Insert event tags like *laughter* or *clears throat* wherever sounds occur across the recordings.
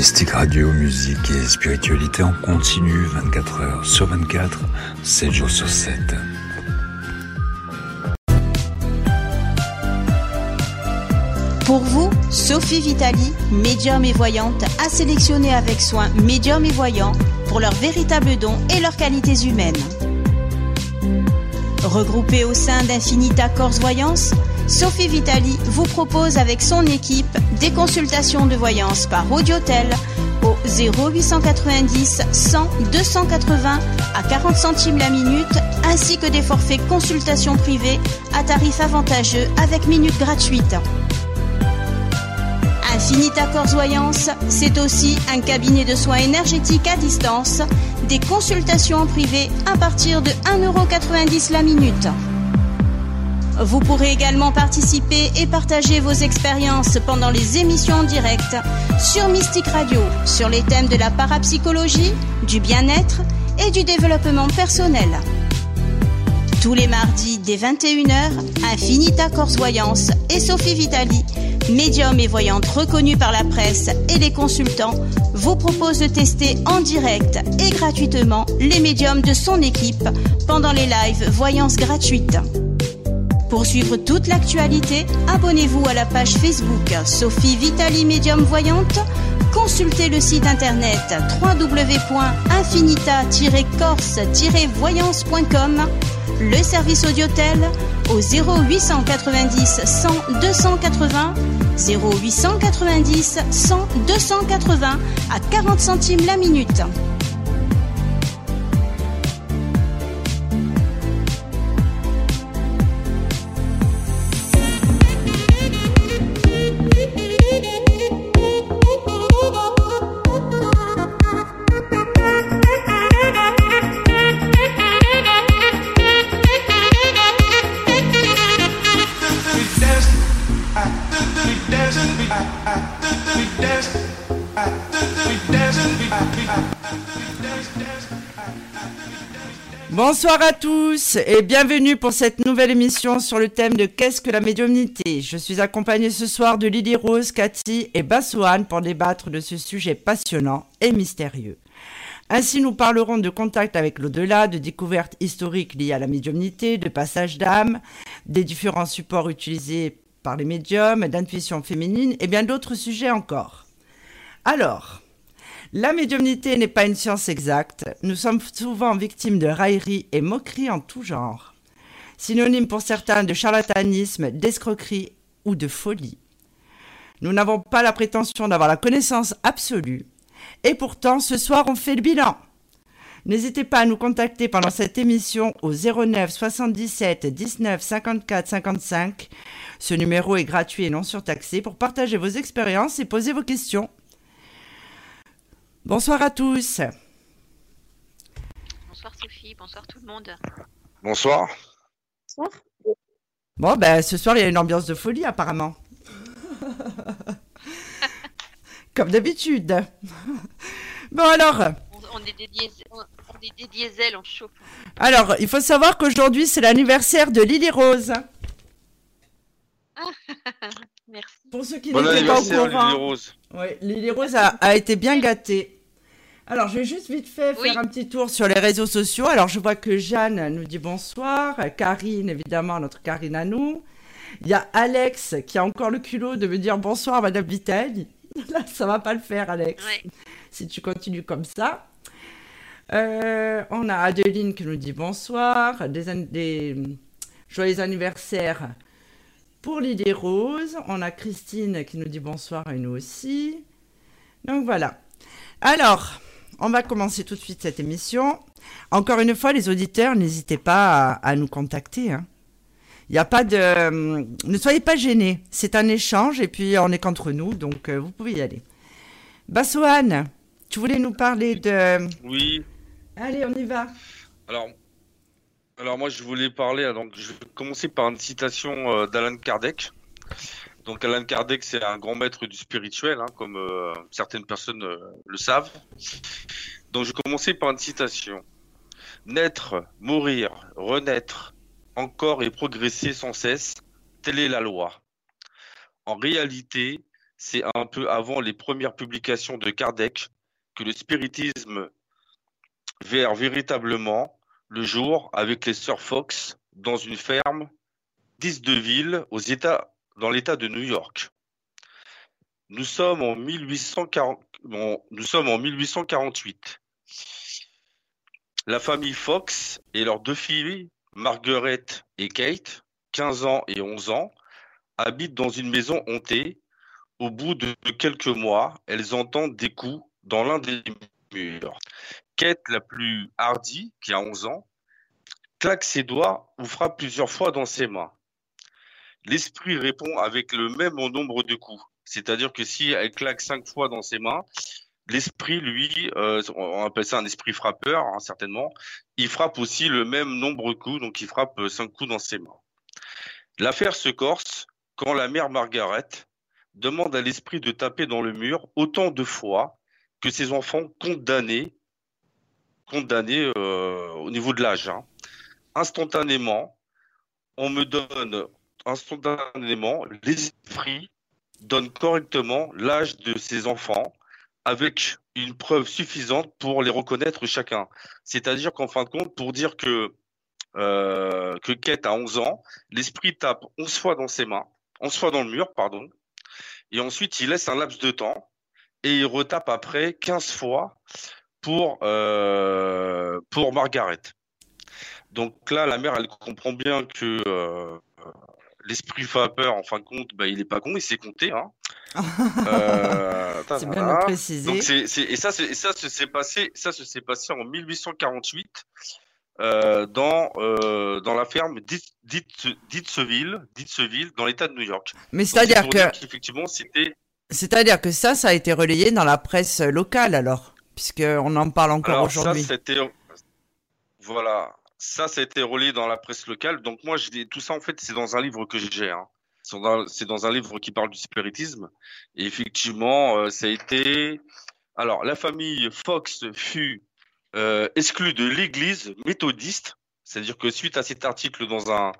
Mystique Radio, musique et spiritualité en continu 24 heures sur 24, 7 jours sur 7. Pour vous, Sophie Vitali, médium et voyante, a sélectionné avec soin médium et voyants pour leurs véritables dons et leurs qualités humaines. Regroupée au sein d'Infinita Corse Voyance, Sophie Vitali vous propose avec son équipe des consultations de voyance par audiotel au 0890 100 280 à 40 centimes la minute ainsi que des forfaits consultations privées à tarif avantageux avec minutes gratuites. Infinita Voyance, c'est aussi un cabinet de soins énergétiques à distance, des consultations en privé à partir de 1,90€ la minute. Vous pourrez également participer et partager vos expériences pendant les émissions en direct sur Mystique Radio sur les thèmes de la parapsychologie, du bien-être et du développement personnel. Tous les mardis dès 21h, Infinita Corse Voyance et Sophie Vitali, médium et voyante reconnue par la presse et les consultants, vous proposent de tester en direct et gratuitement les médiums de son équipe pendant les lives Voyance gratuites. Pour suivre toute l'actualité, abonnez-vous à la page Facebook Sophie Vitali Médium Voyante. Consultez le site internet www.infinita-corse-voyance.com, le service audiotel au 0890 100 280, 0890 100 280 à 40 centimes la minute. Bonsoir à tous et bienvenue pour cette nouvelle émission sur le thème de Qu'est-ce que la médiumnité Je suis accompagnée ce soir de Lily Rose, Cathy et Bassouane pour débattre de ce sujet passionnant et mystérieux. Ainsi, nous parlerons de contact avec l'au-delà, de découvertes historiques liées à la médiumnité, de passage d'âme, des différents supports utilisés par les médiums, d'intuition féminine et bien d'autres sujets encore. Alors, la médiumnité n'est pas une science exacte. Nous sommes souvent victimes de railleries et moqueries en tout genre. Synonyme pour certains de charlatanisme, d'escroquerie ou de folie. Nous n'avons pas la prétention d'avoir la connaissance absolue. Et pourtant, ce soir, on fait le bilan. N'hésitez pas à nous contacter pendant cette émission au 09 77 19 54 55. Ce numéro est gratuit et non surtaxé pour partager vos expériences et poser vos questions. Bonsoir à tous. Bonsoir Sophie, bonsoir tout le monde. Bonsoir. Bonsoir. Bon, ben ce soir, il y a une ambiance de folie apparemment. *laughs* Comme d'habitude. Bon alors. On, est des diesels, on, est des diesels, on chauffe. Alors, il faut savoir qu'aujourd'hui, c'est l'anniversaire de Lily Rose. *laughs* Pour ceux qui Bon n'étaient pas au courant. Lily Rose. Oui, Lily Rose a, a été bien gâtée. Alors, je vais juste vite fait Oui. faire un petit tour sur les réseaux sociaux. Alors, je vois que Jeanne nous dit bonsoir. Karine, évidemment, notre Karine à nous. Il y a Alex qui a encore le culot de me dire bonsoir, Madame Vittel. *laughs* Là, ça va pas le faire, Alex. Ouais. Si tu continues comme ça. Euh, on a Adeline qui nous dit bonsoir. Des, an- des hum, joyeux anniversaires pour Lily Rose. On a Christine qui nous dit bonsoir et nous aussi. Donc voilà. Alors, on va commencer tout de suite cette émission. Encore une fois, les auditeurs, n'hésitez pas à, à nous contacter. hein. Il n'y a pas de... euh, Ne soyez pas gênés. C'est un échange et puis on est qu'entre nous, donc euh, vous pouvez y aller. Bassoane, tu voulais nous parler de... Oui. Allez, on y va. Alors, alors moi je voulais parler. euh, Donc, je vais commencer par une citation euh, d'Alan Kardec. Donc, Alan Kardec, c'est un grand maître du spirituel, hein, comme euh, certaines personnes euh, le savent. Donc, je vais commencer par une citation. Naître, mourir, renaître, encore et progresser sans cesse, telle est la loi. En réalité, c'est un peu avant les premières publications de Kardec que le spiritisme vers véritablement le jour avec les sœurs Fox dans une ferme d'Isdeville aux États, dans l'État de New York. Nous sommes en 1840, nous sommes en 1848. La famille Fox et leurs deux filles, Margaret et Kate, 15 ans et 11 ans, habitent dans une maison hantée. Au bout de quelques mois, elles entendent des coups dans l'un des murs. La plus hardie, qui a 11 ans, claque ses doigts ou frappe plusieurs fois dans ses mains. L'esprit répond avec le même nombre de coups. C'est-à-dire que si elle claque cinq fois dans ses mains, l'esprit, lui, euh, on appelle ça un esprit frappeur, hein, certainement, il frappe aussi le même nombre de coups, donc il frappe euh, cinq coups dans ses mains. L'affaire se corse quand la mère Margaret demande à l'esprit de taper dans le mur autant de fois que ses enfants condamnés, condamnés euh, au niveau de l'âge. Hein. Instantanément, on me donne instantanément l'esprit donne correctement l'âge de ses enfants avec une preuve suffisante pour les reconnaître chacun. C'est-à-dire qu'en fin de compte, pour dire que euh, que Kate a 11 ans, l'esprit tape 11 fois dans ses mains, 11 fois dans le mur, pardon, et ensuite il laisse un laps de temps et il retape après 15 fois pour euh, pour Margaret. Donc là, la mère, elle comprend bien que euh, l'esprit peur, en fin de compte, bah, il est pas con, il sait compter. Hein. *laughs* euh, c'est bien de préciser. Donc et ça, ça, s'est passé, ça se s'est passé en 1848 euh, dans dans la ferme d'Itseville, d'Itseville, dans l'État de New York. Mais c'est-à-dire que effectivement, c'était. C'est-à-dire que ça, ça a été relayé dans la presse locale, alors, puisqu'on en parle encore aujourd'hui. Voilà, ça, ça a été relayé dans la presse locale. Donc moi, je dis, tout ça, en fait, c'est dans un livre que j'ai. Hein. C'est dans, un livre qui parle du spiritisme. Et effectivement, euh, ça a été... Alors, la famille Fox fut euh, exclue de l'église méthodiste. C'est-à-dire que suite à cet article dans un...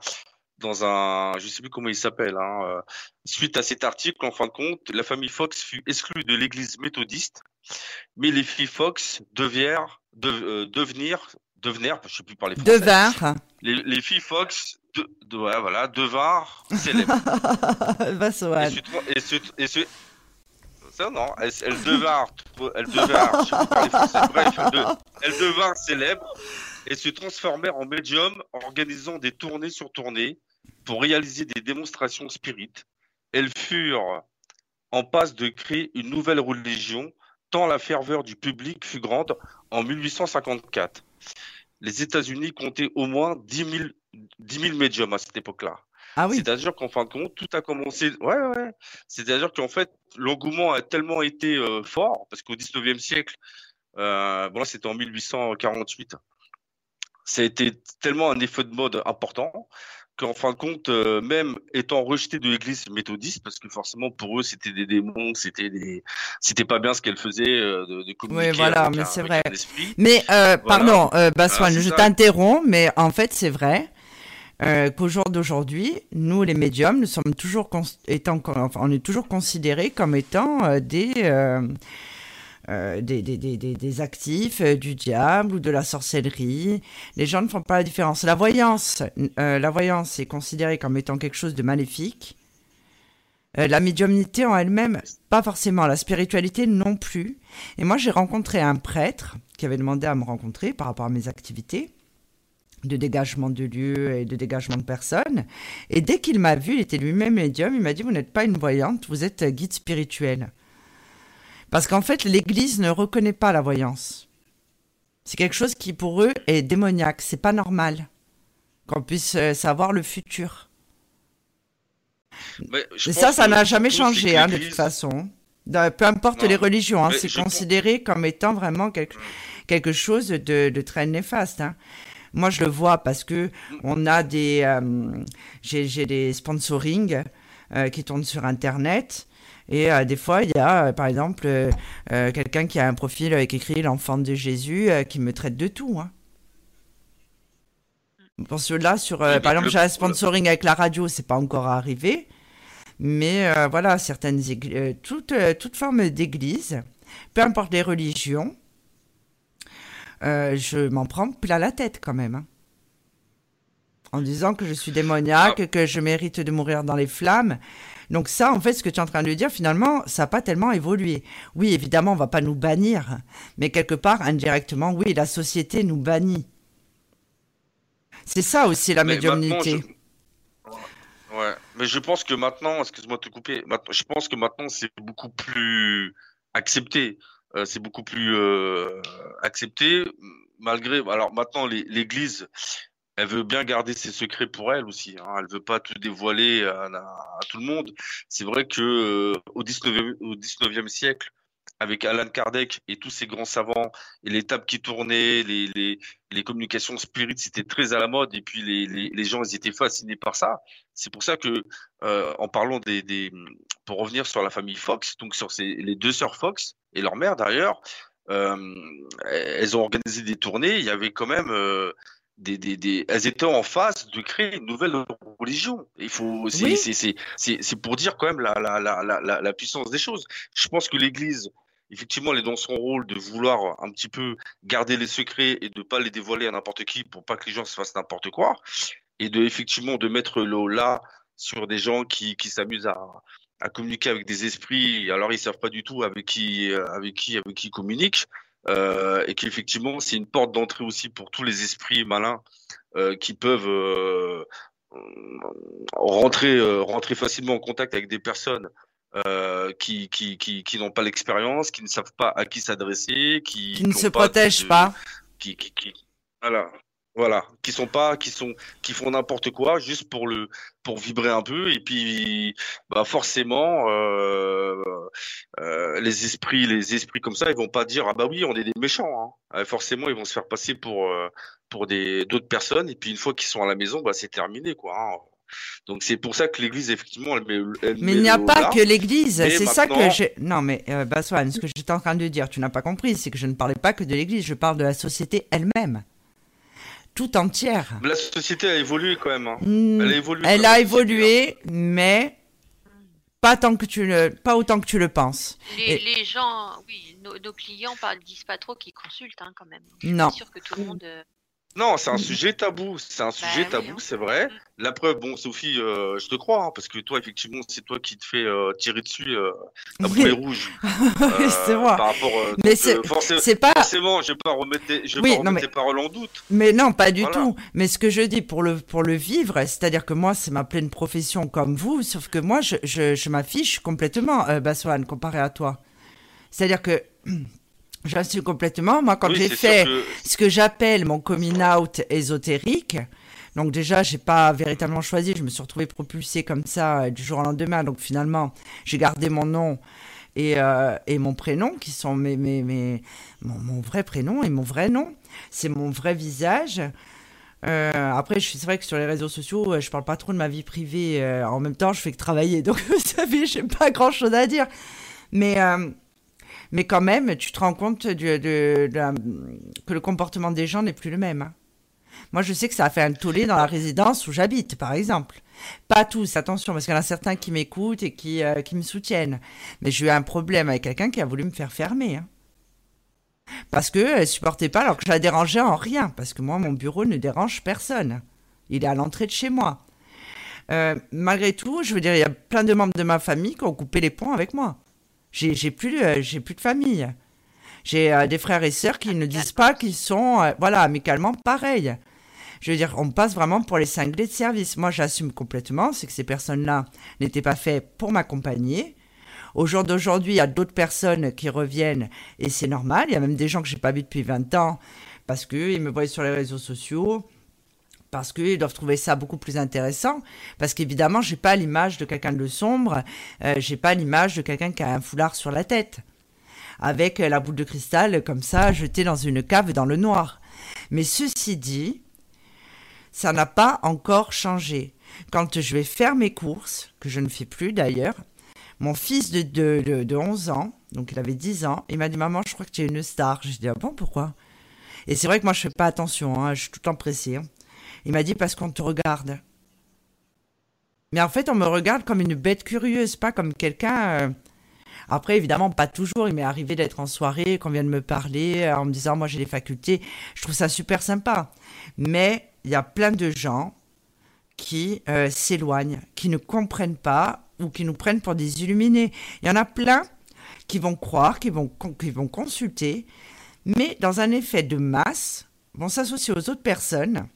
Dans un, je sais plus comment il s'appelle. Hein, euh, suite à cet article, en fin de compte, la famille Fox fut exclue de l'église méthodiste, mais les filles Fox devinrent, de, devenir devenir, je sais plus parler français. Devinrent. Les, les filles Fox, de, de, ouais, voilà, devinrent célèbres. *laughs* et, et, et, et ça non, elles, elles devinrent, elles devinrent, je sais plus parler français. Bref, elles, devinrent célèbres et se transformèrent en médium, organisant des tournées sur tournées pour réaliser des démonstrations spirites. Elles furent en passe de créer une nouvelle religion, tant la ferveur du public fut grande en 1854 les États-Unis comptaient au moins 10 000, médiums à cette époque-là. Ah oui. C'est-à-dire qu'en fin de compte, tout a commencé. Ouais, ouais. C'est-à-dire qu'en fait, l'engouement a tellement été euh, fort, parce qu'au 19e siècle, euh, bon c'était en 1848, ça a été tellement un effet de mode important qu'en fin de compte, euh, même étant rejeté de l'église méthodiste, parce que forcément pour eux c'était des démons, c'était des, c'était pas bien ce qu'elle faisait euh, de, de, communiquer. Oui, voilà, mais c'est vrai. Mais euh, pardon, Baswan, je t'interromps, mais en fait c'est vrai. qu'au jour d'aujourd'hui, nous les médiums, nous sommes toujours étant, enfin, on est toujours considérés comme étant des euh, des, actifs, euh, du diable ou de la sorcellerie. Les gens ne font pas la différence. La voyance, euh, la voyance est considérée comme étant quelque chose de maléfique. la médiumnité en elle-même, pas forcément. La spiritualité non plus. Et moi, j'ai rencontré un prêtre qui avait demandé à me rencontrer par rapport à mes activités de dégagement de lieux et de dégagement de personnes. Et dès qu'il m'a vu, il était lui-même médium, il m'a dit, vous n'êtes pas une voyante, vous êtes guide spirituel. Parce qu'en fait, l'Église ne reconnaît pas la voyance. C'est quelque chose qui pour eux est démoniaque. C'est pas normal qu'on puisse euh, savoir le futur. Et ça, ça n'a jamais changé, hein, de toute façon. peu importe les religions, hein, c'est considéré comme étant vraiment quelque, quelque chose de, très néfaste. Hein. Moi, je le vois parce que on a des, euh, j'ai des sponsoring euh, qui tournent sur Internet et euh, des fois, il y a, euh, par exemple, euh, quelqu'un qui a un profil avec écrit l'enfant de Jésus qui me traite de tout. Hein. Pour ceux-là, sur, par exemple, j'ai un sponsoring avec la radio, c'est pas encore arrivé. Mais voilà, certaines toute forme d'église, peu importe les religions, je m'en prends plein la tête quand même. Hein. En disant que je suis démoniaque, ah. que je mérite de mourir dans les flammes. Donc ça, en fait, ce que tu es en train de dire, finalement, ça n'a pas tellement évolué. Oui, évidemment, on va pas nous bannir, mais quelque part, indirectement, oui, la société nous bannit. C'est ça aussi la médiumnité. Ouais, mais je pense que maintenant, excuse-moi de te couper, je pense que maintenant c'est beaucoup plus accepté. Euh, c'est beaucoup plus euh, accepté, malgré. Alors maintenant, l'Église, elle veut bien garder ses secrets pour elle aussi. Hein. Elle veut pas tout dévoiler à, tout le monde. C'est vrai que euh, au 19e, au 19e siècle, avec Alan Kardec et tous ces grands savants et les tables qui tournaient, les, communications spirites, c'était très à la mode et puis les, gens ils étaient fascinés par ça. C'est pour ça que euh, en parlant des, pour revenir sur la famille Fox, donc sur les deux sœurs Fox et leur mère d'ailleurs, euh, elles ont organisé des tournées. Il y avait quand même des, des, des, elles étaient en phase de créer une nouvelle religion. Il faut, c'est, c'est, c'est, pour dire quand même la, la, la, la, la puissance des choses. Je pense que l'Église, effectivement, elle est dans son rôle de vouloir un petit peu garder les secrets et de pas les dévoiler à n'importe qui pour pas que les gens se fassent n'importe quoi, et de effectivement de mettre l'eau là sur des gens qui, qui s'amusent à, à communiquer avec des esprits. Alors ils savent pas du tout avec qui, avec qui, avec qui ils communiquent euh, et qu'effectivement c'est une porte d'entrée aussi pour tous les esprits malins euh, qui peuvent euh, rentrer euh, rentrer facilement en contact avec des personnes euh, qui qui qui, qui n'ont pas l'expérience, qui ne savent pas à qui s'adresser, qui, qui ne se protègent pas, qui, qui, qui voilà voilà, qui sont pas, qui sont, qui font n'importe quoi juste pour le, pour vibrer un peu et puis, bah forcément, euh, euh, les esprits, les esprits comme ça, ils vont pas dire ah bah oui, on est des méchants. Hein. Euh, forcément, ils vont se faire passer pour, pour des d'autres personnes et puis une fois qu'ils sont à la maison, bah c'est terminé quoi. Hein. Donc c'est pour ça que l'Église effectivement elle met. mais il n'y a pas que l'Église, c'est ça que j'ai. Non mais euh, ce que j'étais en train de dire, tu n'as pas compris, c'est que je ne parlais pas que de l'Église, je parle de la société elle-même tout entière. La société a évolué quand même. Hein. Hmm. Elle a évolué. Elle a évolué, mais pas tant que tu le, pas autant que tu le penses. Les, gens, oui, nos, clients disent pas trop qu'ils consultent hein, quand même. non. sûr que tout le monde. Euh, non, c'est un sujet tabou. C'est un bah sujet tabou, hein. c'est vrai. Mm. La preuve, bon, Sophie, euh, je te crois, hein, parce que toi, effectivement, c'est toi qui te fais euh, tirer dessus euh, bouée rouge. *laughs* c'est moi. Par rapport, mais c'est pas. Forcément, je vais pas remettre, je vais pas remettre tes paroles en doute. Mais non, pas du tout. Mais ce que je dis pour le pour le vivre, c'est-à-dire que moi, c'est ma pleine profession comme vous, sauf que moi, je je, je m'affiche complètement, euh, Baswan, comparé à toi. C'est-à-dire que *clears throat* J'assume complètement. Moi, quand j'ai fait ce que j'appelle mon coming out ésotérique, donc déjà, j'ai pas véritablement choisi. Je me suis retrouvée propulsée comme ça euh, du jour au lendemain. Donc finalement, j'ai gardé mon nom et, euh, et mon prénom, qui sont mes, mes, mes mon, vrai prénom et mon vrai nom. C'est mon vrai visage. Euh, après, c'est vrai que sur les réseaux sociaux, je parle pas trop de ma vie privée. en même temps, je fais que travailler. *laughs* Donc, vous savez, j'ai pas grand chose à dire. Mais mais quand même, tu te rends compte que le comportement des gens n'est plus le même. Hein. Moi, je sais que ça a fait un tollé dans la résidence où j'habite, par exemple. Pas tous, attention, parce qu'il y en a certains qui m'écoutent et qui, euh, qui me soutiennent. Mais j'ai eu un problème avec quelqu'un qui a voulu me faire fermer. Hein. Parce qu'elle ne supportait pas alors que je la dérangeais en rien. Parce que moi, mon bureau ne dérange personne. Il est à l'entrée de chez moi. Euh, malgré tout, je veux dire, il y a plein de membres de ma famille qui ont coupé les ponts avec moi. J'ai plus, euh, j'ai plus de famille. J'ai euh, des frères et sœurs qui ne disent pas qu'ils sont, euh, voilà, amicalement pareils. Je veux dire, on passe vraiment pour les cinglés de service. Moi, j'assume complètement, c'est que ces personnes-là n'étaient pas faites pour m'accompagner. Au jour d'aujourd'hui, il y a d'autres personnes qui reviennent et c'est normal. Il y a même des gens que j'ai pas vus depuis 20 ans parce qu'ils me voient sur les réseaux sociaux parce qu'ils doivent trouver ça beaucoup plus intéressant. Parce qu'évidemment, j'ai pas l'image de quelqu'un de sombre, euh, j'ai pas l'image de quelqu'un qui a un foulard sur la tête, avec la boule de cristal comme ça jetée dans une cave dans le noir. Mais ceci dit, ça n'a pas encore changé. Quand je vais faire mes courses, que je ne fais plus d'ailleurs, mon fils de, de, de, 11 ans, donc il avait 10 ans, il m'a dit Maman, je crois que tu es une star. J'ai dit Ah bon, pourquoi? Et c'est vrai que moi je fais pas attention, hein, je suis tout le temps pressée. Hein. Il m'a dit parce qu'on te regarde. Mais en fait, on me regarde comme une bête curieuse, pas comme quelqu'un. Euh, après, évidemment, pas toujours. Il m'est arrivé d'être en soirée, qu'on vient de me parler euh, en me disant, moi j'ai les facultés. Je trouve ça super sympa. Mais il y a plein de gens qui euh, s'éloignent, qui ne comprennent pas ou qui nous prennent pour des illuminés. Il y en a plein qui vont croire, qui vont, qui vont consulter, mais dans un effet de masse, vont s'associer aux autres personnes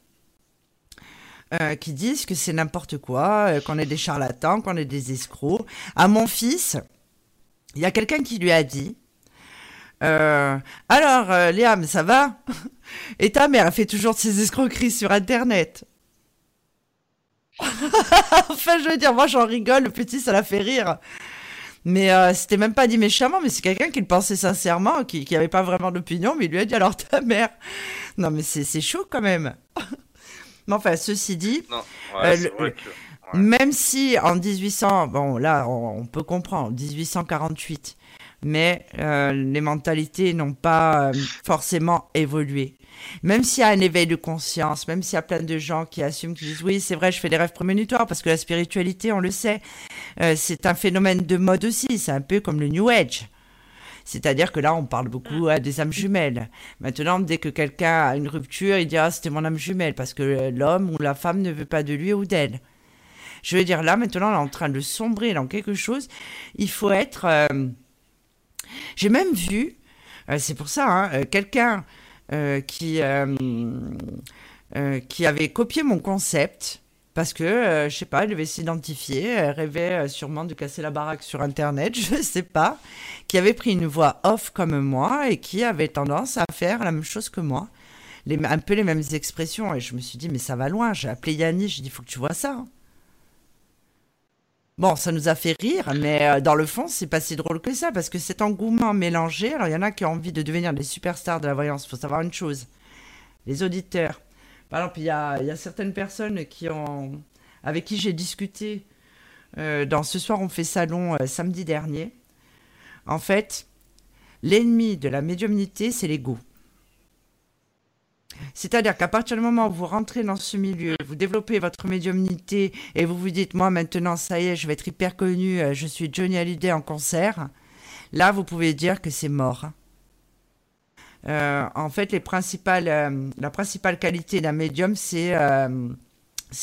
euh, qui disent que c'est n'importe quoi, euh, qu'on est des charlatans, qu'on est des escrocs. À mon fils, il y a quelqu'un qui lui a dit euh, Alors, Liam, ça va *laughs* Et ta mère, fait toujours ses escroqueries sur Internet. *laughs* enfin, je veux dire, moi j'en rigole, le petit, ça l'a fait rire. Mais c'était même pas dit méchamment, mais c'est quelqu'un qui le pensait sincèrement, qui n'avait pas vraiment d'opinion, mais il lui a dit alors ta mère. Non, mais c'est chaud quand même. *laughs* Mais enfin, ceci dit, euh, même si en 1800, bon là, on, peut comprendre, 1848, mais euh, les mentalités n'ont pas euh, forcément évolué. Même s'il y a un éveil de conscience, même s'il y a plein de gens qui assument, qui disent oui, c'est vrai, je fais des rêves prémonitoires, parce que la spiritualité, on le sait, c'est un phénomène de mode aussi, c'est un peu comme le New Age. C'est-à-dire que là, on parle beaucoup mm. des âmes jumelles. Maintenant, dès que quelqu'un a une rupture, il dit Ah, c'était mon âme jumelle, parce que l'homme ou la femme ne veut pas de lui ou d'elle. Je veux dire, là, maintenant, on est en train de sombrer dans quelque chose. Il faut être. Euh, j'ai même vu, euh, c'est pour ça, hein, euh, quelqu'un qui, qui avait copié mon concept parce que, euh, je sais pas, elle devait s'identifier, elle rêvait euh, sûrement de casser la baraque sur Internet, *laughs* je sais pas, qui avait pris une voix off comme moi et qui avait tendance à faire la même chose que moi. Un peu les mêmes expressions. Et je me suis dit, mais ça va loin. J'ai appelé Yanni, j'ai dit, il faut que tu vois ça. Bon, ça nous a fait rire, mais euh, dans le fond, c'est pas si drôle que ça, parce que cet engouement mélangé, alors il y en a qui ont envie de devenir des superstars de la voyance. Il faut savoir une chose. Les auditeurs, par exemple, il y a, certaines personnes avec qui j'ai discuté euh, dans Ce soir on fait salon euh, samedi dernier. En fait, l'ennemi de la médiumnité, c'est l'ego. C'est-à-dire qu'à partir du moment où vous rentrez dans ce milieu, vous développez votre médiumnité et vous vous dites, moi maintenant, ça y est, je vais être hyper connu, euh, je suis Johnny Hallyday en concert, là, vous pouvez dire que c'est mort. Euh, en fait, les principales, euh, la principale qualité d'un médium, c'est euh,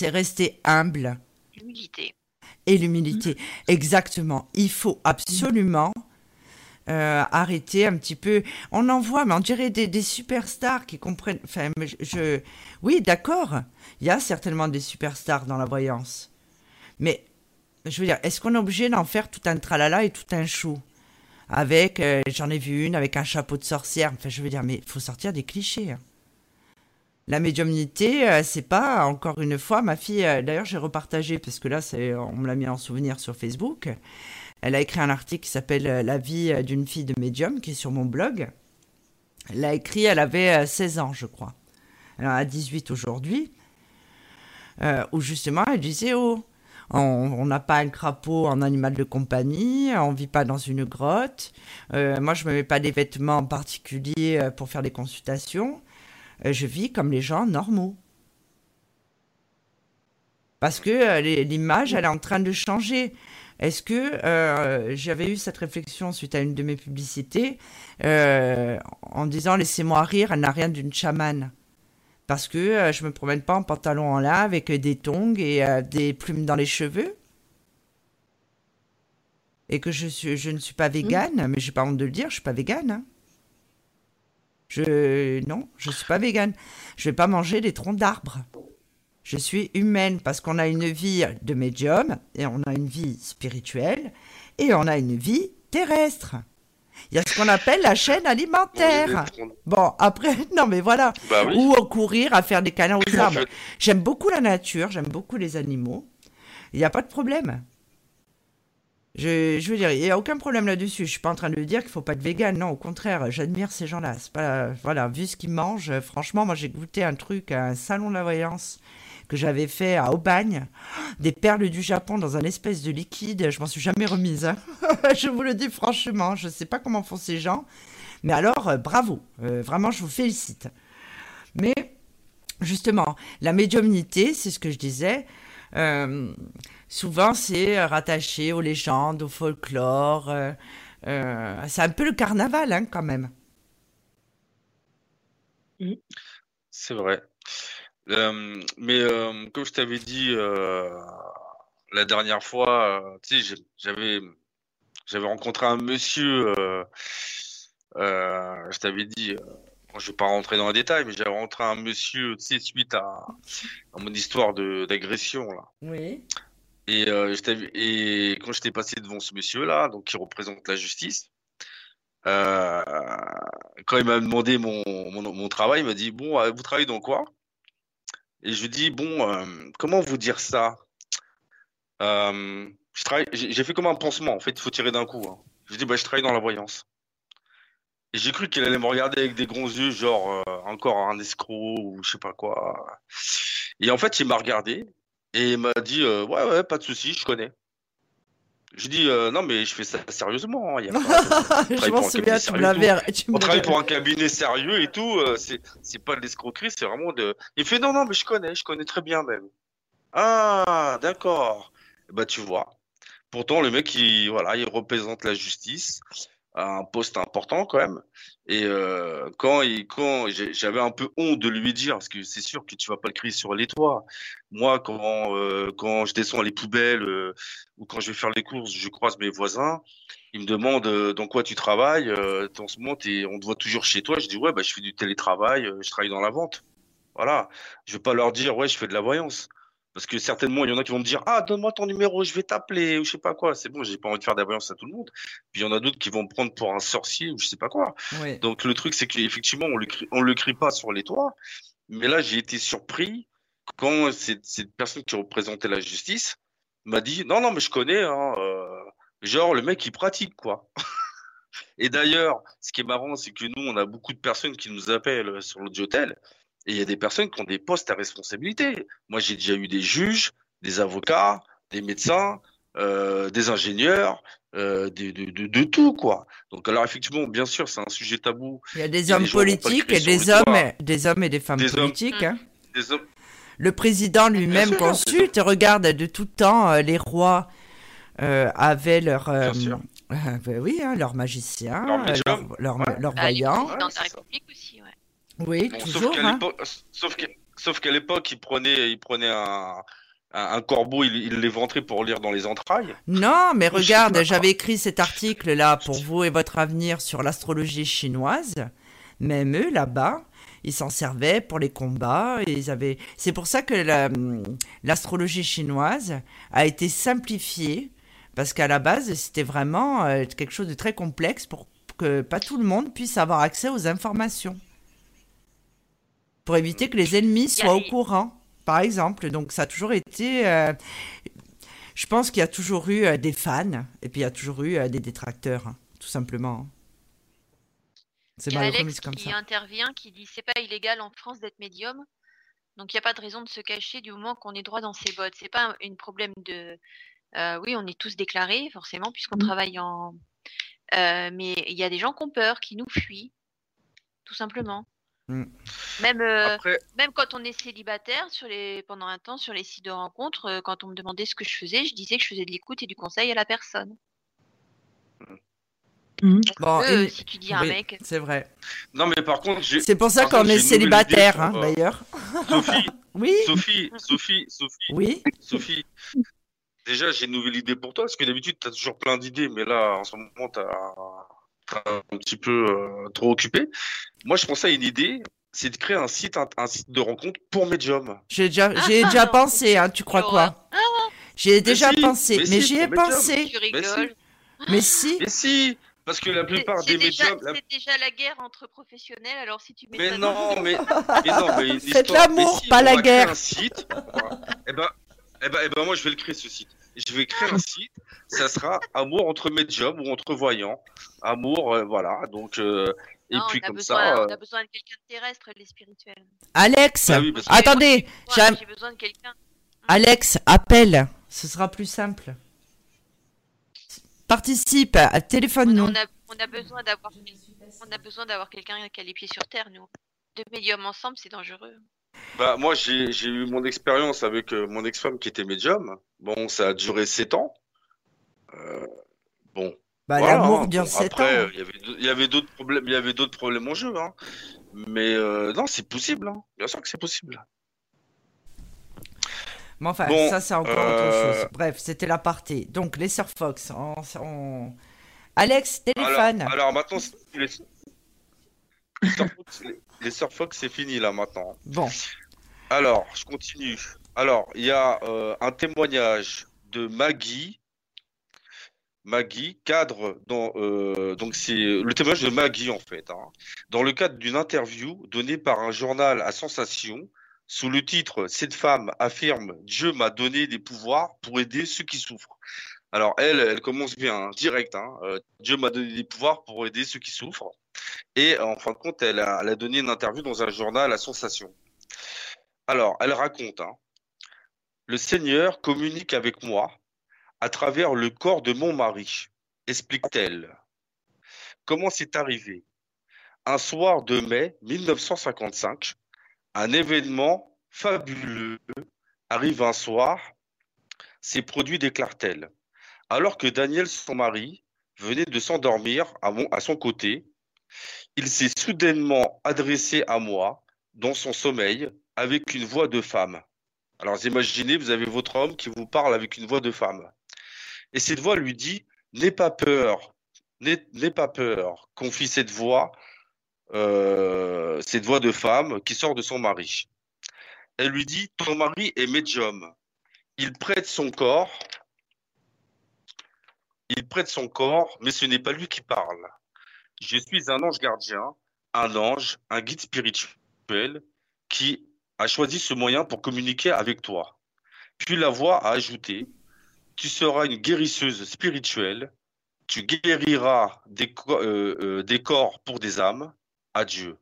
rester humble. L'humilité. Et l'humilité, exactement. Il faut absolument arrêter un petit peu. On en voit, mais on dirait des, des superstars qui comprennent. Enfin, je, oui, d'accord. Il y a certainement des superstars dans la voyance. Mais, je veux dire, est-ce qu'on est obligé d'en faire tout un tralala et tout un chou avec, euh, j'en ai vu une avec un chapeau de sorcière. Enfin, je veux dire, mais faut sortir des clichés. Hein. La médiumnité, euh, c'est pas, encore une fois, ma fille, euh, d'ailleurs j'ai repartagé, parce que là, on me l'a mis en souvenir sur Facebook. Elle a écrit un article qui s'appelle La vie d'une fille de médium, qui est sur mon blog. Elle a écrit, elle avait 16 ans, je crois. Elle en a 18 aujourd'hui. où justement, elle disait, oh, on n'a pas un crapaud en animal de compagnie, on vit pas dans une grotte. Euh, moi, je me mets pas des vêtements particuliers euh, pour faire des consultations. Euh, je vis comme les gens normaux. Parce que l'image, elle est en train de changer. Est-ce que j'avais eu cette réflexion suite à une de mes publicités en disant laissez-moi rire, elle n'a rien d'une chamane parce que euh, je me promène pas en pantalon en lin avec des tongs et euh, des plumes dans les cheveux. Et que je, suis, je ne suis pas végane, mais mais j'ai pas honte de le dire, je suis pas végane. Hein. Je non, je suis pas végane. Je vais pas manger des troncs d'arbres. Je suis humaine parce qu'on a une vie de médium et on a une vie spirituelle et on a une vie terrestre. Il y a ce qu'on appelle la chaîne alimentaire. Bon, après, *laughs* non, mais voilà. Bah Ou courir à faire des câlins aux arbres. J'aime beaucoup la nature, j'aime beaucoup les animaux. Il n'y a pas de problème. Je, je veux dire, il n'y a aucun problème là-dessus. Je suis pas en train de dire qu'il faut pas être vegan. Non, au contraire, j'admire ces gens-là. Pas, voilà, vu ce qu'ils mangent, franchement, moi j'ai goûté un truc à un salon de la voyance que j'avais fait à Aubagne, des perles du Japon dans un espèce de liquide. Je m'en suis jamais remise. Hein. *laughs* je vous le dis franchement, je ne sais pas comment font ces gens. Mais alors, euh, bravo. Euh, vraiment, je vous félicite. Mais justement, la médiumnité, c'est ce que je disais. Euh, souvent c'est rattaché aux légendes, au folklore. euh, euh, c'est un peu le carnaval hein, quand même. C'est vrai. Euh, mais euh, comme je t'avais dit euh, la dernière fois, tu sais, j'avais j'avais rencontré un monsieur. je t'avais dit, bon, je vais pas rentrer dans les détails, mais j'avais rencontré un monsieur, tu sais, suite à, à mon histoire de d'agression là. Oui. Et, euh, et quand j'étais passé devant ce monsieur-là, donc qui représente la justice, euh, quand il m'a demandé mon, mon, mon travail, il m'a dit, bon, vous travaillez dans quoi? Et je dis, bon, euh, comment vous dire ça? Euh, j'ai fait comme un pansement, en fait, il faut tirer d'un coup. hein. Je dis, bah, je travaille dans la voyance. Et j'ai cru qu'il allait me regarder avec des grands yeux, genre euh, encore un escroc ou je sais pas quoi. Et en fait, il m'a regardé et il m'a dit, ouais, ouais, pas de souci, je connais. Je dis, euh, non, mais je fais ça sérieusement. hein, y a pas *laughs* je m'en souviens, tu me l'avais. tu me on travaille pour un cabinet sérieux et tout. euh, c'est c'est pas de l'escroquerie, c'est vraiment de. Il fait non, non, mais je connais, je connais très bien même. Ah, d'accord. Bah, tu vois. Pourtant, le mec, il, voilà, il représente la justice un poste important quand même. Et euh, quand quand j'avais un peu honte de lui dire, parce que c'est sûr que tu vas pas le crier sur les toits. Moi, quand euh, quand je descends les poubelles euh, ou quand je vais faire les courses, je croise mes voisins. Ils me demandent euh, dans quoi tu travailles. Euh, en ce moment, t'es- on te voit toujours chez toi. Je dis ouais, bah je fais du télétravail, euh, je travaille dans la vente. Voilà. Je vais pas leur dire ouais, je fais de la voyance. Parce que certainement, il y en a qui vont me dire ah donne-moi ton numéro, je vais t'appeler ou je sais pas quoi. C'est bon, j'ai pas envie de faire de la voyance à tout le monde. Puis il y en a d'autres qui vont me prendre pour un sorcier ou je sais pas quoi. Oui. Donc le truc, c'est qu'effectivement, on le crie, on le crie pas sur les toits. Mais là, j'ai été surpris quand cette, cette personne qui représentait la justice m'a dit non, non, mais je connais. Hein, euh, genre le mec, il pratique quoi. *laughs* Et d'ailleurs, ce qui est marrant, c'est que nous, on a beaucoup de personnes qui nous appellent sur l'Audiotel. Et il y a des personnes qui ont des postes à responsabilité. Moi, j'ai déjà eu des juges, des avocats, des médecins, euh, des ingénieurs, euh, de, de, de tout, quoi. Donc, alors, effectivement, bien sûr, c'est un sujet tabou. Il y a des Il y a hommes des politiques et des hommes, toit. des hommes et des femmes Des hommes. politiques. hein. Des hommes, Le président lui-même sûr, consulte, regarde de tout temps euh, les rois euh, avaient leur, euh, Bien sûr. euh, ben oui, hein, leur magicien, Leur euh, médium. leur, leur, Ouais. leur Ah, les voyant. présidents de la. République aussi, ouais. Oui, Bon, toujours. sauf qu'à hein. l'époque, sauf qu'à l'époque, il prenait, il prenait un, corbeau, il, il l'éventrait pour lire dans les entrailles. Non, mais regarde, j'avais écrit cet article-là pour vous et votre avenir sur l'astrologie chinoise. Même eux, là-bas, ils s'en servaient pour les combats. Et ils avaient... C'est pour ça que la- l'astrologie chinoise a été simplifiée, parce qu'à la base, c'était vraiment euh, quelque chose de très complexe pour que pas tout le monde puisse avoir accès aux informations. Pour éviter que les ennemis soient au courant, par exemple. Donc ça a toujours été... euh, je pense qu'il y a toujours eu euh, des fans et puis il y a toujours eu euh, des détracteurs, hein, tout simplement. C'est malheureux, mais Alex c'est comme qui ça. intervient, qui dit c'est pas illégal en France d'être médium, donc il n'y a pas de raison de se cacher du moment qu'on est droit dans ses bottes. C'est pas un une problème de. euh, oui, on est tous déclarés forcément puisqu'on Mhm. travaille en. Mais il y a des gens qui ont peur, qui nous fuient, tout simplement. Mm. Même euh, Après, même quand on est célibataire sur les pendant un temps sur les sites de rencontres, euh, quand on me demandait ce que je faisais, je disais que je faisais de l'écoute et du conseil à la personne. Bon, Euh, et- si tu dis à un oui, mec, c'est vrai. non, mais par contre, j'ai, C'est pour ça par qu'on contre, est célibataire, hein, euh, d'ailleurs. Sophie, *laughs* Oui, Sophie, Sophie, Sophie, oui. Sophie. Déjà, j'ai une nouvelle idée pour toi, parce que d'habitude, tu as toujours plein d'idées, mais là, en ce moment, tu un petit peu euh, trop occupé. Moi, je pensais à une idée, c'est de créer un site, un, un site de rencontre pour médium. J'ai déjà, Ah, j'ai ah, déjà non, pensé, hein, tu crois quoi? J'y ai déjà si, pensé, mais mais si, j'y ai pensé. tu Mais si. rigoles. Mais si, Mais si, parce que la C'est plupart c'est des déjà, médiums. la- c'est déjà la guerre entre professionnels, alors si tu mets Mais ça dans- non, mais, mais non, mais histoire- l'amour, si, pas on la va créer guerre. Un site. Eh ben, eh ben, eh ben, moi, je vais le créer ce site. Je vais créer un site. Ça sera amour entre médiums ou entre voyants. Amour, euh, voilà. Donc, euh, et Non, puis on a comme besoin, ça. on euh, a besoin de quelqu'un de terrestre et de spirituel. Alex, oui, parce que- attendez, j'ai besoin de quelqu'un. Alex, appelle, ce sera plus simple. Participe, On, téléphone-nous. on a, on a besoin d'avoir, on a besoin d'avoir quelqu'un qui a les pieds sur terre. Nous, deux médiums ensemble, c'est dangereux. Bah, moi, j'ai eu mon expérience avec euh, mon ex-femme qui était médium. Bon, ça a duré sept ans. Euh, bon, Bah, voilà. l'amour hein. dure Bon, 7 après, ans. euh, il y avait d'autres problèmes, il y avait d'autres problèmes en jeu, hein. Mais euh, non, c'est possible, hein. Bien sûr que c'est possible. Mais enfin, Bon, ça, c'est encore autre chose. Bref, c'était l'aparté. Donc, les Sœurs Fox. on- on- Alex, Alors, téléphone. alors maintenant, c'est- les, les Sœurs Fox, les- les Sœurs Fox, c'est fini là maintenant. Bon, Alors, je continue. Alors, il y a euh, un témoignage de Maggie. Maggie, cadre dans euh, donc c'est le témoignage de Maggie en fait, hein, dans le cadre d'une interview donnée par un journal à sensation sous le titre Cette femme affirme Dieu m'a donné des pouvoirs pour aider ceux qui souffrent. Alors elle, elle commence bien, hein, direct. Hein, euh, Dieu m'a donné des pouvoirs pour aider ceux qui souffrent. Et en fin de compte, elle a, donné une interview dans un journal à sensation. Alors, elle raconte, hein, le Seigneur communique avec moi à travers le corps de mon mari, explique-t-elle. Comment c'est arrivé? Un soir de mai 1955, un événement fabuleux arrive un soir, s'est produit, déclare-t-elle. Alors que Daniel, son mari, venait de s'endormir à son côté, il s'est soudainement adressé à moi dans son sommeil avec une voix de femme. Alors imaginez, vous avez votre homme qui vous parle avec une voix de femme. Et cette voix lui dit, n'aie pas peur, n'aie n'aie pas peur, confie cette voix, euh, cette voix de femme qui sort de son mari. Elle lui dit, ton mari est médium. Il prête son corps, il prête son corps, mais ce n'est pas lui qui parle. Je suis un ange gardien, un ange, un guide spirituel qui a choisi ce moyen pour communiquer avec toi. Puis la voix a ajouté, tu seras une guérisseuse spirituelle, tu guériras des, euh, euh, corps pour des âmes. Adieu.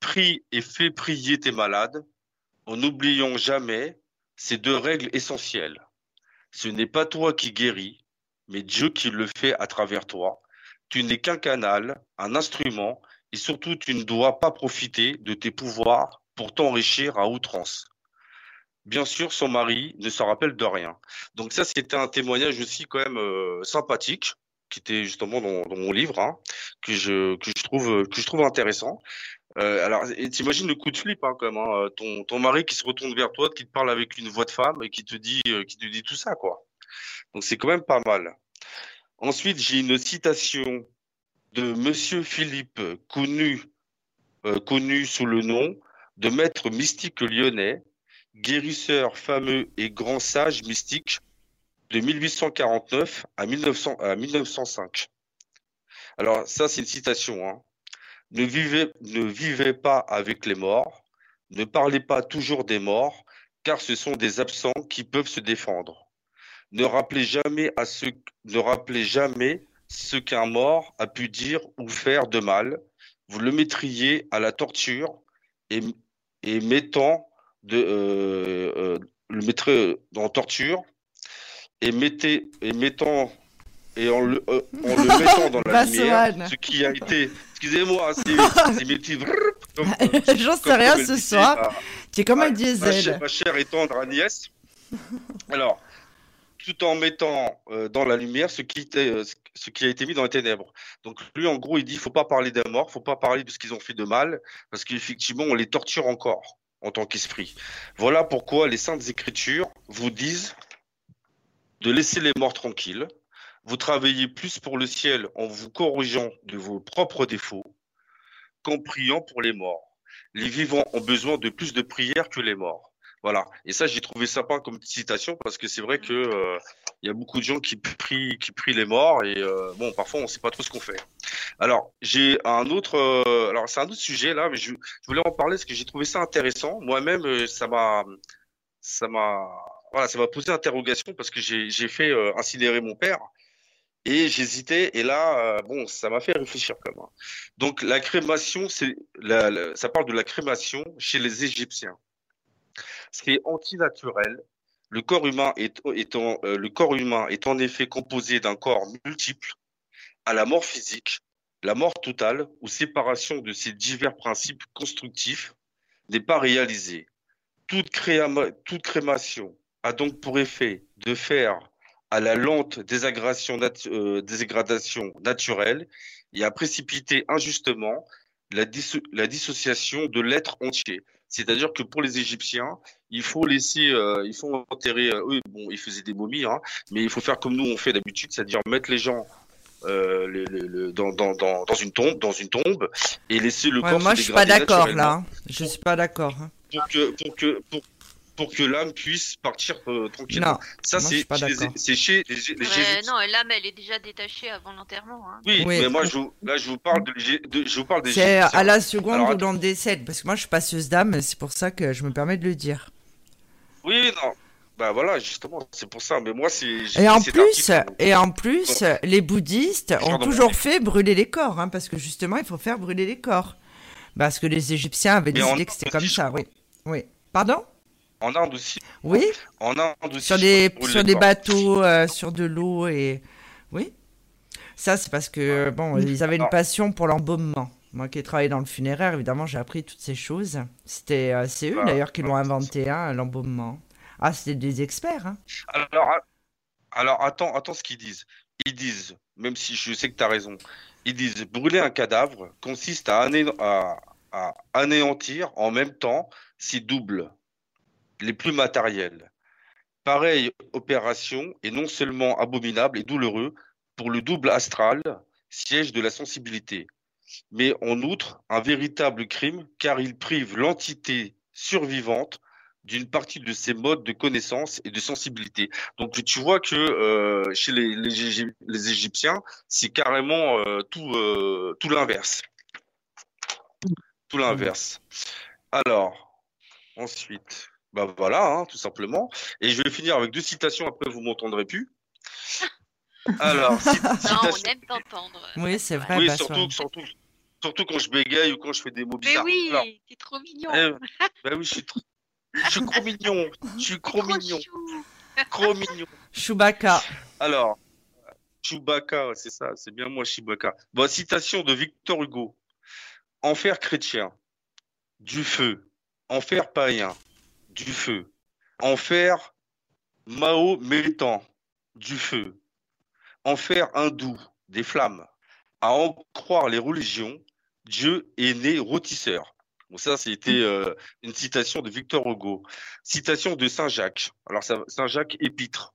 Prie et fais prier tes malades en n'oubliant jamais ces deux règles essentielles. Ce n'est pas toi qui guéris, mais Dieu qui le fait à travers toi. Tu n'es qu'un canal, un instrument, et surtout tu ne dois pas profiter de tes pouvoirs pour t'enrichir à outrance. Bien sûr, son mari ne se rappelle de rien. Donc ça, c'était un témoignage aussi quand même euh, sympathique, qui était justement dans, mon livre, hein, que je trouve intéressant. Euh, alors, t'imagines le coup de flip hein, quand même, hein, ton ton mari qui se retourne vers toi, qui te parle avec une voix de femme et qui te dit euh, qui te dit tout ça quoi. Donc c'est quand même pas mal. Ensuite, j'ai une citation de Monsieur Philippe, connu euh, connu sous le nom de maître mystique lyonnais, guérisseur fameux et grand sage mystique de 1849 à, 1900, à 1905. Alors ça, c'est une citation. Hein. Ne, vivez, ne vivez pas avec les morts, ne parlez pas toujours des morts, car ce sont des absents qui peuvent se défendre. Ne rappelez jamais à ce, ne rappelez jamais ce qu'un mort a pu dire ou faire de mal. Vous le mettriez à la torture et, et mettant de, euh, euh, le mettrez en torture et mettez et mettant et en le, euh, en le mettant dans la *laughs* lumière, ce qui a été, excusez-moi, c'est c'est mes petits *laughs* J'en sais rien ce soir. Tu es comme un ma- ma chère, diesel. ma chère et tendre Agnès. *laughs* Alors, tout en mettant euh, dans la lumière ce qui, était, euh, ce qui a été mis dans les ténèbres. Donc lui, en gros, il dit, faut pas parler des morts, faut pas parler de ce qu'ils ont fait de mal, parce qu'effectivement, on les torture encore en tant qu'esprit. Voilà pourquoi les saintes écritures vous disent de laisser les morts tranquilles. Vous travaillez plus pour le ciel en vous corrigeant de vos propres défauts qu'en priant pour les morts. Les vivants ont besoin de plus de prières que les morts. Voilà. Et ça, j'ai trouvé sympa comme citation parce que c'est vrai que euh, il y a beaucoup de gens qui prient, qui prient les morts et euh, bon, parfois on sait pas trop ce qu'on fait. Alors, j'ai un autre, euh, alors c'est un autre sujet là, mais je, je voulais en parler parce que j'ai trouvé ça intéressant. Moi-même, euh, ça m'a, ça m'a, voilà, ça m'a posé interrogation parce que j'ai, fait euh, incinérer mon père et j'hésitais et là, euh, bon, ça m'a fait réfléchir quand même. Donc, la crémation, c'est, la, la- ça parle de la crémation chez les Égyptiens. C'est antinaturel. Le corps humain est, étant, euh, le corps humain est en effet composé d'un corps multiple à la mort physique, la mort totale ou séparation de ces divers principes constructifs n'est pas réalisée. Toute, crémation a donc pour effet de faire à la lente désagradation, euh, naturelle et à précipiter injustement la dissociation de l'être entier. C'est-à-dire que pour les Égyptiens, il faut laisser, euh, il faut enterrer. Euh, eux, bon, ils faisaient des momies, hein, mais il faut faire comme nous on fait d'habitude, c'est-à-dire mettre les gens euh, le, le, dans, dans, dans, dans, une tombe, dans une tombe, et laisser le corps. Moi, je suis pas d'accord là. Hein. Je suis pas d'accord. Hein. Pour que, pour que, pour, pour que l'âme puisse partir euh, tranquillement. Non, ça, c'est c'est chez les, les, ouais, Non, l'âme, elle est déjà détachée avant l'enterrement. Hein. Oui, oui, mais moi, je vous, là, je vous parle de, de je vous parle des. C'est à la seconde où l'on décède, parce que moi, je suis passeuse d'âme, c'est pour ça que je me permets de le dire. Oui, non. Bah voilà, justement, c'est pour ça. Mais moi, c'est. Et en plus, et en plus, les bouddhistes ont toujours fait brûler les corps, hein, parce que justement, il faut faire brûler les corps, parce que les Égyptiens avaient décidé que c'était comme ça. Oui, oui. Pardon? En Inde aussi. Oui. En Inde aussi. Sur des, sur des bateaux, euh, sur de l'eau et. Oui. Ça, c'est parce que, bon, ils avaient une passion pour l'embaumement. Moi qui ai travaillé dans le funéraire, évidemment, j'ai appris toutes ces choses. C'était, euh, c'est eux bah, d'ailleurs qui l'ont inventé, hein, l'embaumement. Ah, c'était des experts. Hein. Alors, alors, attends, attends ce qu'ils disent. Ils disent, même si je sais que tu as raison, ils disent brûler un cadavre consiste à, à, à anéantir en même temps si double les plus matériels. Pareille opération est non seulement abominable et douloureux pour le double astral, siège de la sensibilité, mais en outre un véritable crime car il prive l'entité survivante d'une partie de ses modes de connaissance et de sensibilité. Donc tu vois que euh, chez les, Égyptiens, c'est carrément euh, euh, tout l'inverse. Tout l'inverse. Alors, ensuite, bah voilà, hein, tout simplement. Et je vais finir avec deux citations, après vous m'entendrez plus. *laughs* Alors, non, on aime t'entendre. Oui, c'est vrai. Oui, surtout, surtout, surtout, quand je bégaye ou quand je fais des mots bizarres. Mais oui, t'es trop mignon. Eh, bah oui, je suis, trop, je suis trop mignon. Je suis trop, mignon. Trop mignon. Chewbacca. Alors, Chewbacca, c'est ça, c'est bien moi, Chewbacca. Bon, citation de Victor Hugo. Enfer chrétien, du feu, enfer païen, du feu. Enfer mahométan, du feu. Enfer hindou, des flammes. À en croire les religions, Dieu est né rôtisseur. Bon, ça, c'était euh, une citation de Victor Hugo. Citation de Saint Jacques. Alors, Saint Jacques épître.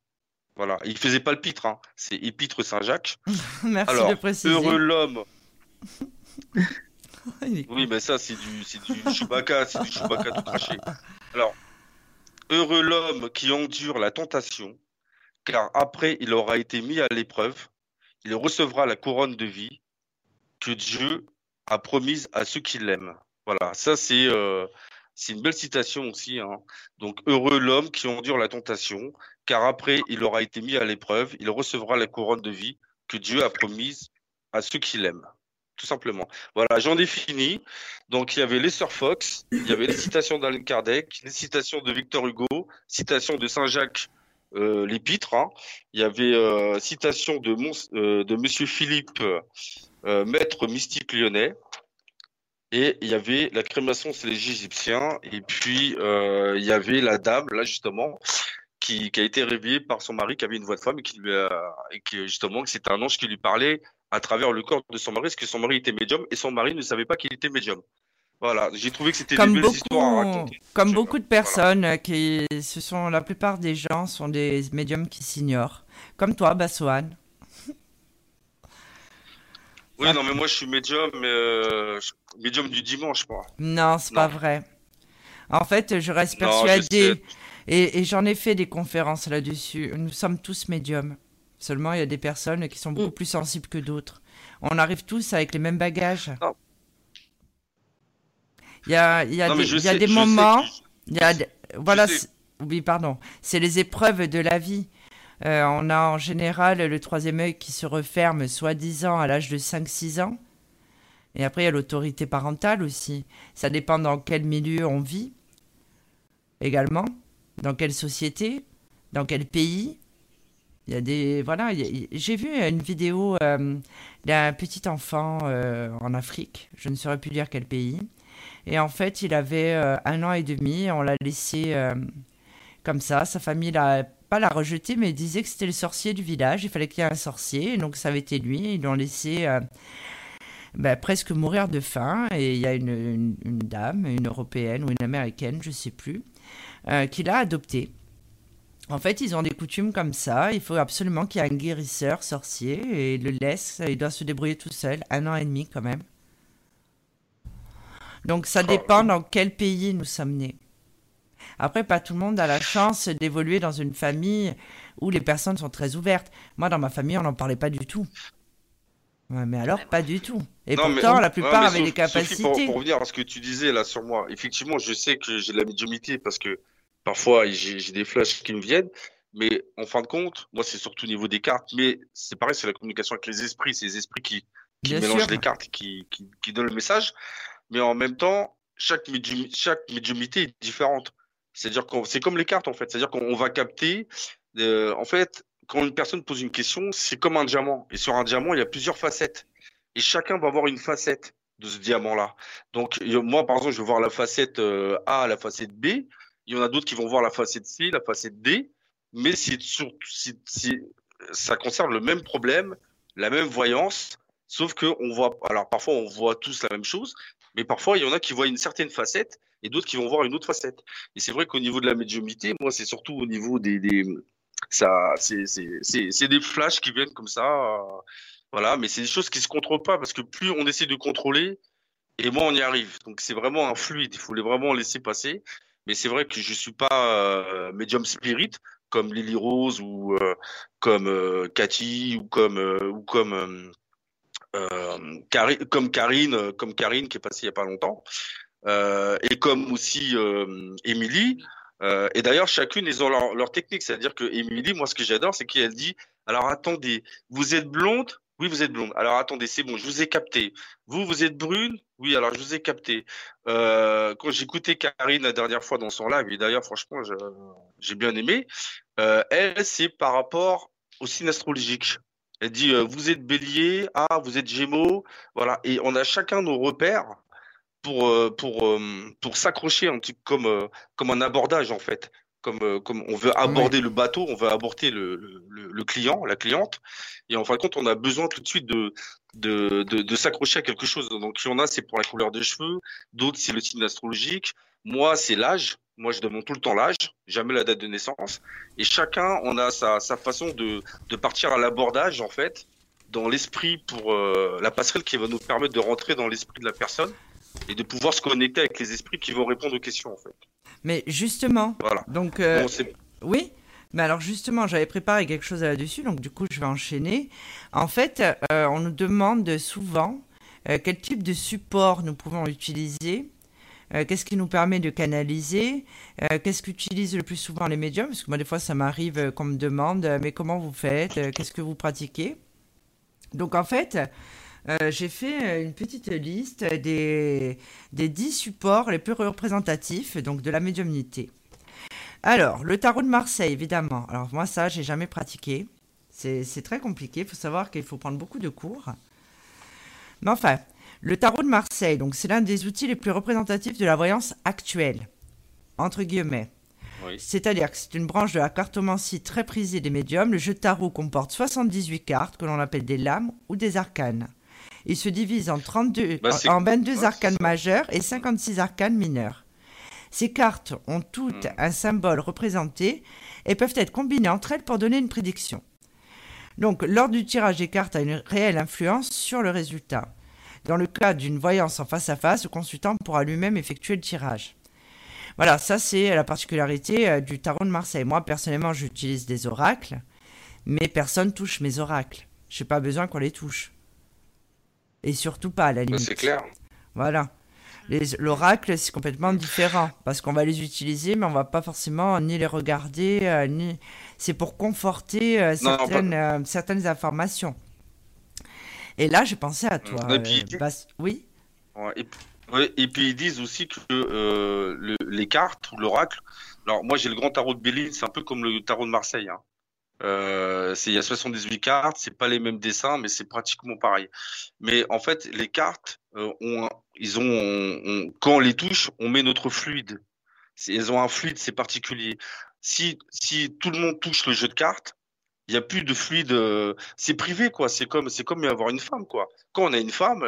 Voilà, il faisait pas le pitre, hein. c'est épître Saint Jacques. *laughs* Merci Alors, de préciser. Heureux l'homme. *laughs* oui, mais ça, c'est du, c'est du Chewbacca, c'est du Chewbacca tout craché. Alors, Heureux l'homme qui endure la tentation, car après il aura été mis à l'épreuve, il recevra la couronne de vie que Dieu a promise à ceux qui l'aiment. Voilà, ça c'est euh, une belle citation aussi. Hein. Donc heureux l'homme qui endure la tentation, car après il aura été mis à l'épreuve, il recevra la couronne de vie que Dieu a promise à ceux qui l'aiment tout simplement. Voilà, j'en ai fini. Donc il y avait les Sir Fox, il y avait les citations d'Alain Kardec, les citations de Victor Hugo, citations de Saint-Jacques euh, l'épître, hein. il y avait euh, citation de, euh, Monsieur Philippe, euh, maître mystique lyonnais, et il y avait la crémation c'est les Égyptiens, et puis il y avait la dame, là justement, qui, a été réveillée par son mari qui avait une voix de femme et qui lui a, et justement c'est un ange qui lui parlait à travers le corps de son mari, parce que son mari était médium et son mari ne savait pas qu'il était médium. Voilà, j'ai trouvé que c'était des belles histoires à raconter. Comme beaucoup de personnes qui, ce sont la plupart des gens sont des médiums qui s'ignorent. Comme toi, Bassoane. Oui, non, mais moi je suis médium, euh, médium du dimanche, quoi. Non, c'est pas vrai. En fait, je reste persuadé, et, et j'en ai fait des conférences là-dessus. Nous sommes tous médiums. Seulement, il y a des personnes qui sont beaucoup mm. plus sensibles que d'autres. On arrive tous avec les mêmes bagages. Il y a, il y a des, il y a des moments. Il y a, voilà. Oui, pardon. C'est les épreuves de la vie. Euh, on a en général le troisième œil qui se referme soi-disant à l'âge de 5-6 ans. Et après, il y a l'autorité parentale aussi. Ça dépend dans quel milieu on vit. Également. Dans quelle société. Dans quel pays. Il y voilà, j'ai vu une vidéo euh, d'un petit enfant euh, en Afrique, je ne saurais plus dire quel pays, Et en fait, il avait euh, un an et demi. On l'a laissé comme ça. Sa famille l'a pas l'a rejeté, mais disait que c'était le sorcier du village. Il fallait qu'il y ait un sorcier. Donc, ça avait été lui. Ils l'ont laissé ben, presque mourir de faim. Et il y a une, dame, une européenne ou une américaine, je sais plus, qui l'a adopté. En fait, ils ont des coutumes comme ça. Il faut absolument qu'il y ait un guérisseur sorcier et le laisse. Il doit se débrouiller tout seul. Un an et demi quand même. Donc ça dépend dans quel pays nous sommes nés. Après, pas tout le monde a la chance d'évoluer dans une famille où les personnes sont très ouvertes. Moi, dans ma famille, on n'en parlait pas du tout. mais alors, pas du tout. Et pourtant, la plupart avaient des capacités. pour, pour, revenir à ce que tu disais là sur moi, effectivement, je sais que j'ai de la médiumité parce que Parfois, j'ai des flashs qui me viennent, mais en fin de compte, moi, c'est surtout au niveau des cartes. Mais c'est pareil, c'est la communication avec les esprits. C'est les esprits qui, qui mélangent les cartes, qui, qui, qui donnent le message. Mais en même temps, chaque, médium, chaque médiumité est différente. C'est-à-dire que c'est comme les cartes, en fait. C'est-à-dire qu'on va capter. Euh, en fait, quand une personne pose une question, c'est comme un diamant. Et sur un diamant, il y a plusieurs facettes. Et chacun va avoir une facette de ce diamant-là. Donc, moi, par exemple, je vais voir la facette euh, A, la facette B. Il y en a d'autres qui vont voir la facette C, la facette D, mais c'est ça concerne le même problème, la même voyance, sauf que on voit, alors parfois on voit tous la même chose, mais parfois il y en a qui voient une certaine facette et d'autres qui vont voir une autre facette. Et c'est vrai qu'au niveau de la médiumité, moi c'est surtout au niveau des, ça, c'est des flashs qui viennent comme ça, voilà, mais c'est des choses qui se contrôlent pas parce que plus on essaie de contrôler, et moins on y arrive. Donc c'est vraiment un fluide, il faut les vraiment laisser passer mais c'est vrai que je suis pas euh, medium spirit comme Lily Rose ou euh, comme euh, Cathy ou comme euh, ou comme comme Karine, comme Karine qui est passée il y a pas longtemps, et comme aussi Émilie. et d'ailleurs, chacune, ils ont leur, leur technique. C'est-à-dire que Émilie, moi, ce que j'adore, c'est qu'elle dit, alors attendez, vous êtes blonde, oui, vous êtes blonde. Alors attendez, c'est bon, je vous ai capté. Vous, vous êtes brune? Oui, alors je vous ai capté. Euh, quand j'écoutais Karine la dernière fois dans son live, et d'ailleurs, franchement, j'ai bien aimé, euh, elle, c'est par rapport au signe astrologique. Elle dit, euh, vous êtes bélier, ah, vous êtes gémeaux, voilà. Et on a chacun nos repères pour, euh, pour, euh, pour s'accrocher un petit comme, comme un abordage, en fait comme, euh, comme on veut aborder le bateau, on veut aborder le, le, le, client, la cliente. Et en fin de compte, on a besoin tout de suite de, de, de, de s'accrocher à quelque chose. Donc, il y en a, c'est pour la couleur des cheveux. D'autres, c'est le signe astrologique. Moi, c'est l'âge. Moi, je demande tout le temps l'âge, jamais la date de naissance. Et chacun, on a sa, sa façon de, de partir à l'abordage, en fait, dans l'esprit pour euh, la passerelle qui va nous permettre de rentrer dans l'esprit de la personne et de pouvoir se connecter avec les esprits qui vont répondre aux questions, en fait. Mais justement, donc euh, oui. Mais alors justement, j'avais préparé quelque chose là-dessus, donc du coup, je vais enchaîner. En fait, euh, on nous demande souvent euh, quel type de support nous pouvons utiliser. Qu'est-ce qui nous permet de canaliser Qu'est-ce qu'utilisent le plus souvent les médiums Parce que moi, des fois, ça m'arrive qu'on me demande Mais comment vous faites Qu'est-ce que vous pratiquez? Donc, en fait, euh, j'ai fait euh, une petite liste des, des 10 supports les plus représentatifs donc de la médiumnité. Alors, le tarot de Marseille, évidemment. Alors, moi, ça, j'ai jamais pratiqué. C'est très compliqué. Il faut savoir qu'il faut prendre beaucoup de cours. Mais enfin, le tarot de Marseille, donc c'est l'un des outils les plus représentatifs de la voyance actuelle, entre guillemets. C'est-à-dire que c'est une branche de la cartomancie très prisée des médiums. Le jeu de tarot comporte 78 cartes que l'on appelle des lames ou des arcanes. Il se divise en, 32, bah, en 22 arcanes majeures et 56 arcanes mineurs. Ces cartes ont toutes hmm. un symbole représenté et peuvent être combinées entre elles pour donner une prédiction. Donc, l'ordre du tirage des cartes a une réelle influence sur le résultat. Dans le cas d'une voyance en face à face, le consultant pourra lui-même effectuer le tirage. Voilà, ça c'est la particularité euh, du tarot de Marseille. Moi, personnellement, j'utilise des oracles, mais personne touche mes oracles. Je n'ai pas besoin qu'on les touche et surtout pas à la limite. C'est clair. Voilà. L'oracle, c'est complètement différent parce qu'on va les utiliser, mais on va pas forcément ni les regarder, euh, ni. C'est pour conforter euh, certaines, euh, certaines informations. Et là, j'ai pensé à toi. Oui? et, puis ils disent aussi que les cartes ou l'oracle. Alors moi, j'ai le grand tarot de Béline, c'est un peu comme le tarot de Marseille. Hein. Euh, il y a 78 cartes, c'est pas les mêmes dessins, mais c'est pratiquement pareil. Mais en fait, les cartes, ont, ils ont, quand on les touche, on met notre fluide. Ils ont un fluide, c'est particulier. Si, si tout le monde touche le jeu de cartes, il n'y a plus de fluide. c'est privé, quoi. C'est comme, c'est comme avoir une femme, quoi. Quand on a une femme,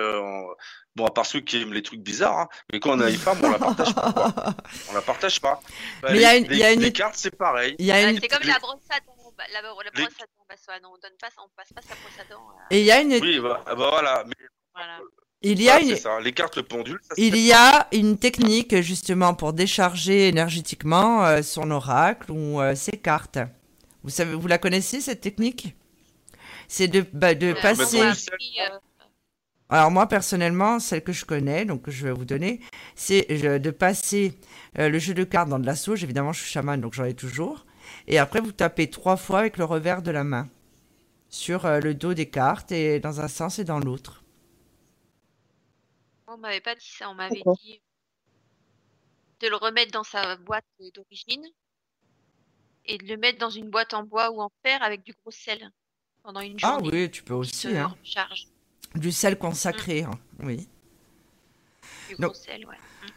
bon, à part ceux qui aiment les trucs bizarres, hein, mais quand on a une femme, on la partage pas. Quoi. On la partage pas. Bah, mais il y a une, les, y a une... les cartes, c'est pareil. Il y a Ah, une... C'est comme la brosse à dents. bah, La, la brosse à dents, bah, soit, non, on donne pas, on passe pas sa brosse à dents. euh, Et il y a une, Oui, bah, bah, voilà. Mais, voilà. il y a une, ça. Les cartes, le pendule. Ça, il y a une technique justement pour décharger énergétiquement euh, son oracle ou euh, ses cartes. Vous savez, vous la connaissez cette technique? C'est de, bah, de passer. du appris, euh, Alors moi personnellement, celle que je connais, donc que je vais vous donner, c'est de passer euh, le jeu de cartes dans de la sauge. Évidemment, je suis chaman, donc j'en ai toujours. Et après, vous tapez trois fois avec le revers de la main sur euh, le dos des cartes et dans un sens et dans l'autre. On m'avait pas dit ça, on m'avait dit de le remettre dans sa boîte d'origine et de le mettre dans une boîte en bois ou en fer avec du gros sel pendant une Ah journée. oui, tu peux aussi. Hein. Du sel consacré, hein, oui. Du gros sel, ouais.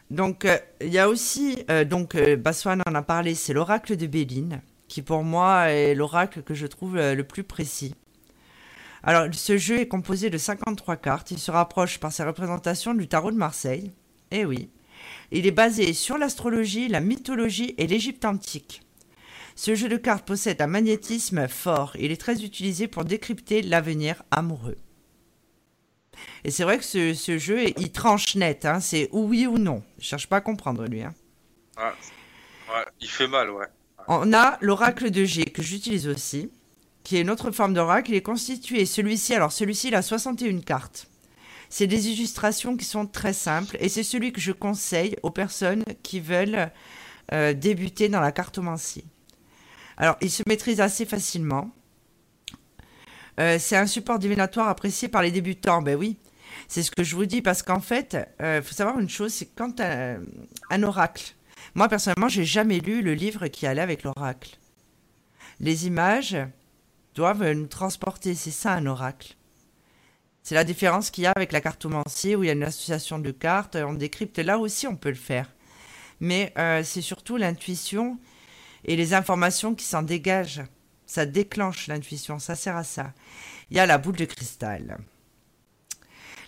Donc, euh, il y a aussi, euh, donc, euh, Baswan en a parlé, c'est l'oracle de Béline, qui pour moi est l'oracle que je trouve euh, le plus précis. Alors, ce jeu est composé de 53 cartes. Il se rapproche par ses représentations du tarot de Marseille. Eh oui. Il est basé sur l'astrologie, la mythologie et l'Égypte antique. Ce jeu de cartes possède un magnétisme fort. Il est très utilisé pour décrypter l'avenir amoureux. Et c'est vrai que ce, ce jeu, il tranche net. hein, c'est ou oui ou non. Il cherche pas à comprendre, lui. hein. Ouais, il fait mal, ouais. On a l'oracle de G que j'utilise aussi, qui est une autre forme d'oracle. Il est constitué, celui-ci, alors celui-ci, il a 61 cartes. C'est des illustrations qui sont très simples et c'est celui que je conseille aux personnes qui veulent euh, débuter dans la cartomancie. Alors, il se maîtrise assez facilement. Euh, c'est un support divinatoire apprécié par les débutants, ben oui. C'est ce que je vous dis parce qu'en fait, il faut savoir une chose, c'est quand un, un oracle, moi personnellement, j'ai jamais lu le livre qui allait avec l'oracle. Les images doivent nous transporter, c'est ça un oracle. C'est la différence qu'il y a avec la cartomancie où il y a une association de cartes, on décrypte, là aussi on peut le faire. Mais euh, c'est surtout l'intuition et les informations qui s'en dégagent. Ça déclenche l'intuition, ça sert à ça. Il y a la boule de cristal.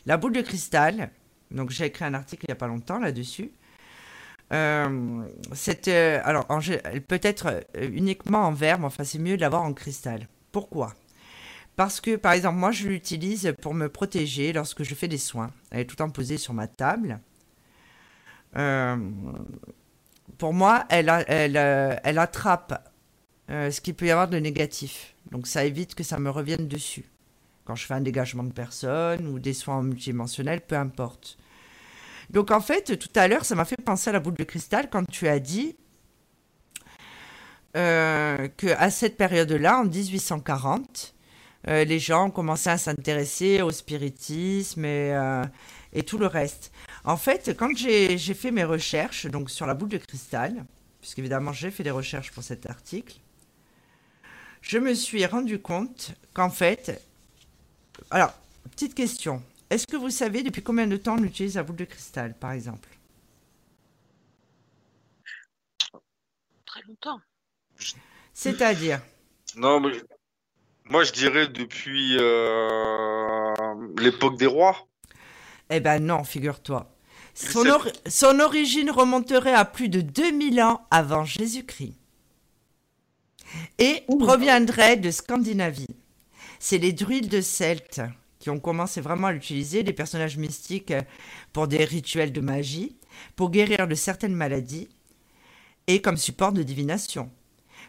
La boule de cristal, donc j'ai écrit un article il n'y a pas longtemps là-dessus. Euh, euh, alors, en gé- elle peut être euh, uniquement en verre, mais enfin c'est mieux de l'avoir en cristal. Pourquoi? Parce que, par exemple, moi je l'utilise pour me protéger lorsque je fais des soins. Elle est tout le temps posée sur ma table. Euh, pour moi, elle, euh, attrape euh, ce qu'il peut y avoir de négatif. Donc ça évite que ça me revienne dessus. Quand je fais un dégagement de personne ou des soins multidimensionnels, peu importe. Donc en fait, tout à l'heure, ça m'a fait penser à la boule de cristal quand tu as dit euh, que à cette période-là, en 1840, euh, les gens ont commencé à s'intéresser au spiritisme et tout le reste. En fait, quand j'ai fait mes recherches donc sur la boule de cristal, puisqu'évidemment j'ai fait des recherches pour cet article, je me suis rendu compte qu'en fait, alors petite question, est-ce que vous savez depuis combien de temps on utilise la boule de cristal, par exemple? Très longtemps. C'est-à-dire? Non, mais moi je dirais depuis euh, l'époque des rois. Eh ben non, figure-toi. Son, C'est- or- son origine remonterait à plus de 2000 ans avant Jésus-Christ. Et proviendrait de Scandinavie. C'est les druides de Celtes qui ont commencé vraiment à l'utiliser, des personnages mystiques euh, pour des rituels de magie, pour guérir de certaines maladies et comme support de divination.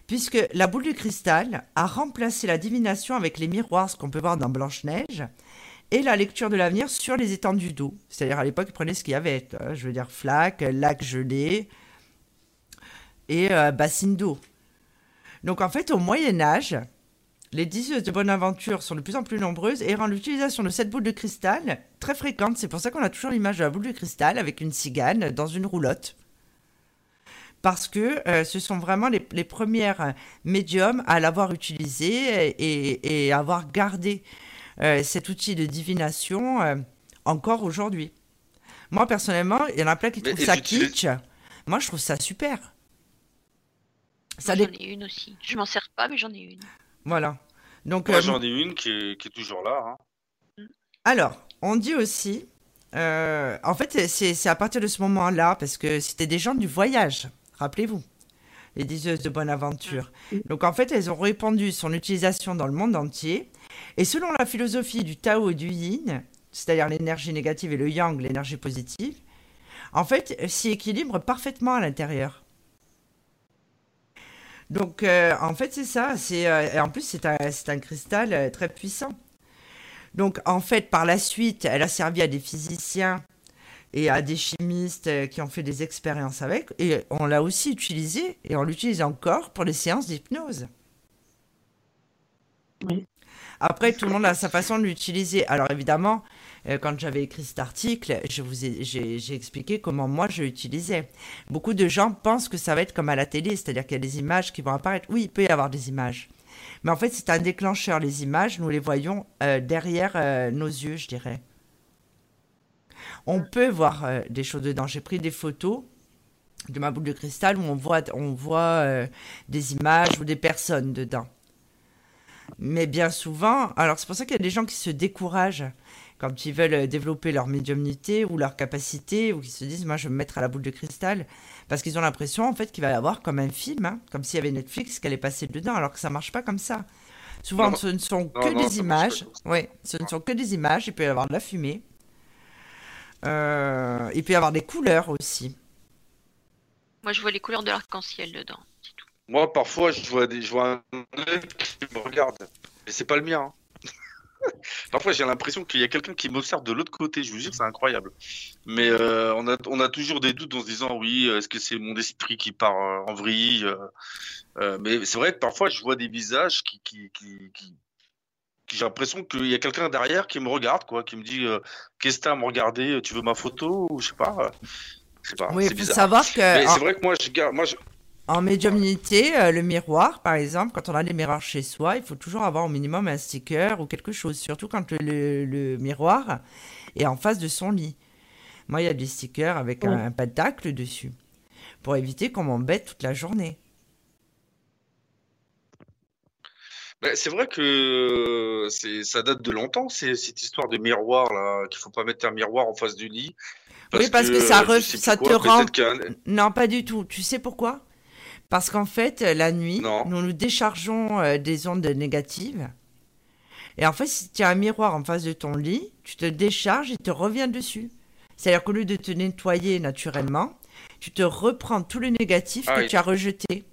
Puisque la boule de cristal a remplacé la divination avec les miroirs, ce qu'on peut voir dans Blanche-Neige, et la lecture de l'avenir sur les étendues d'eau. C'est-à-dire à l'époque, ils prenaient ce qu'il y avait, je veux dire flaques, lacs gelés et euh, bassines d'eau. Donc en fait, au Moyen Âge, les diseuses de bonne aventure sont de plus en plus nombreuses et rendent l'utilisation de cette boule de cristal très fréquente. C'est pour ça qu'on a toujours l'image de la boule de cristal avec une cigane dans une roulotte. Parce que euh, ce sont vraiment les, les premières médiums à l'avoir utilisé et, et avoir gardé euh, cet outil de divination euh, encore aujourd'hui. Moi, personnellement, il y en a plein qui Mais- trouvent ça kitsch. Moi, je trouve ça super. Ça J'en ai une aussi. Je m'en sers pas, mais j'en ai une. Voilà. Donc, Moi, euh, j'en ai une qui est, qui est toujours là. hein. alors, on dit aussi, euh, en fait, c'est c'est à partir de ce moment-là, parce que c'était des gens du voyage, rappelez-vous, les diseuses de bonne aventure. Donc, en fait, elles ont répandu son utilisation dans le monde entier. Et selon la philosophie du Tao et du Yin, c'est-à-dire l'énergie négative et le Yang, l'énergie positive, en fait, s'y équilibrent parfaitement à l'intérieur. Donc, euh, en fait, c'est ça. C'est euh, en plus, c'est un, cristal euh, très puissant. Donc, en fait, par la suite, elle a servi à des physiciens et à des chimistes qui ont fait des expériences avec. Et on l'a aussi utilisé, et on l'utilise encore pour les séances d'hypnose. Oui. Après, tout le monde a sa façon de l'utiliser. Alors, évidemment, euh, quand j'avais écrit cet article, je vous ai- j'ai expliqué comment moi je l'utilisais. Beaucoup de gens pensent que ça va être comme à la télé, c'est-à-dire qu'il y a des images qui vont apparaître. Oui, il peut y avoir des images. Mais en fait, c'est un déclencheur. Les images, nous les voyons euh, derrière euh, nos yeux, je dirais. On peut voir des choses dedans. J'ai pris des photos de ma boule de cristal où on voit, des images ou des personnes dedans. Mais bien souvent, alors c'est pour ça qu'il y a des gens qui se découragent quand ils veulent euh, développer leur médiumnité ou leur capacité, ou qui se disent, moi je vais me mettre à la boule de cristal, parce qu'ils ont l'impression en fait qu'il va y avoir comme un film, hein, comme s'il y avait Netflix qui allait passer dedans, alors que ça marche pas comme ça. Souvent, Non, ce ne sont non, que non, des images. pas comme ça. Oui, ce ne sont que des images. Il peut y avoir de la fumée. Euh, il peut y avoir des couleurs aussi. Moi, je vois les couleurs de l'arc-en-ciel dedans. Moi, parfois, je vois, des, je vois un œil qui me regarde. Et c'est pas le mien. hein. *laughs* parfois, j'ai l'impression qu'il y a quelqu'un qui m'observe de l'autre côté. Je vous jure, c'est incroyable. Mais euh, on, a, on a toujours des doutes en se disant oui, est-ce que c'est mon esprit qui part euh, en vrille euh, euh, Mais c'est vrai que parfois, je vois des visages qui. qui, qui, qui- qui- j'ai l'impression qu'il y a quelqu'un derrière qui me regarde, quoi, qui me dit euh, Qu'est-ce que t'as à me regarder? Tu veux ma photo? Ou je sais pas. euh, Je sais pas. oui, c'est il faut bizarre. savoir que Mais en, c'est vrai que moi, je garde. Moi, je... en médiumnité, euh, le miroir, par exemple, quand on a des miroirs chez soi, il faut toujours avoir au minimum un sticker ou quelque chose, surtout quand le, le- le miroir est en face de son lit. Moi, il y a des stickers avec Ouais. un, un pentacle dessus, pour éviter qu'on m'embête toute la journée. Ben, c'est vrai que c'est, ça date de longtemps, cette histoire de miroir là, qu'il faut pas mettre un miroir en face du lit. Oui, parce que ça ref- quoi, te rend- Non, pas du tout. Tu sais pourquoi? Parce qu'en fait, euh, la nuit, Non. nous nous déchargeons euh, des ondes négatives. Et en fait, si tu as un miroir en face de ton lit, tu te décharges et te reviens dessus. C'est-à-dire qu'au lieu de te nettoyer naturellement, tu te reprends tout le négatif Ah que oui. tu as rejeté.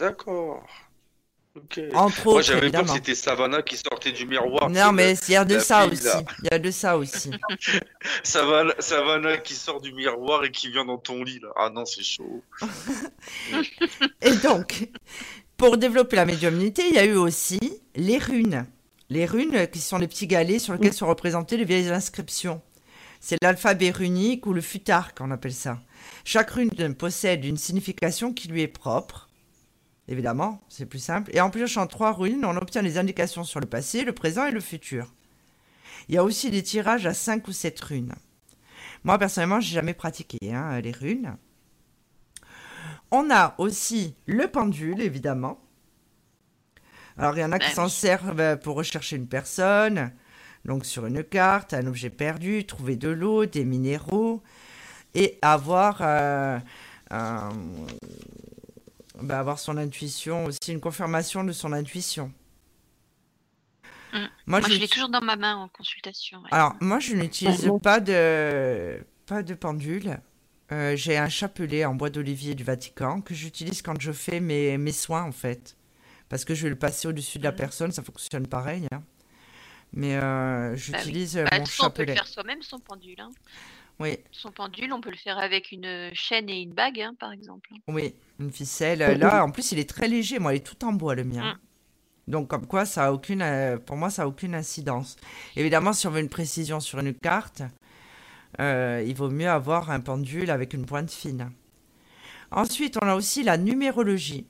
D'accord. Ok. Entre Moi, j'avais peur que c'était Savannah qui sortait du miroir. Non, mais il y a de ça aussi. Il y a de ça aussi. *laughs* Savannah, Savannah qui sort du miroir et qui vient dans ton lit là. Ah non, c'est chaud. *laughs* Et donc, pour développer la médiumnité, il y a eu aussi les runes. Les runes qui sont les petits galets sur lesquels sont représentées les vieilles inscriptions. C'est l'alphabet runique ou le futarque, on appelle ça. Chaque rune possède une signification qui lui est propre. Évidemment, c'est plus simple. Et en piochant trois runes, on obtient les indications sur le passé, le présent et le futur. Il y a aussi des tirages à 5 ou 7 runes. Moi, personnellement, j'ai jamais pratiqué hein, les runes. On a aussi le pendule, évidemment. Alors, il y en a qui Ben s'en servent pour rechercher une personne, donc sur une carte, un objet perdu, trouver de l'eau, des minéraux, et avoir, euh, un- ben, avoir son intuition, aussi une confirmation de son intuition. Mm. Moi, Moi, je je l'ai toujours dans ma main en consultation. ouais. alors, moi, je n'utilise Ah, pas de, pas de pendule. Euh, j'ai un chapelet en bois d'olivier du Vatican que j'utilise quand je fais mes, mes soins, en fait. Parce que je vais le passer au-dessus de la Mhm. personne, ça fonctionne pareil. hein. Mais euh, Bah oui. j'utilise Bah, mon de toute façon, on peut le chapelet. faire soi-même, son pendule. hein. Oui, Son pendule, on peut le faire avec une chaîne et une bague, hein, par exemple. oui, une ficelle. Euh, Là, en plus, il est très léger. Moi, il est tout en bois, le mien. Mm. Donc, comme quoi, ça a aucune, euh, pour moi, ça a aucune incidence. Évidemment, si on veut une précision sur une carte, euh, il vaut mieux avoir un pendule avec une pointe fine. Ensuite, on a aussi la numérologie.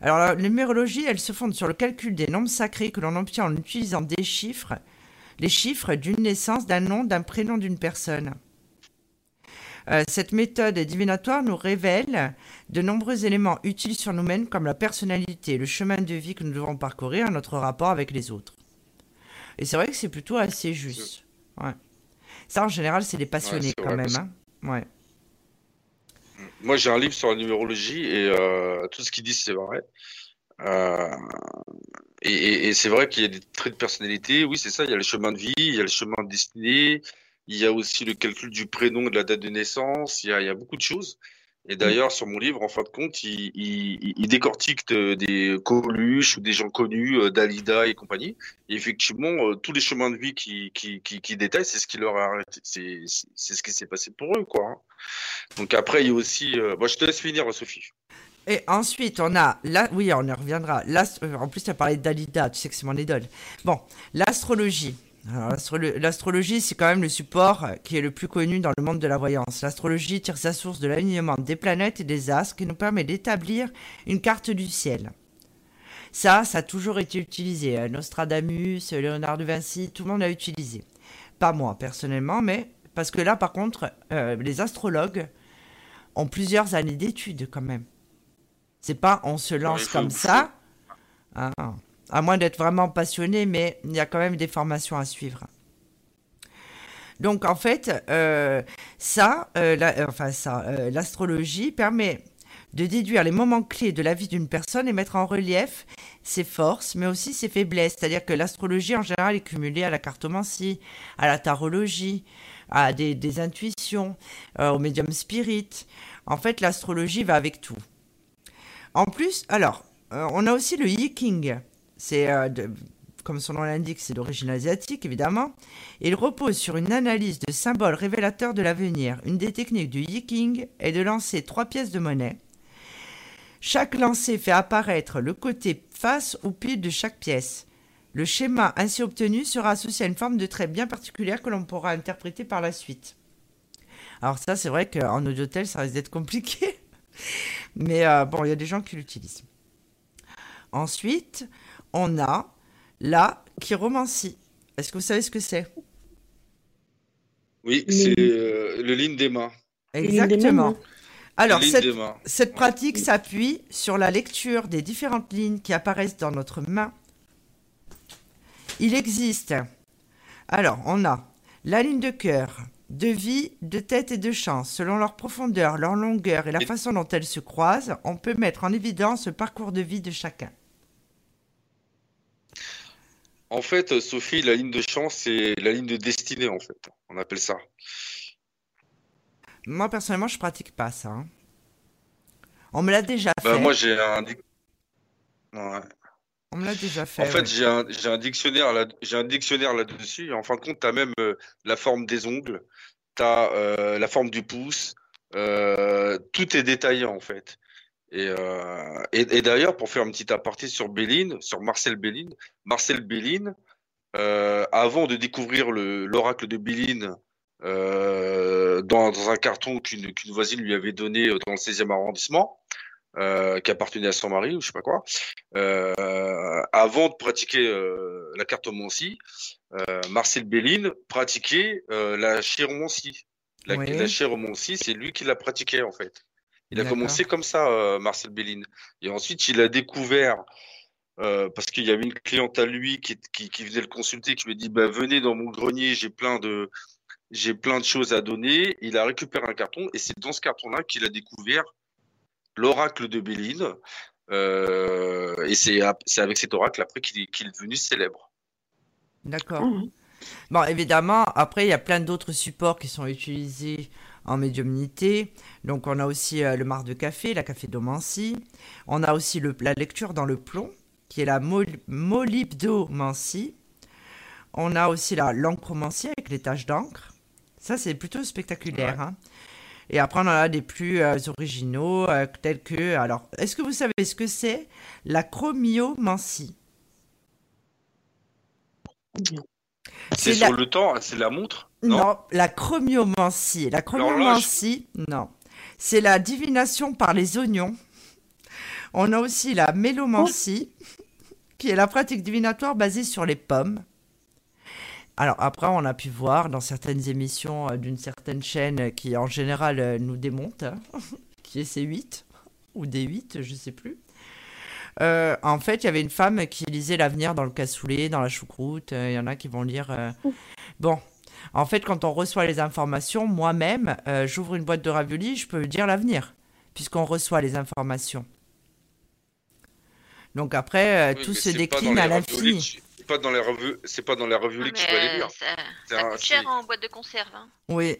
Alors, la numérologie, elle se fonde sur le calcul des nombres sacrés que l'on obtient en utilisant des chiffres les chiffres d'une naissance, d'un nom, d'un prénom d'une personne. Euh, cette méthode divinatoire nous révèle de nombreux éléments utiles sur nous-mêmes comme la personnalité, le chemin de vie que nous devons parcourir, notre rapport avec les autres. Et c'est vrai que c'est plutôt assez juste. Ouais. Ça, en général, c'est des passionnés quand même. Hein. Ouais. Moi, j'ai un livre sur la numérologie et euh, tout ce qu'ils disent, c'est vrai. Euh, et, c'est vrai qu'il y a des traits de personnalité. Oui, c'est ça. Il y a le chemin de vie, il y a le chemin de destinée, il y a aussi le calcul du prénom et de la date de naissance. Il y a, beaucoup de choses. Et d'ailleurs, sur mon livre, en fin de compte, il, décortique des Coluche ou des gens connus, euh, Dalida et compagnie. Et effectivement, euh, tous les chemins de vie qui, qui, qui, détaillent, c'est ce qui leur a arrêté. C'est, ce qui s'est passé pour eux, quoi. Hein. Donc après, il y a aussi. Euh... je te laisse finir, Sophie. Et ensuite, on a, là, oui, on y reviendra. En plus, tu as parlé de Dalida, tu sais que c'est mon idole. Bon, l'astrologie. L'astrologie, c'est quand même le support qui est le plus connu dans le monde de la voyance. L'astrologie tire sa source de l'alignement des planètes et des astres qui nous permet d'établir une carte du ciel. Ça, ça a toujours été utilisé. Euh, Nostradamus, Léonard de Vinci, tout le monde l'a utilisé. Pas moi, personnellement, mais parce que là, par contre, euh, les astrologues ont plusieurs années d'études quand même. C'est pas on se lance comme ça. Ah à moins d'être vraiment passionné, mais il y a quand même des formations à suivre. Donc en fait, euh, ça, euh, euh, enfin ça, l'astrologie permet de déduire les moments clés de la vie d'une personne et mettre en relief ses forces, mais aussi ses faiblesses. C'est-à-dire que l'astrologie en général est cumulée à la cartomancie, à la tarologie, à des, des intuitions, au médium spirit. En fait, l'astrologie va avec tout. En plus, alors, on a aussi le yiking. C'est, euh, comme son nom l'indique, c'est d'origine asiatique, évidemment. il repose sur une analyse de symboles révélateurs de l'avenir. Une des techniques du yiking est de lancer trois pièces de monnaie. Chaque lancé fait apparaître le côté face ou pile de chaque pièce. Le schéma ainsi obtenu sera associé à une forme de trait bien particulière que l'on pourra interpréter par la suite. Alors ça, c'est vrai qu'en audiotel, ça risque d'être compliqué. *laughs* Mais euh, bon, il y a des gens qui l'utilisent. Ensuite, on a la chiromancie. Est-ce que vous savez ce que c'est? Oui, c'est euh, le ligne des mains. Exactement. Alors, cette, pratique s'appuie sur la lecture des différentes lignes qui apparaissent dans notre main. Il existe, alors, on a la ligne de cœur, de vie, de tête et de chance. Selon leur profondeur, leur longueur et la façon dont elles se croisent, on peut mettre en évidence le parcours de vie de chacun. En fait, Sophie, la ligne de chance, c'est la ligne de destinée, en fait. On appelle ça. Moi, personnellement, je pratique pas ça. Hein. On me l'a déjà bah, fait. moi, j'ai un. On me l'a déjà fait. En fait, j'ai un, dictionnaire là, j'ai un dictionnaire là-dessus. En fin de compte, tu as même euh, la forme des ongles, tu as euh, la forme du pouce. Euh, tout est détaillé en fait. Euh, et, et, d'ailleurs, pour faire un petit aparté sur Béline, sur Marcel Béline, Marcel Béline, euh, avant de découvrir l'oracle de Béline euh, dans, un carton qu'une voisine lui avait donné dans le 16e arrondissement, qui appartenait à son mari ou je sais pas quoi, avant de pratiquer la cartomancie, Marcel Béline pratiquait la chiromancie. La, la chiromancie, c'est lui qui la pratiquait en fait. Il a commencé comme ça, euh, Marcel Béline. Et ensuite, il a découvert, euh, parce qu'il y avait une cliente à lui qui, qui, venait le consulter, qui lui a dit bah, Venez dans mon grenier, j'ai plein, de, j'ai plein de choses à donner. Il a récupéré un carton, et c'est dans ce carton-là qu'il a découvert l'oracle de Béline. Euh, et c'est, avec cet oracle après qu'il est, est devenu célèbre. D'accord. Mmh. Bon, évidemment, après, il y a plein d'autres supports qui sont utilisés en médiumnité. Donc on a aussi euh, le marc de café, la café d'omancie. On a aussi le, la lecture dans le plomb, qui est la molybdomancie. On a aussi la l'encromancie avec les taches d'encre. Ça, c'est plutôt spectaculaire. Hein. Et après, on en a des plus euh, originaux, euh, tels que... Alors, est-ce que vous savez ce que c'est la chromiomancie c'est sur le temps, c'est la montre non, la chromiomancie. La chromiomancie, non. C'est la divination par les oignons. On a aussi la mélomancie, qui est la pratique divinatoire basée sur les pommes. Alors après, on a pu voir dans certaines émissions euh, d'une certaine chaîne qui en général euh, nous démonte, hein, *laughs* qui est C8 ou D8, je sais plus. Euh, en fait, il y avait une femme qui lisait l'avenir dans le cassoulet, dans la choucroute. Il y en a qui vont lire. Bon, en fait, quand on reçoit les informations, moi-même, j'ouvre une boîte de raviolis, je peux dire l'avenir, puisqu'on reçoit les informations. Donc après, tout se décline à l'infini pas dans les revues, c'est pas dans les revues que tu peux aller lire. Ça, ça coûte cher en boîte de conserve. Hein. Oui.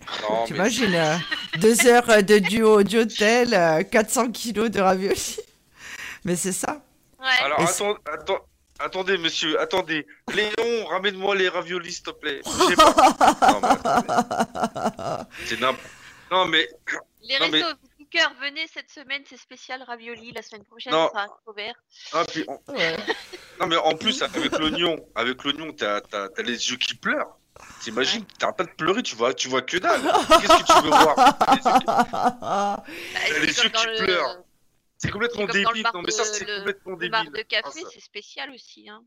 tu imagines euh, deux heures euh, de duo hôtel, 400 euh, kilos de raviolis. Mais c'est ça. Ouais. Alors attends, attends, attendez, monsieur, attendez. Léon, ramène-moi les raviolis, s'il te plaît. *laughs* C'est n'importe. Non mais. Les restos, venez cette semaine, c'est spécial ravioli. La semaine prochaine, ça sera ouvert. Ah, non, mais en plus, avec l'oignon, avec l'oignon, t'as as, les yeux qui pleurent. T'imagines, t'arrêtes pas de pleurer, tu vois, tu vois que dalle. Qu'est-ce que tu veux voir? *laughs* T'as les yeux qui, bah, pleurent. C'est complètement débile. Non, mais ça, c'est complètement débile. Le marque de café, ah, c'est spécial aussi. Hein.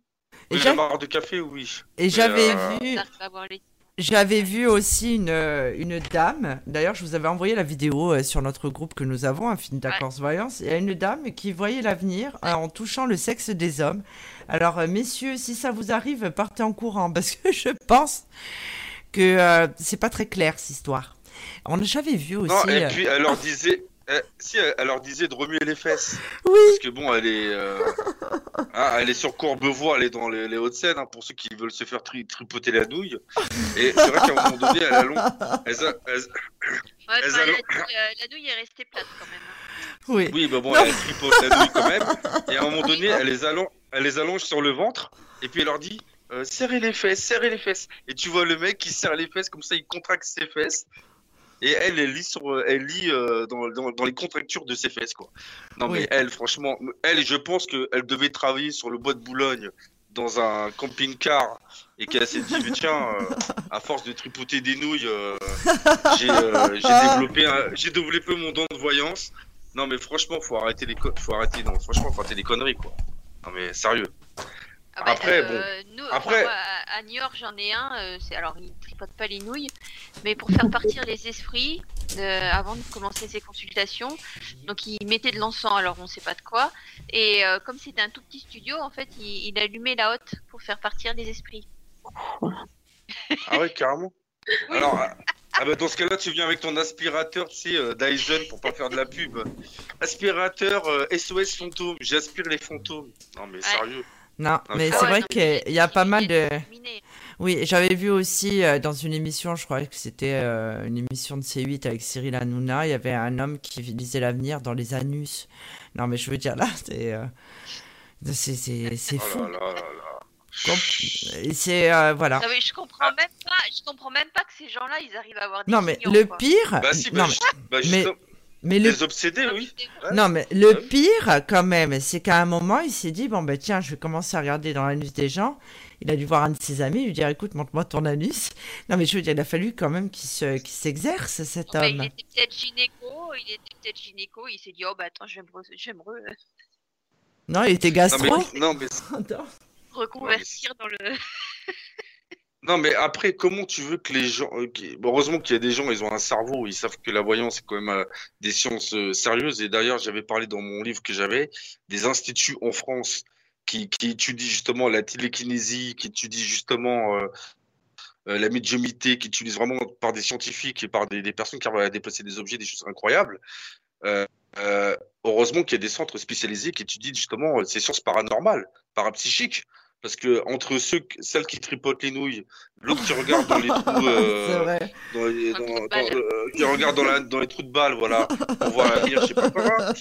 Et la marque de café, oui. Et j'avais euh, vu. J'avais vu aussi une, euh, une dame, d'ailleurs je vous avais envoyé la vidéo euh, sur notre groupe que nous avons, Infini d'accord Voyance, il y a une dame qui voyait l'avenir euh, en touchant le sexe des hommes. Alors messieurs, si ça vous arrive, partez en courant, *laughs* parce que je pense que c'est pas très clair cette histoire. On j'avais vu aussi... Non, et puis elle leur disait, eh, si elle leur disait de remuer les fesses. Oui. Parce que bon, elle est, euh, hein, elle est sur Courbevoie, elle est dans les, les Hauts-de-Seine, hein, pour ceux qui veulent se faire tripoter la douille. Et c'est vrai qu'à un moment donné, elle a long. Elle a, elle, ouais, elle a long... la, douille est restée plate quand même. Hein. Oui. Oui, bah bon, elle tripote la douille quand même. Et à un moment donné, elle les allonge, elle les allonge sur le ventre. Et puis elle leur dit, euh, serrez les fesses, serrez les fesses. Et tu vois le mec qui serre les fesses, comme ça, il contracte ses fesses et elle, elle lit, sur, elle lit euh, dans, dans, dans, les contractures de ses fesses, quoi. Non, mais elle, franchement, elle, je pense qu'elle devait travailler sur le bois de Boulogne dans un camping-car et qu'elle s'est dit, *laughs* tiens, euh, à force de tripoter des nouilles, euh, j'ai développé, j'ai développé mon don de voyance. Non, mais franchement, faut arrêter les, faut arrêter, non, franchement, faut arrêter les conneries, quoi. Non, mais sérieux. Ah bah, après, bon. Nous, après... à New York, j'en ai un. c'est alors, il tripote pas les nouilles, mais pour faire partir les esprits euh, avant de commencer ses consultations. Donc il mettait de l'encens, alors on sait pas de quoi. Et euh, comme c'était un tout petit studio, en fait, il, allumait la hotte pour faire partir les esprits. Ah ouais, carrément. *laughs* Alors, ah bah dans ce cas-là, tu viens avec ton aspirateur, tu sais, euh, Dyson pour pas faire de la pub. Aspirateur SOS fantôme, j'aspire les fantômes. Non mais sérieux. Non, mais c'est vrai qu'il y a pas mal de. Oui, j'avais vu aussi euh, dans une émission, je crois que c'était euh, une émission de C8 avec Cyril Hanouna, il y avait un homme qui lisait l'avenir dans les anus. Non, mais je veux dire, là, c'est. Euh, c'est c'est oh fou. C'est voilà. Ah je comprends même pas. Je comprends même pas que ces gens-là, ils arrivent à avoir des. Non mais le pire. Bah si, bah, bah, mais, mais les obsédés, oui. Non, mais le pire, quand même, c'est qu'à un moment, il s'est dit bon, ben tiens, je vais commencer à regarder dans l'anus des gens. Il a dû voir un de ses amis, lui dire écoute, montre-moi ton anus. Non, mais je veux dire, il a fallu quand même qu'il se, s'exerce, cet homme. il était peut-être gynéco, il était peut-être gynéco, il s'est dit oh, bah attends, j'aimerais. Non, il était gastro. Non, mais. Reconvertir dans le. *laughs* Non, mais après, comment tu veux que les gens. Euh, heureusement qu'il y a des gens, ils ont un cerveau, ils savent que la voyance, c'est quand même euh, des sciences euh, sérieuses. Et d'ailleurs, j'avais parlé dans mon livre que j'avais des instituts en France qui, étudient justement la télékinésie, qui étudient justement la médiumité, qui utilisent vraiment par des scientifiques et par des personnes qui arrivent à déplacer des objets, des choses incroyables. heureusement qu'il y a des centres spécialisés qui étudient justement ces sciences paranormales, parapsychiques. Parce que entre ceux, celles qui tripotent les nouilles, l'autre qui regarde dans les *laughs* trous, euh, dans les, dans, dans, euh, qui regarde dans, la, dans, les trous de balles, voilà, on voit je sais pas quoi.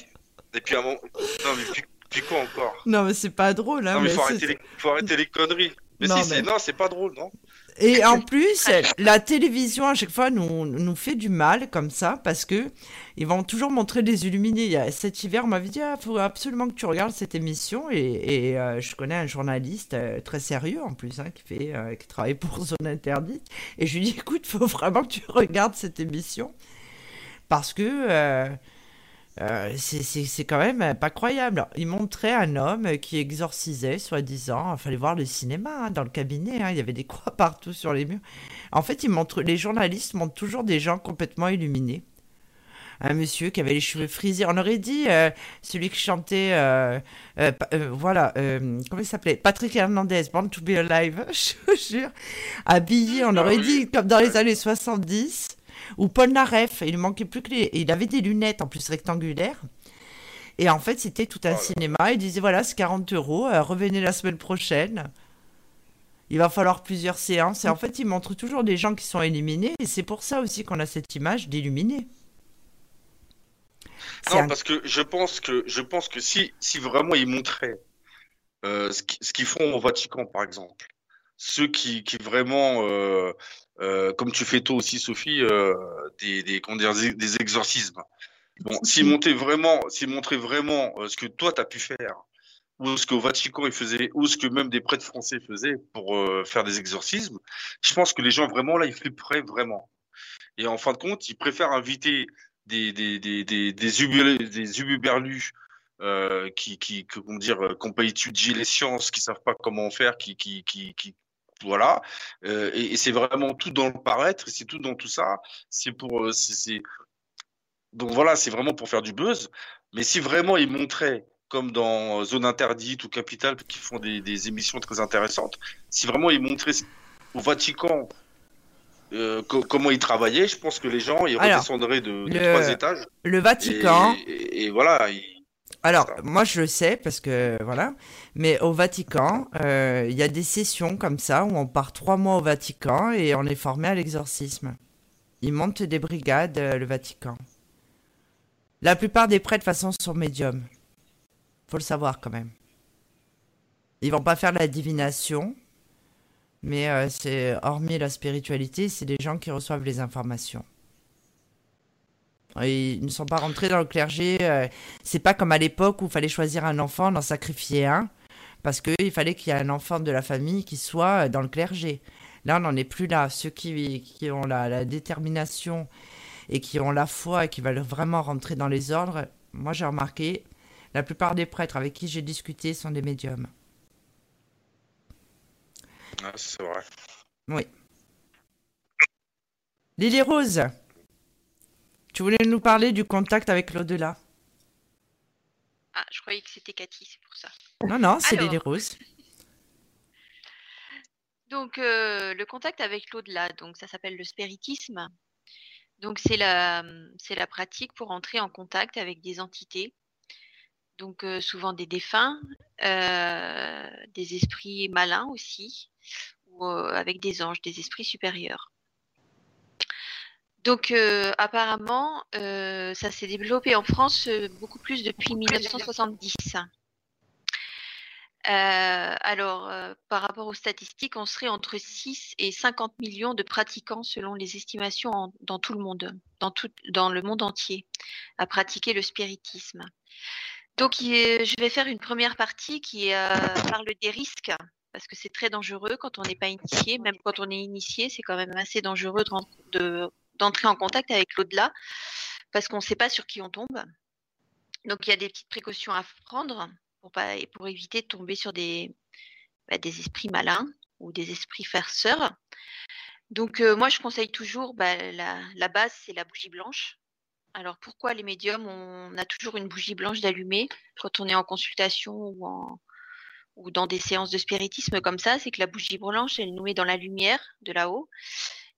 Et puis à un moment, non mais puis, puis quoi encore? Non mais c'est pas drôle, hein. Non mais, mais faut, arrêter les, faut arrêter les conneries. Mais non, si, mais... non, c'est pas drôle, non? Et en plus, la télévision à chaque fois nous, nous fait du mal comme ça parce que ils vont toujours montrer des illuminés. Il cet hiver, on m'avait dit il ah, faut absolument que tu regardes cette émission. Et, et euh, je connais un journaliste euh, très sérieux en plus hein, qui fait euh, qui travaille pour *laughs* Zone Interdite. Et je lui dis écoute, faut vraiment que tu regardes cette émission parce que Euh, c'est quand même pas croyable. Il montrait un homme qui exorcisait, soi-disant. Il fallait voir le cinéma hein, dans le cabinet. Hein. il y avait des croix *laughs* partout sur les murs. En fait, il montre, les journalistes montrent toujours des gens complètement illuminés. Un monsieur qui avait les cheveux frisés. On aurait dit euh, celui qui chantait, euh, voilà, comment il s'appelait? Patrick Hernandez, Born to be Alive, *laughs* je vous jure. Habillé, on aurait dit comme dans les années 70. Ou Paul Naref, il manquait plus que les... Il avait des lunettes en plus rectangulaires. Et en fait, c'était tout un cinéma. Il disait voilà, c'est 40 euros, euh, revenez la semaine prochaine. Il va falloir plusieurs séances. Et en fait, il montre toujours des gens qui sont éliminés. Et c'est pour ça aussi qu'on a cette image d'illuminés. Non, parce que je pense que, je pense que si, si vraiment ils montraient euh, ce qu'ils font au Vatican, par exemple, ceux qui, qui vraiment euh, euh, comme tu fais toi aussi, Sophie, euh, des, des, des exorcismes. Bon, s'ils montraient vraiment, vraiment euh, ce que toi, tu as pu faire, ou ce qu'au Vatican, ils faisaient, ou ce que même des prêtres français faisaient pour faire des exorcismes, je pense que les gens, vraiment, là, ils flipperaient vraiment. Et en fin de compte, ils préfèrent inviter des, des, des, des, des, des ububerlus euh, qui, qui, comment dire, qui n'ont pas étudié les sciences, qui savent pas comment faire, qui, qui, qui, qui, voilà. Euh, et, c'est vraiment tout dans le paraître, c'est tout dans tout ça. C'est pour, euh, c'est, donc voilà, c'est vraiment pour faire du buzz. Mais si vraiment ils montraient, comme dans Zone Interdite ou Capital, qui font des, émissions très intéressantes, si vraiment ils montraient au Vatican euh, comment ils travaillaient, je pense que les gens ils redescendraient de, trois étages. Le Vatican. Et, et voilà. Alors, moi, je le sais parce que voilà. Mais au Vatican, euh, il y a des sessions comme ça où on part trois mois au Vatican et on est formé à l'exorcisme. Ils montent des brigades, euh, le Vatican. La plupart des prêtres, de façon, sont médiums. Faut le savoir quand même. Ils vont pas faire la divination, mais euh, c'est hormis la spiritualité, c'est des gens qui reçoivent les informations. Ils ne sont pas rentrés dans le clergé. Euh, c'est pas comme à l'époque où il fallait choisir un enfant, d'en sacrifier un, parce qu'il fallait qu'il y ait un enfant de la famille qui soit dans le clergé. Là, on n'en est plus là. Ceux qui, qui ont la, détermination et qui ont la foi et qui veulent vraiment rentrer dans les ordres, moi j'ai remarqué, la plupart des prêtres avec qui j'ai discuté sont des médiums. Ah, c'est vrai. Oui. Lily Rose. Tu voulais nous parler du contact avec l'au-delà Ah, je croyais que c'était Cathy, c'est pour ça. Non, non, c'est Lily Rose. Donc, euh, le contact avec l'au-delà, donc ça s'appelle le spiritisme. Donc, c'est la, c'est la pratique pour entrer en contact avec des entités. Donc, euh, souvent des défunts, euh, des esprits malins aussi, ou avec des anges, des esprits supérieurs. Donc euh, apparemment, euh, ça s'est développé en France euh, beaucoup plus depuis 1970. alors, par rapport aux statistiques, on serait entre 6 et 50 millions de pratiquants selon les estimations dans tout le monde, dans, tout, dans le monde entier, à pratiquer le spiritisme. Donc, je vais faire une première partie qui parle des risques, parce que c'est très dangereux quand on n'est pas initié. Même quand on est initié, c'est quand même assez dangereux de d'entrer en contact avec l'au-delà parce qu'on ne sait pas sur qui on tombe. Donc il y a des petites précautions à prendre pour, éviter de tomber sur des, bah, des esprits malins ou des esprits farceurs. Donc euh, moi je conseille toujours bah, la, base c'est la bougie blanche. Alors pourquoi les médiums on a toujours une bougie blanche d'allumer quand on est en consultation ou dans des séances de spiritisme comme ça, c'est que la bougie blanche, elle nous met dans la lumière de là-haut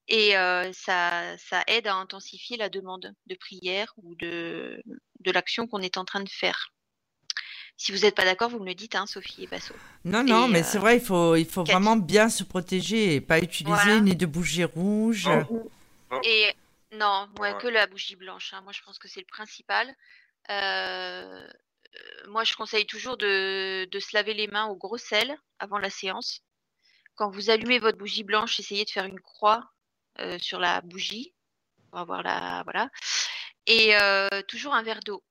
et ça, ça aide à intensifier la demande de prière ou de, de l'action qu'on est en train de faire. Si vous n'êtes pas d'accord, vous me le dites, hein, Sophie et Basso. Non, non, mais c'est vrai, il faut, il faut vraiment bien se protéger et pas utiliser ni de bougie rouge. Et non, que la bougie blanche. Hein. Moi, je pense que c'est le principal. moi, je conseille toujours de, de, se laver les mains au gros sel avant la séance. Quand vous allumez votre bougie blanche, essayez de faire une croix euh, sur la bougie pour avoir la voilà et euh, toujours un verre d'eau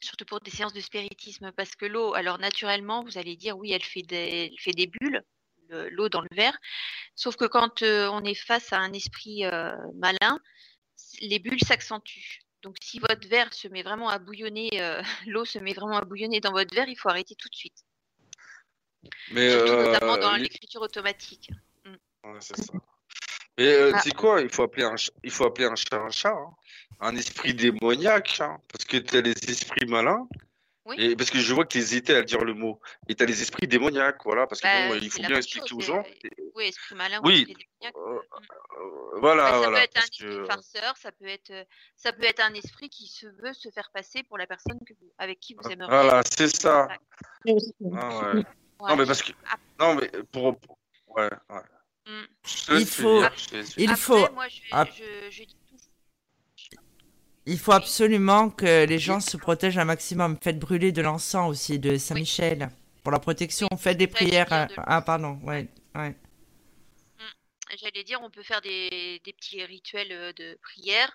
surtout pour des séances de spiritisme parce que l'eau alors naturellement vous allez dire oui elle fait des fait des bulles l'eau dans le verre sauf que quand euh, on est face à un esprit malin les bulles s'accentuent Donc si votre verre se met vraiment à bouillonner, *laughs* l'eau se met vraiment à bouillonner dans votre verre, il faut arrêter tout de suite. Mais notamment dans l'écriture automatique. Mm. c'est ça. Mais ah. tu sais quoi, il faut appeler un, il faut appeler un chat un chat, hein. un esprit démoniaque, hein, parce que tu as les esprits malins et parce que je vois que tu hésitais à dire le mot. Et tu as les esprits démoniaques, voilà, parce que bon, bah, il faut bien expliquer aux gens. Oui, esprit malin oui. Euh, euh, voilà, ça voilà. peut être un esprit farceur, ça peut être, ça peut être un esprit qui se veut se faire passer pour la personne que vous, avec qui vous ah, aimeriez. Voilà, c'est ça. Ah, ouais. Non, mais parce que. Non, mais pour. Ouais, ouais. Mm. Il faut. Il faut. Moi, je, je, dis il faut absolument que les gens se protègent un maximum. Faites brûler de l'encens aussi de Saint-Michel pour la protection. Faites des prières. Ah, pardon. Ouais, ouais. Mm. J'allais dire, on peut faire des, petits rituels euh, de prière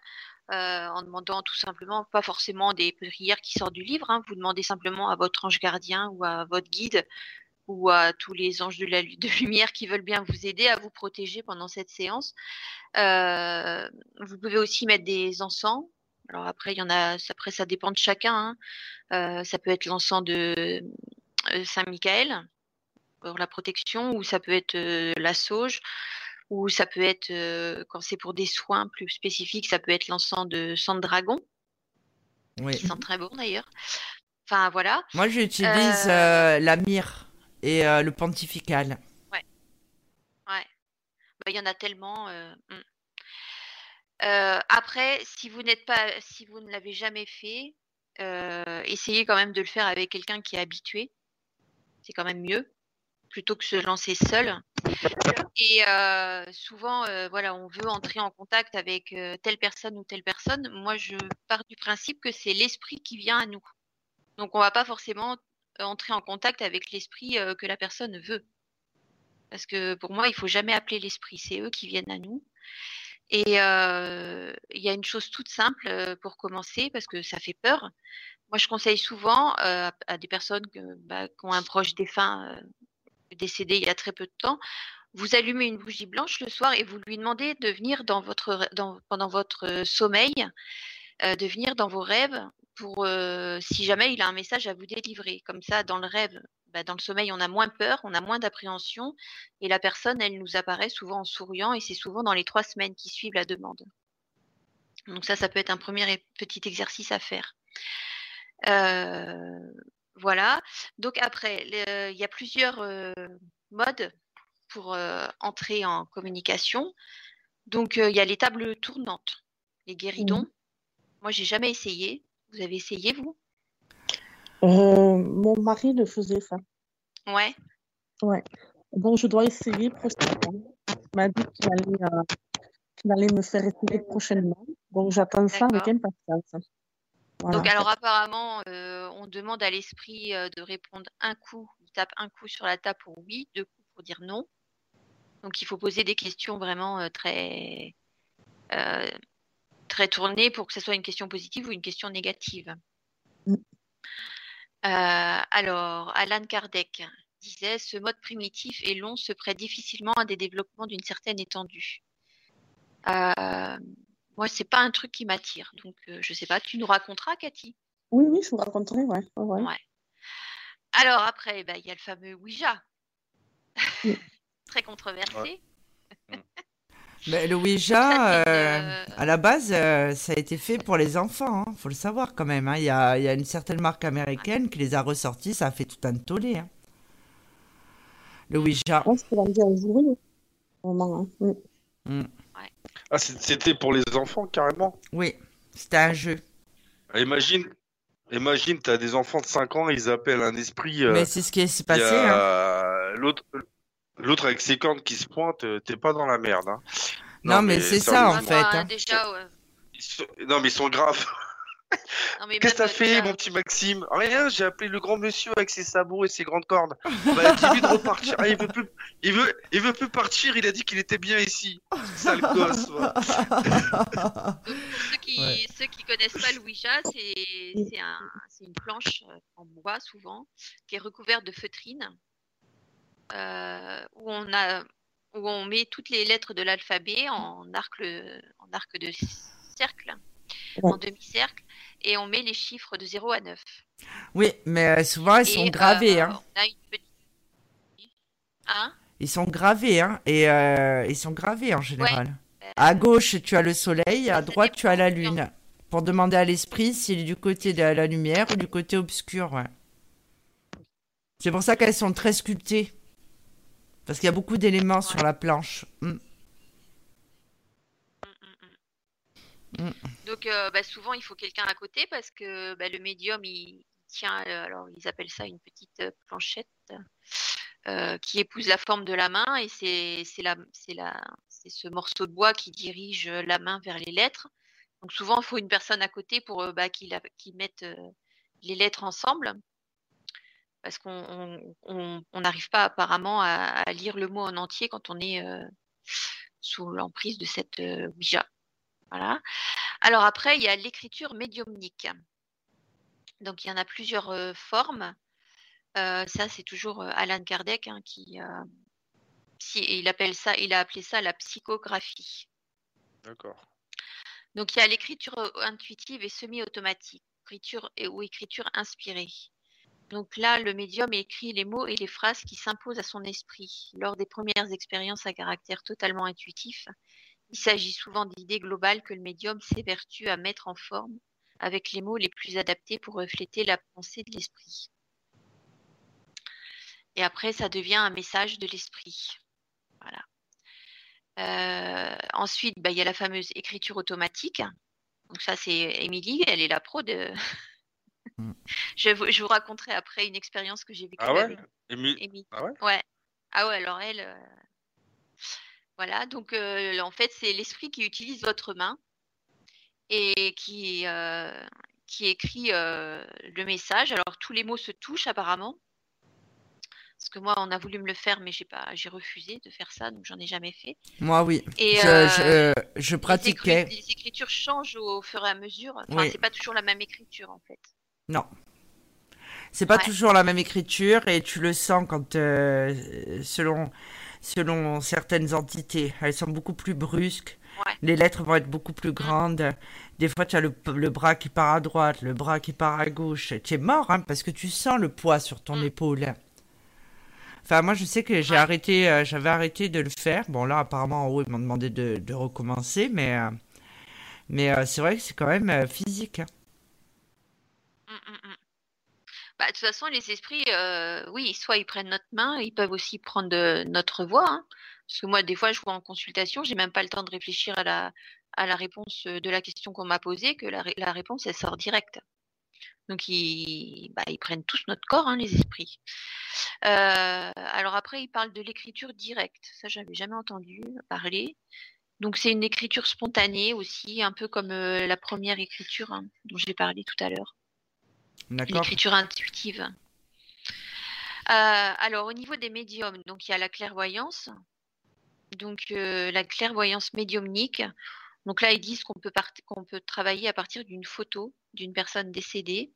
euh, en demandant tout simplement, pas forcément des prières qui sortent du livre. Hein. vous demandez simplement à votre ange gardien ou à votre guide ou à tous les anges de la de lumière qui veulent bien vous aider à vous protéger pendant cette séance. Euh, vous pouvez aussi mettre des encens alors après, il y en a. Après, ça dépend de chacun. Hein. Euh, ça peut être l'encens de euh, Saint Michael pour la protection, ou ça peut être la sauge, ou ça peut être quand c'est pour des soins plus spécifiques, ça peut être l'encens de sang de dragon, oui. qui sent très bon d'ailleurs. Enfin voilà. Moi, j'utilise la myrrhe et le pontifical. Ouais. Ouais. Bah, il y en a tellement. Hmm. Euh, après, si vous n'êtes pas, si vous ne l'avez jamais fait, euh, essayez quand même de le faire avec quelqu'un qui est habitué. C'est quand même mieux plutôt que se lancer seul. Et euh, souvent, voilà, on veut entrer en contact avec telle personne ou telle personne. Moi, je pars du principe que c'est l'esprit qui vient à nous. Donc, on va pas forcément entrer en contact avec l'esprit que la personne veut. Parce que pour moi, il faut jamais appeler l'esprit. C'est eux qui viennent à nous. Et il y a une chose toute simple pour commencer, parce que ça fait peur. Moi, je conseille souvent à des personnes bah, qui ont un proche défunt décédé il y a très peu de temps, vous allumez une bougie blanche le soir et vous lui demandez de venir dans votre, pendant votre sommeil, de venir dans vos rêves pour si jamais il a un message à vous délivrer. Comme ça, dans le rêve, bah, dans le sommeil, on a moins peur, on a moins d'appréhension, et la personne, elle nous apparaît souvent en souriant, et c'est souvent dans les trois semaines qui suivent la demande. Donc ça, ça peut être un premier petit exercice à faire. Euh, voilà. Donc après, il y a plusieurs euh, modes pour euh, entrer en communication. Donc il y a les tables tournantes, les guéridons. Mmh. Moi, j'ai jamais essayé. Vous avez essayé, vous? Euh, mon mari le faisait ça. Ouais. Ouais. Donc, je dois essayer prochainement. Il m'a dit qu'il allait, euh, allait, me faire essayer prochainement. Donc, j'attends ça avec impatience. Voilà. Donc, alors, apparemment, euh, on demande à l'esprit de répondre un coup. Il tape un coup sur la table pour oui, deux coups pour dire non. Donc, il faut poser des questions vraiment très, très pour que ce soit une question positive ou une question négative. Mm. Euh, alors, Alan Kardec disait ce mode primitif et long se prête difficilement à des développements d'une certaine étendue. Euh, moi, c'est pas un truc qui m'attire, donc euh, je sais pas. Tu nous raconteras, Cathy? Oui, oui, je vous raconterai, ouais. Alors après, bah, il y a le fameux Ouija, *laughs* très controversé. *laughs* le Ouija, euh, à la base, euh, ça a été fait pour les enfants, hein, faut le savoir quand même. Hein. Il y, a, y, a, une certaine marque américaine qui les a ressortis, ça a fait tout un tollé. Hein. Le Ouija. Mm. Ah, c'était pour les enfants carrément? Oui, c'était un jeu. Ah, imagine, imagine, tu as des enfants de 5 ans, ils appellent un esprit. Euh, Mais c'est ce qui s'est passé. L'autre L'autre avec ses cornes qui se pointent, euh, t'es pas dans la merde. Hein. Non, mais, c'est ça en fait. Hein. Non, mais ils sont graves. *laughs* Qu'est-ce que t'as fait, mon petit Maxime? Rien, j'ai appelé le grand monsieur avec ses sabots et ses grandes cornes. Bah, il de repartir. Ah, il veut plus, il veut, il veut plus partir. Il a dit qu'il était bien ici. Sale gosse. ceux qui, ceux qui connaissent pas le Ouija, c'est un, une planche euh, en bois souvent qui est recouverte de feutrine euh, où on a où on met toutes les lettres de l'alphabet en arc en arc de cercle en demi-cercle et on met les chiffres de 0 à 9. Oui, mais souvent ils sont gravés. hein. On a une petite... Hein? Ils sont gravés, hein, et ils sont gravés en général. À gauche, tu as le soleil, à droite, tu as la lune. Pour demander à l'esprit s'il est du côté de la lumière ou du côté obscur. Ouais. C'est pour ça qu'elles sont très sculptées. Parce qu'il y a beaucoup d'éléments sur la planche. Mm. Mm, mm, Donc euh, bah, souvent il faut quelqu'un à côté parce que bah, le médium il tient, euh, alors ils appellent ça une petite euh, planchette qui épouse la forme de la main et c'est ce morceau de bois qui dirige la main vers les lettres. Donc souvent, il faut une personne à côté pour bah, qu'ils mettent euh, les lettres ensemble. Parce qu'on n'arrive pas apparemment à, lire le mot en entier quand on est euh, sous l'emprise de cette Ouija. Voilà. Alors après, il y a l'écriture médiumnique. Donc il y en a plusieurs formes. ça, c'est toujours Alan Kardec hein, qui, il appelle ça, il a appelé ça la psychographie. D'accord. Donc il y a l'écriture intuitive et semi-automatique, écriture ou écriture inspirée. Donc là, le médium écrit les mots et les phrases qui s'imposent à son esprit. Lors des premières expériences à caractère totalement intuitif, il s'agit souvent d'idées globales que le médium s'évertue à mettre en forme avec les mots les plus adaptés pour refléter la pensée de l'esprit. Et après, ça devient un message de l'esprit. Euh, ensuite, bah, il y a la fameuse écriture automatique. Donc ça, c'est Émilie, elle est la pro de. Mm. je, vous, raconterai après une expérience que j'ai vécue. Ah ouais, Émilie. Ah ouais. Ah ouais, alors elle. Euh, voilà, donc euh, en fait, c'est l'esprit qui utilise votre main et qui, qui écrit le message. Alors tous les mots se touchent apparemment. Parce que moi, on a voulu me le faire, mais j'ai pas, j'ai refusé de faire ça, donc j'en ai jamais fait. Moi, oui. Et je, je, euh, pratiquais. Les, écritures changent au fur et à mesure. Enfin, c'est pas toujours la même écriture, en fait. Non. C'est pas toujours la même écriture et tu le sens quand, euh, selon, selon certaines entités, elles sont beaucoup plus brusques. Les lettres vont être beaucoup plus grandes. Des fois, tu as le, le, bras qui part à droite, le bras qui part à gauche. Tu es mort, hein, parce que tu sens le poids sur ton mm. épaule. Enfin, moi, je sais que j'ai arrêté, euh, j'avais arrêté de le faire. Bon, là, apparemment, en haut, ils m'ont demandé de, recommencer, mais, euh, mais c'est vrai que c'est quand même physique. Hein. Mmh, mmh, mmh. Bah, de toute façon, les esprits, oui, soit ils prennent notre main, ils peuvent aussi prendre notre voix. Hein. Parce que moi, des fois, je vois en consultation, j'ai même pas le temps de réfléchir à la, à la réponse de la question qu'on m'a posée, que la, la réponse, elle sort directe. Donc ils, bah, ils prennent tous notre corps, hein, les esprits. Euh, alors après, ils parlent de l'écriture directe. Ça, j'avais jamais entendu parler. Donc c'est une écriture spontanée aussi, un peu comme euh, la première écriture hein, dont j'ai parlé tout à l'heure. L'écriture intuitive. Euh, alors au niveau des médiums, donc il y a la clairvoyance. Donc la clairvoyance médiumnique. Donc là, ils disent qu'on peut, qu'on peut travailler à partir d'une photo d'une personne décédée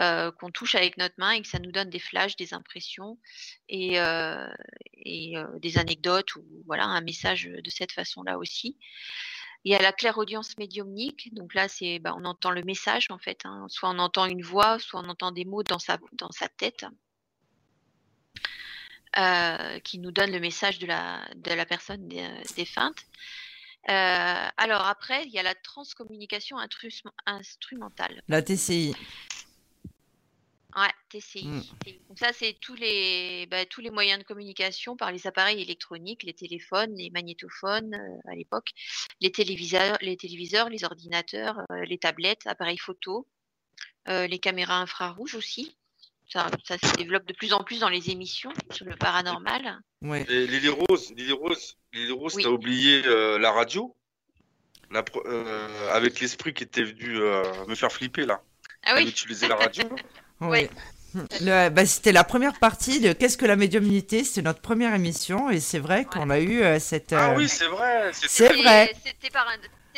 euh, qu'on touche avec notre main et que ça nous donne des flashs, des impressions et, euh, euh, des anecdotes ou voilà un message de cette façon-là aussi. Il y a la claire audience médiumnique, donc là c'est bah, on entend le message en fait, hein. soit on entend une voix, soit on entend des mots dans sa tête. qui nous donne le message de la, de la personne défunte. alors après, il y a la transcommunication instrumentale. La TCI. Ouais, TCI. Mmh. Donc ça, c'est tous les, bah, tous les moyens de communication par les appareils électroniques, les téléphones, les magnétophones euh, à l'époque, les téléviseurs, les téléviseurs, les ordinateurs, euh, les tablettes, appareils photo, euh, les caméras infrarouges aussi. Ça, ça, se développe de plus en plus dans les émissions sur le paranormal. Ouais. Et Lily Rose, Lily Rose, Lily Rose, t'as oublié la radio, la, avec l'esprit qui était venu me faire flipper là. Ah oui. Utiliser la radio. *laughs* Oui. Bah, c'était la première partie de Qu'est-ce que la médiumnité? C'était notre première émission et c'est vrai qu'on a eu euh, cette. Ah oui, c'est vrai. C'est vrai. C'était par,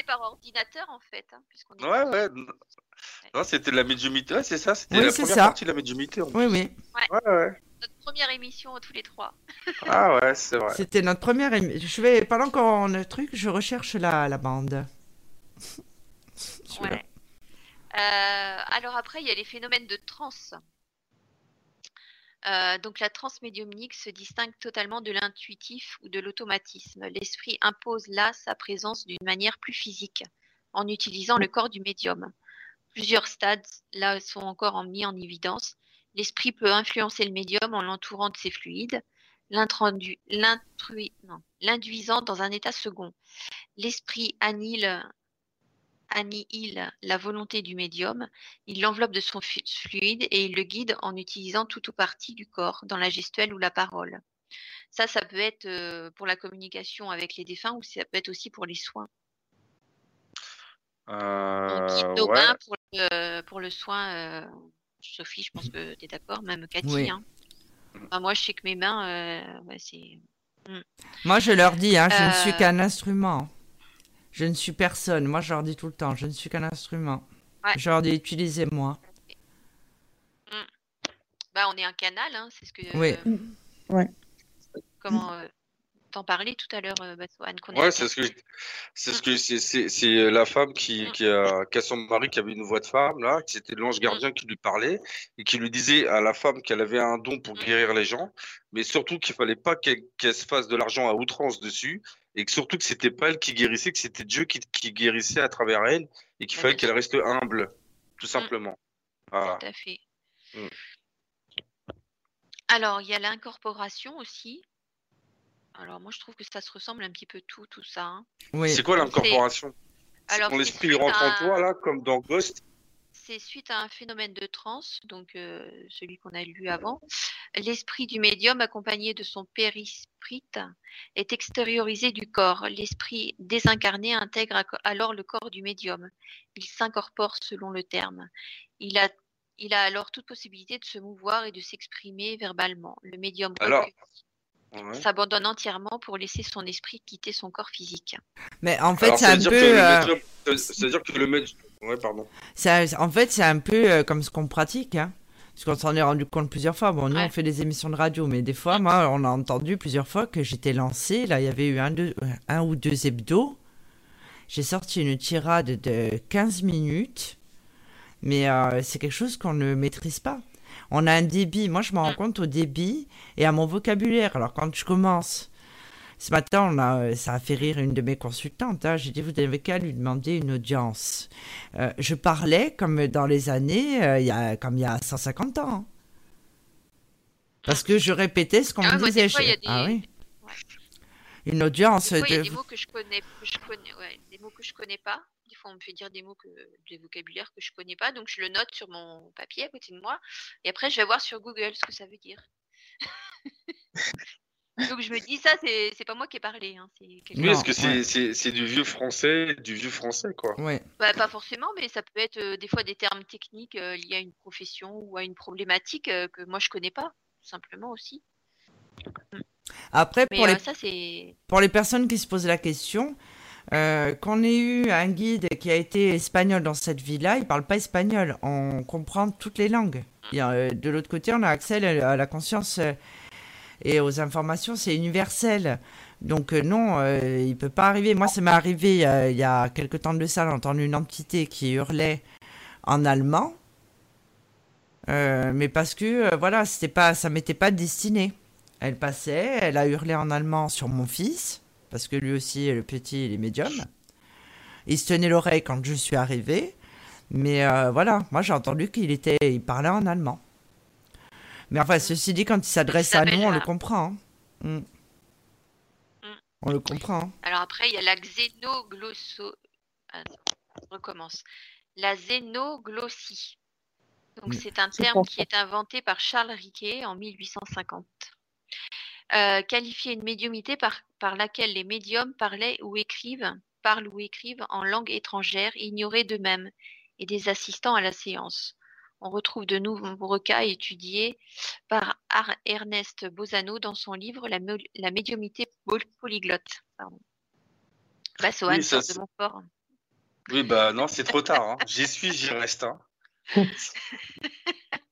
par, ordinateur en fait. Hein, ouais, ouais. Non, c'était la médiumité. Ouais, c'est ça. C'était la première partie de la médiumité. oui, oui. Ouais. ouais, Notre première émission tous les trois. ah ouais, c'est vrai. C'était notre première émission. Je vais, pendant qu'on a le truc, je recherche la, la bande. Ouais. Alors après, il y a les phénomènes de transe. Euh, donc la transmédiumnique se distingue totalement de l'intuitif ou de l'automatisme. L'esprit impose là sa présence d'une manière plus physique, en utilisant le corps du médium. Plusieurs stades là sont encore mis en évidence. L'esprit peut influencer le médium en l'entourant de ses fluides, l'induisant dans un état second. L'esprit annihile annihile la volonté du médium, il l'enveloppe de son fluide et il le guide en utilisant tout ou partie du corps, dans la gestuelle ou la parole. Ça, ça peut être euh, pour la communication avec les défunts ou ça peut être aussi pour les soins. Euh, pour, le, soin. Euh, Sophie, je pense que tu es d'accord, même Cathy. Hein. moi, je sais que mes mains, c'est. Hmm. Moi, je leur dis, hein, je ne suis qu'un instrument. Je ne suis personne. Moi, je leur dis tout le temps, je ne suis qu'un instrument. Je leur dis, utilisez-moi. Mm. Bah, on est un canal, hein, c'est ce que. Oui. Euh, ouais. Comment euh, t'en parlais tout à l'heure, euh, Ouais, c'est ce que c'est ce que c'est c'est la femme qui, mm. qui, a, qui a son mari qui avait une voix de femme là, qui c'était l'ange gardien mm. qui lui parlait et qui lui disait à la femme qu'elle avait un don pour guérir les gens, mais surtout qu'il fallait pas qu'elle se fasse de l'argent à outrance dessus et que surtout que c'était pas elle qui guérissait, que c'était Dieu qui, qui, guérissait à travers elle et qu'il fallait qu'elle reste humble, tout mm. simplement. Tout à fait. Mm. Alors, il y a l'incorporation aussi. Alors, moi, je trouve que ça se ressemble un petit peu tout, tout ça. Hein. Oui. C'est quoi l'incorporation? Alors, Ton esprit rentre en toi, là, comme dans Ghost? C'est suite à un phénomène de transe, donc euh, celui qu'on a lu avant. L'esprit du médium, accompagné de son périsprit, est extériorisé du corps. L'esprit désincarné intègre alors le corps du médium. Il s'incorpore selon le terme. Il a, il a alors toute possibilité de se mouvoir et de s'exprimer verbalement. Le médium s'abandonne entièrement pour laisser son esprit quitter son corps physique. Mais en fait, c'est un peu. Euh, c'est-à-dire que le médium Ouais, pardon. en fait, c'est un peu euh, comme ce qu'on pratique. Hein. Parce qu'on s'en est rendu compte plusieurs fois. Bon, nous, on fait des émissions de radio, mais des fois, moi, on a entendu plusieurs fois que j'étais lancé. Là, il y avait eu un, deux, un ou deux hebdos. J'ai sorti une tirade de 15 minutes. Mais euh, c'est quelque chose qu'on ne maîtrise pas. On a un débit. Moi, je me rends compte au débit et à mon vocabulaire. Alors, quand je commence ce matin, on a, ça a fait rire une de mes consultantes. Hein. J'ai dit, vous n'avez qu'à lui demander une audience. Euh, je parlais comme dans les années, euh, il y a, comme il y a 150 ans. Parce que je répétais ce qu'on ah, me disait. Ah oui. Une audience. Des, fois, il y a des mots que je connais, je connais des mots que je connais pas. Des fois, on me fait dire des mots que des vocabulaires que je connais pas, donc je le note sur mon papier à côté de moi, et après je vais voir sur Google ce que ça veut dire. Donc je me dis ça, c'est pas moi qui ai parlé. Hein, oui, est-ce que c'est du vieux français, du vieux français quoi ouais. bah, Pas forcément, mais ça peut être euh, des fois des termes techniques euh, liés à une profession ou à une problématique euh, que moi je connais pas, tout simplement aussi. Mm. Après, pour, les... pour les personnes qui se posent la question, qu'on ait eu un guide qui a été espagnol dans cette ville-là, il parle pas espagnol. On comprend toutes les langues. Mm. de l'autre côté, on a accès à la conscience et aux informations, c'est universel. Donc euh, non, euh, il peut pas arriver. Moi, ça m'est arrivé euh, il y a quelques temps de ça, j'ai entendu une entité qui hurlait en allemand, mais parce que voilà, c'était pas, ça m'était pas destiné. Elle passait, elle a hurlé en allemand sur mon fils, parce que lui aussi, le petit, il est médium. Il se tenait l'oreille quand je suis arrivé, mais voilà, moi j'ai entendu qu'il était, il parlait en allemand. Mais enfin, ceci dit, quand il s'adresse à nous, on le comprend. Hein. Mm. Mm. On le comprend. Hein. Alors après, il y a la xénoglosso... Ah, recommence. La xénoglossie. Donc mm. c'est un terme qui est inventé par Charles Riquet en 1850. Euh, qualifier une médiumité par, par laquelle les médiums parlaient ou écrivent, parlent ou écrivent en langue étrangère ignorée d'eux-mêmes et des assistants à la séance on retrouve de nouveaux cas étudiés par Ernest Bozano dans son livre La, médiumité polyglotte. Bah, oui, de mon corps. Oui, bah non, c'est trop tard. Hein. J'y suis, j'y reste. Hein. *laughs*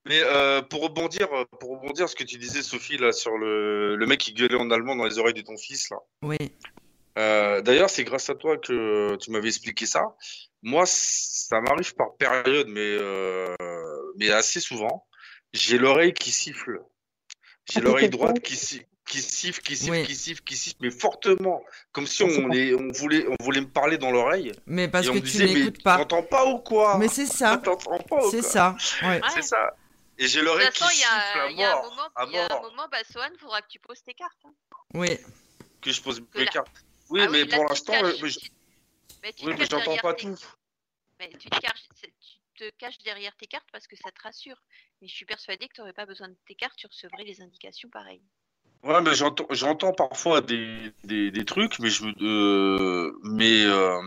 Mais euh, pour rebondir, pour rebondir, ce que tu disais, Sophie, là, sur le, le mec qui gueulait en allemand dans les oreilles de ton fils, là. Oui. Euh, d'ailleurs, c'est grâce à toi que tu m'avais expliqué ça. Moi, ça m'arrive par période, mais, euh, mais assez souvent. J'ai l'oreille qui siffle. J'ai ah, l'oreille droite qui, qui siffle, qui siffle, qui siffle, qui siffle, mais fortement, comme si on, est, on, voulait, on voulait me parler dans l'oreille. Mais parce que tu n'écoutes pas. T'entends pas ou quoi? Mais c'est ça. *laughs* C'est ça. C'est ça. Et j'ai l'oreille qui siffle à mort. Il y a un moment, a un moment Bassoane, il faudra que tu poses tes cartes. Hein. Oui. Que je pose mes cartes. Oui, ah mais pour l'instant, oui, mais j'entends pas tout. Mais tu te, caches, tu te caches derrière tes cartes parce que ça te rassure. Mais je suis persuadée que tu n'aurais pas besoin de tes cartes, tu recevrais les indications pareilles. Ouais, mais j'entends parfois des, des, des, trucs, mais je euh, mais euh,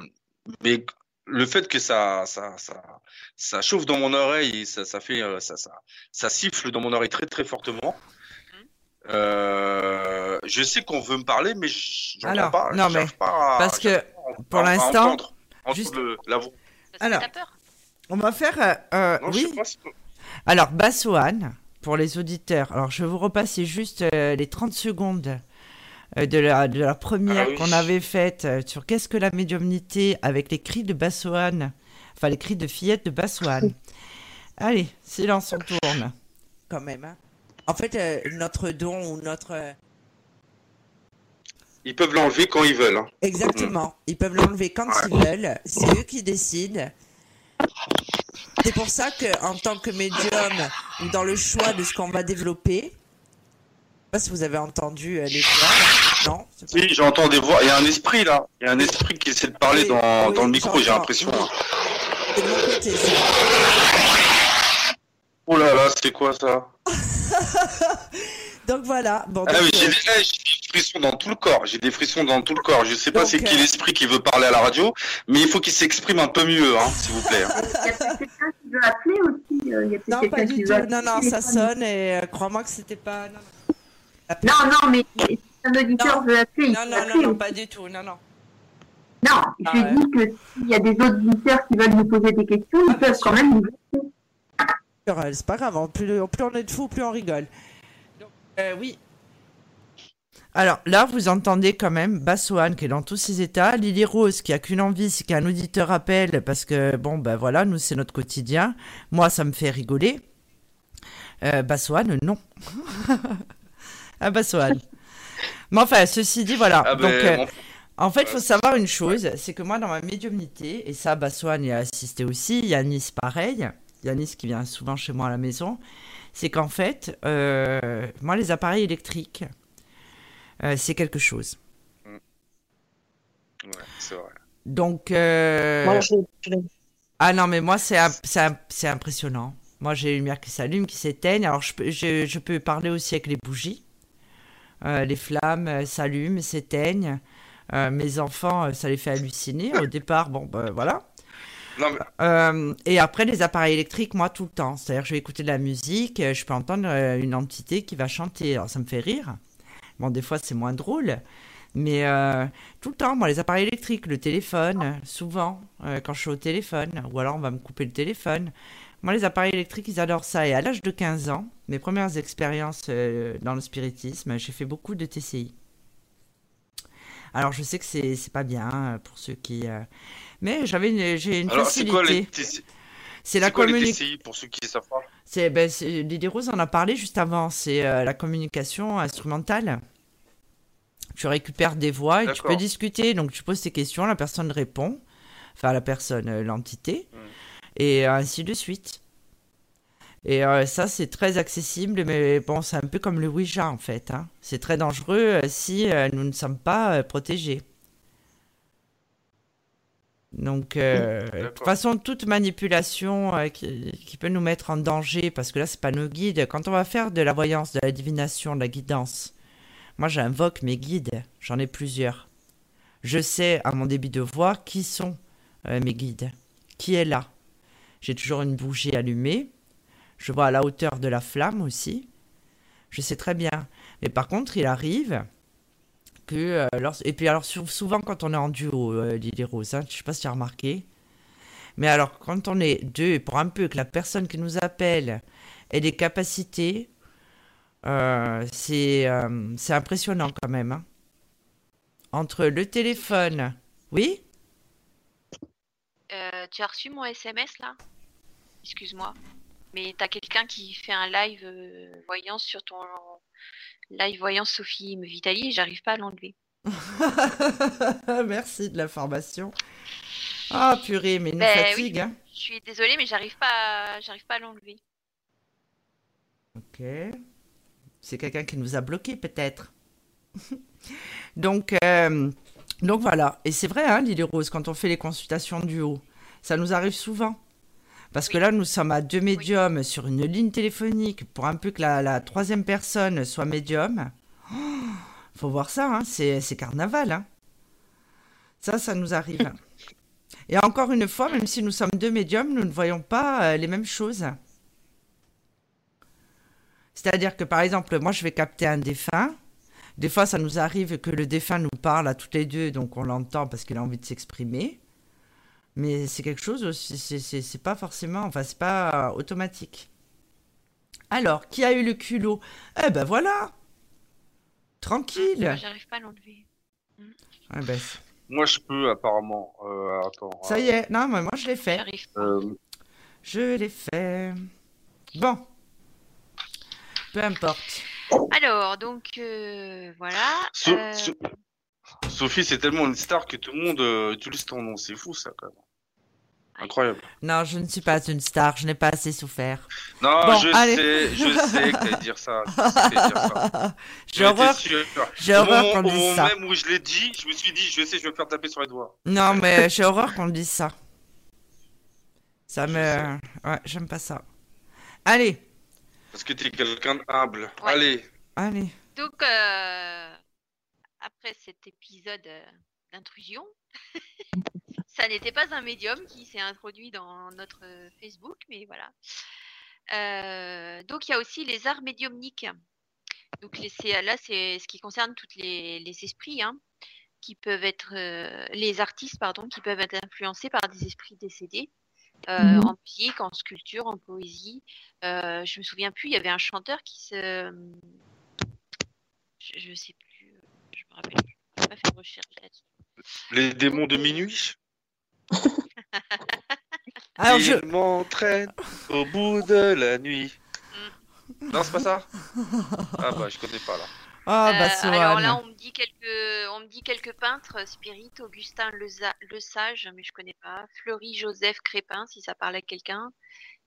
mais le fait que ça ça ça ça chauffe dans mon oreille, et ça ça fait euh, ça ça ça siffle dans mon oreille très très fortement. Euh, je sais qu'on veut me parler, mais j'entends pas. Non, mais pas parce que pour l'instant, juste la voix. Alors, on va faire. Euh, euh oui. Alors, Bassoane, pour les auditeurs. Alors, je vais vous repasser juste euh, les 30 secondes de la, de la première ah qu'on avait faite sur qu'est-ce que la médiumnité avec les cris de Bassoane, enfin les cris de fillette de Bassoane. *laughs* Allez, silence, on tourne. Quand même, hein. En fait, euh, notre don ou notre... Euh, ils peuvent l'enlever quand ils veulent. Hein. Exactement. Ils peuvent l'enlever quand ils veulent. C'est eux qui décident. C'est pour ça que, en tant que médium, ou dans le choix de ce qu'on va développer, je sais pas si vous avez entendu euh, les voix. Non Oui, j'entends des voix. Il y a un esprit là. Il y a un esprit qui essaie de parler dans, dans, le micro, j'ai l'impression. C'est de mon côté, ça. Oh là là, c'est quoi ça? *laughs* donc voilà. Bon, ah j'ai des, frissons dans tout le corps. J'ai des frissons dans tout le corps. Je sais pas c'est qui euh, l'esprit qui veut parler à la radio, mais il faut qu'il s'exprime un peu mieux, hein, s'il vous plaît. Il y a quelqu'un qui veut appeler aussi. Euh, non, pas du tout. Non, non, ça sonne et euh, crois-moi que c'était pas. Non, non, mais si un auditeur veut appeler, non, non, non, pas du tout. Non, non. Non, je ah dis que s'il y a des autres auditeurs qui veulent nous poser des questions, ils ah, peuvent quand même nous appeler. C'est pas grave, plus, plus on est de fous, plus on rigole. Euh, oui. Alors là, vous entendez quand même Bassoane qui est dans tous ses états, Lily Rose qui a qu'une envie, c'est qu'un auditeur appelle parce que bon, ben voilà, nous c'est notre quotidien. Moi, ça me fait rigoler. Euh, Bassoane, non. *laughs* ah, Bassoane. Mais enfin, ceci dit, voilà. Ah, ben, Donc, euh, en fait, il faut savoir une chose, c'est que moi, dans ma médiumnité, et ça, Bassoane y a assisté aussi, Yanis pareil, Yanis qui vient souvent chez moi à la maison, c'est qu'en fait, euh, moi, les appareils électriques, euh, c'est quelque chose. Mm. Ouais, c'est vrai. Donc. Euh, ah non, mais moi, c'est impressionnant. Moi, j'ai les lumières qui s'allument, qui s'éteignent. Alors, je, je, je, peux parler aussi avec les bougies. les flammes s'allument, s'éteignent. mes enfants, ça les fait halluciner. Au départ, bon, ben voilà. Euh, et après, les appareils électriques, moi, tout le temps. C'est-à-dire je vais écouter de la musique, je peux entendre euh, une entité qui va chanter. Alors, ça me fait rire. Bon, des fois, c'est moins drôle. Mais euh, tout le temps, moi, les appareils électriques, le téléphone, souvent, quand je suis au téléphone, ou alors on va me couper le téléphone. Moi, les appareils électriques, ils adorent ça. Et à l'âge de 15 ans, mes premières expériences dans le spiritisme, j'ai fait beaucoup de TCI. Alors, je sais que c'est pas bien pour ceux qui mais j'avais une, j'ai une Alors, facilité. C'est la communication. pour ceux qui savent pas C'est ben, Rose en a parlé juste avant. C'est euh, la communication instrumentale. Tu récupères des voix et tu peux discuter. Donc tu poses tes questions, la personne répond, enfin la personne, euh, l'entité, hmm. et ainsi de suite. Et euh, ça, c'est très accessible, mais bon, c'est un peu comme le Ouija en fait. Hein. C'est très dangereux si nous ne sommes pas protégés. Donc, euh, de toute façon, toute manipulation euh, qui, peut nous mettre en danger, parce que là, c'est pas nos guides. Quand on va faire de la voyance, de la divination, de la guidance, moi, j'invoque mes guides. J'en ai plusieurs. Je sais à mon débit de voix qui sont euh, mes guides, qui est là? J'ai toujours une bougie allumée. Je vois à la hauteur de la flamme aussi. Je sais très bien. Mais par contre, il arrive euh, et puis alors souvent quand on est en duo, euh, Lily Rose, hein, je sais pas si tu as remarqué, mais alors quand on est deux, pour un peu que la personne qui nous appelle ait des capacités, euh, c'est impressionnant quand même. Hein. entre le téléphone. Oui? Euh, Tu as reçu mon SMS là? Excuse-moi. Mais tu as quelqu'un qui fait un live euh, voyance sur ton live voyance Sophie Vitali et j'arrive pas à l'enlever. *laughs* Merci de l'information. Ah purée, mais une ben fatigue. Hein. Je suis désolée, mais j'arrive pas, j'arrive pas à l'enlever. Ok. C'est quelqu'un qui nous a bloqué peut-être. *laughs* donc, euh, donc voilà. Et c'est vrai, hein, Lily Rose, quand on fait les consultations du haut, ça nous arrive souvent. Parce que là, nous sommes à deux médiums sur une ligne téléphonique pour un peu que la, troisième personne soit médium. Oh, faut voir ça, hein, c'est carnaval. Hein. Ça, ça nous arrive. *laughs* Et encore une fois, même si nous sommes deux médiums, nous ne voyons pas euh, les mêmes choses. C'est-à-dire que par exemple, moi je vais capter un défunt. Des fois, ça nous arrive que le défunt nous parle à toutes les deux, donc on l'entend parce qu'il a envie de s'exprimer. Mais c'est quelque chose, c'est pas forcément, enfin, c'est pas automatique. Alors, qui a eu le culot? Eh ben voilà Tranquille J'arrive pas à l'enlever. ben, moi, je peux, apparemment. Euh, attends. Ça y est, non, mais moi, je l'ai fait. Euh, je l'ai fait. Bon. Peu importe. Alors, donc, euh, voilà. Sophie, c'est tellement une star que tout le monde utilise ton nom. C'est fou, ça, quand même. Incroyable. Non, je ne suis pas une star, je n'ai pas assez souffert. Non, je sais, je sais que tu dire ça. J'ai horreur, j'ai horreur qu'on dise ça. Au moment même où je l'ai dit, je me suis dit, je sais, je vais me faire taper sur les doigts. Non, mais *laughs* j'ai horreur qu'on dise ça. Ça me... Ouais, j'aime pas ça. Allez. Parce que tu es quelqu'un d'humble. Allez. Allez. Donc, euh, après cet épisode euh, d'intrusion, *laughs* ça n'était pas un médium qui s'est introduit dans notre euh, Facebook, mais voilà. Euh, donc il y a aussi les arts médiumniques. Donc là, c'est ce qui concerne tous les, esprits hein, qui peuvent être, euh, les artistes pardon, qui peuvent être influencés par des esprits décédés. Mhm. en musique, en sculpture, en poésie. je me souviens plus, il y avait un chanteur qui se. Je, ne sais plus, je me rappelle plus. Je pas fait de recherche là-dessus. Les démons de minuit *laughs* Alors je... m'entraîne au bout de la nuit. Mm. Non, c'est pas ça Ah bah je connais pas là. Ah bah euh, Alors là, on me dit quelques, on me dit quelques peintres, Spirit, Augustin le, Sage, mais je connais pas. Fleury Joseph Crépin, si ça parle à quelqu'un.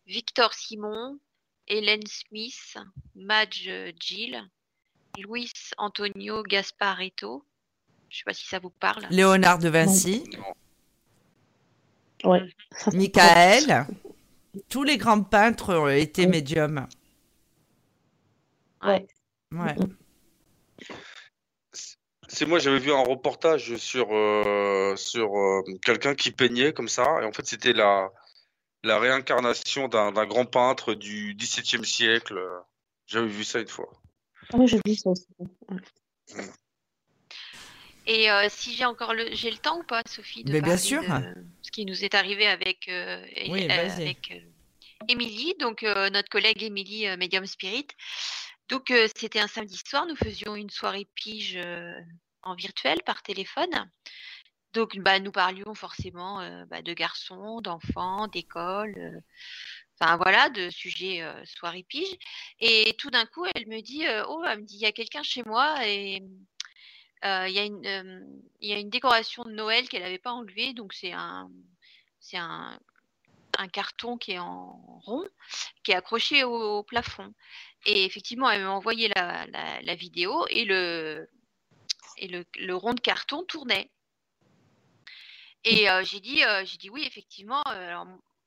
Victor Simon, Hélène Smith, Madge Gill, Luis Antonio Gasparetto. Je sais pas si ça vous parle. Léonard de Vinci. Ouais. *laughs* Michael. Tous les grands peintres ont été médiums. Ouais. Ouais. C'est moi, j'avais vu un reportage sur, euh, sur euh, quelqu'un qui peignait comme ça. Et en fait, c'était la, la réincarnation d'un grand peintre du XVIIe siècle. J'avais vu ça une fois. Ah oui, j'ai vu ça aussi. Mm. Et euh, si j'ai encore le, j'ai le temps ou pas, Sophie, de Mais bien sûr. ce qui nous est arrivé avec euh, avec euh, Émilie, donc notre collègue Émilie Medium Spirit. Donc c'était un samedi soir, nous faisions une soirée pige en virtuel par téléphone. Donc bah, nous parlions forcément bah, de garçons, d'enfants, d'école. Enfin voilà, de sujets soirée pige. Et tout d'un coup, elle me dit, oh, elle me dit, il y a quelqu'un chez moi et euh, il y, a une, y a une décoration de Noël qu'elle n'avait pas enlevée, donc c'est un, carton qui est en rond, qui est accroché au, plafond. Et effectivement, elle m'a envoyé la, vidéo et le, rond de carton tournait. Et euh, j'ai dit, euh, dit oui, effectivement.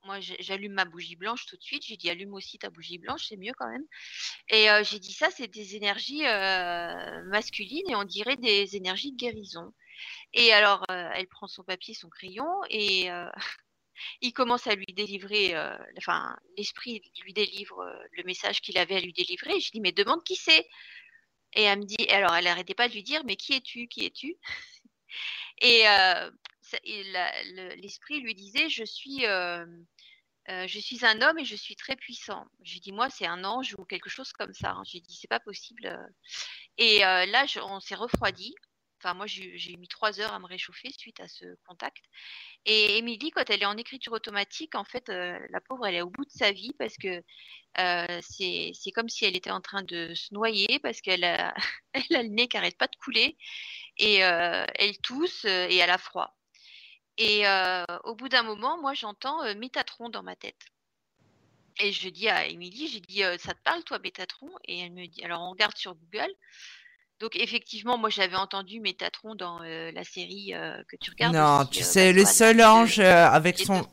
Moi, j'allume ma bougie blanche tout de suite. J'ai dit, allume aussi ta bougie blanche, c'est mieux quand même. Et euh, j'ai dit, ça, c'est des énergies euh, masculines et on dirait des énergies de guérison. Et alors, euh, elle prend son papier, son crayon et *laughs* il commence à lui délivrer, enfin, l'esprit lui délivre le message qu'il avait à lui délivrer. je dis, mais demande qui c'est. Et elle me dit, alors, elle n'arrêtait pas de lui dire, mais qui es-tu Qui es-tu? *laughs* Et l'esprit lui disait je suis je suis un homme et je suis très puissant. J'ai dit moi c'est un ange ou quelque chose comme ça. Hein. J'ai dit c'est pas possible. Et euh, là on s'est refroidi. Enfin, moi, j'ai mis trois heures à me réchauffer suite à ce contact. Et Émilie, quand elle est en écriture automatique, en fait, la pauvre, elle est au bout de sa vie parce que c'est comme si elle était en train de se noyer parce qu'elle a, *laughs* elle a le nez qui n'arrête pas de couler et elle tousse et elle a froid. Et au bout d'un moment, moi, j'entends Métatron dans ma tête. Et je dis à Émilie, j'ai dit, ça te parle, toi, Métatron? Et elle me dit, alors on regarde sur Google. Donc effectivement, moi j'avais entendu Métatron dans la série que tu regardes. Non, tu sais, le seul ange avec son,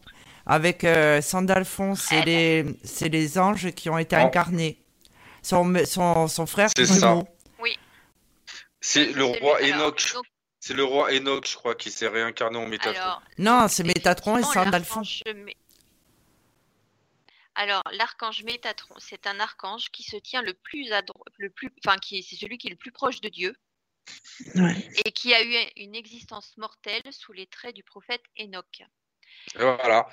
avec Sandalphon, c'est les, c'est les anges qui ont été incarnés. Son, son, son frère. C'est ça. Oui. C'est le roi Enoch. C'est le roi Enoch, je crois, qui s'est réincarné en Métatron. non, c'est Métatron et Sandalphon. Alors, l'archange Métatron, c'est un archange qui se tient le plus à le plus, enfin, qui c'est celui qui est le plus proche de Dieu, et qui a eu une existence mortelle sous les traits du prophète Enoch. voilà.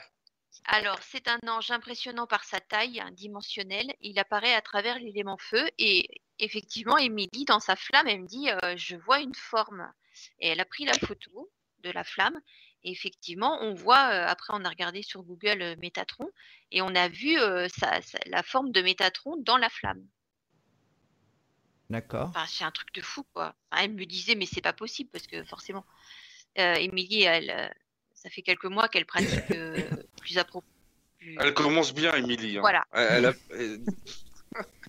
Alors, c'est un ange impressionnant par sa taille dimensionnelle. Il apparaît à travers l'élément feu et effectivement, Émilie, dans sa flamme, elle me dit euh, Je vois une forme. Et elle a pris la photo de la flamme. Et effectivement, on voit, euh, après on a regardé sur Google euh, Métatron, et on a vu euh, la forme de Métatron dans la flamme. D'accord. c'est un truc de fou, quoi. elle me disait, mais c'est pas possible, parce que forcément, Émilie, elle, ça fait quelques mois qu'elle pratique *laughs* plus à propos. Elle commence bien, Émilie. Hein. Voilà. Elle, *laughs*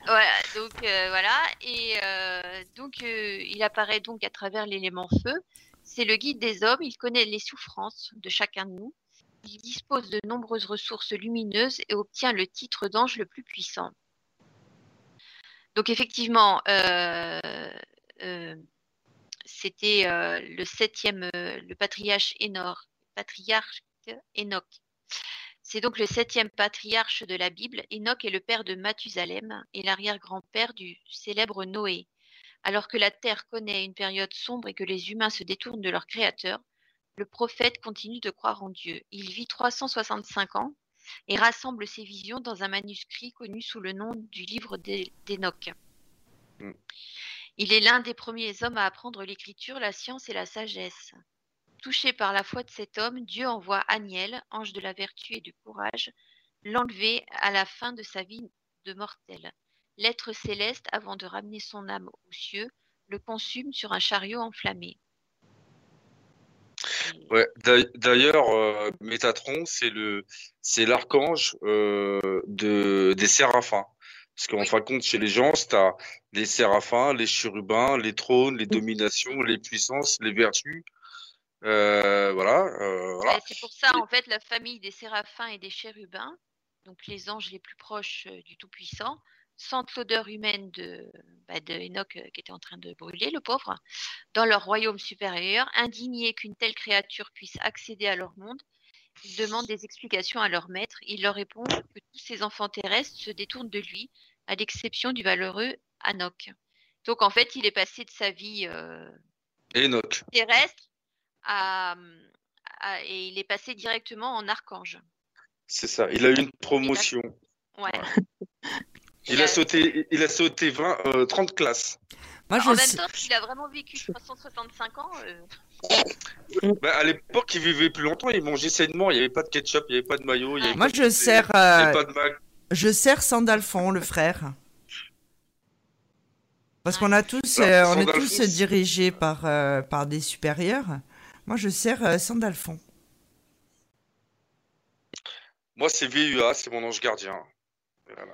voilà, donc voilà, et donc il apparaît donc à travers l'élément feu, c'est le guide des hommes, il connaît les souffrances de chacun de nous. Il dispose de nombreuses ressources lumineuses et obtient le titre d'ange le plus puissant. Donc effectivement, euh, euh, c'était euh, le septième, le patriarche. Patriarche Enoch. C'est donc le septième patriarche de la Bible. Enoch est le père de Mathusalem et l'arrière-grand-père du célèbre Noé. Alors que la terre connaît une période sombre et que les humains se détournent de leur Créateur, le prophète continue de croire en Dieu. Il vit 365 ans et rassemble ses visions dans un manuscrit connu sous le nom du livre d'Enoch. Mm. Il est l'un des premiers hommes à apprendre l'écriture, la science et la sagesse. Touché par la foi de cet homme, Dieu envoie Aniel, ange de la vertu et du courage, l'enlever à la fin de sa vie de mortel l'être céleste, avant de ramener son âme aux cieux, le consume sur un chariot enflammé. Ouais, d'ailleurs, euh, Métatron, c'est le, c'est l'archange euh, de des séraphins. Parce qu'en fin de compte, chez les gens, tu as les séraphins, les chérubins, les trônes, les dominations, les puissances, les vertus. Euh, voilà. voilà. C'est pour ça, en fait, la famille des séraphins et des chérubins, donc les anges les plus proches du Tout-Puissant, sentent l'odeur humaine de, bah, de Enoch euh, qui était en train de brûler, le pauvre, dans leur royaume supérieur, indignés qu'une telle créature puisse accéder à leur monde. Ils demandent des explications à leur maître. Il leur répond que tous ces enfants terrestres se détournent de lui, à l'exception du valeureux Enoch. Donc en fait, il est passé de sa vie euh, terrestre à, et il est passé directement en archange. C'est ça. Il a eu une promotion. Ouais. Il a sauté, il a sauté 20, 30 euh, classes. Moi, je en même temps, il a vraiment vécu 365 ans. Euh. *laughs* Bah, à l'époque, il vivait plus longtemps, il mangeait sainement, il n'y avait pas de ketchup, il n'y avait pas de maillot. Il y avait Moi, je sers. Euh... Je sers Sandalphon, le frère. Parce qu'on a tous, euh, on est tous dirigés par, par des supérieurs. Moi, je sers Sandalphon. Moi, c'est VUA, c'est mon ange gardien. Voilà.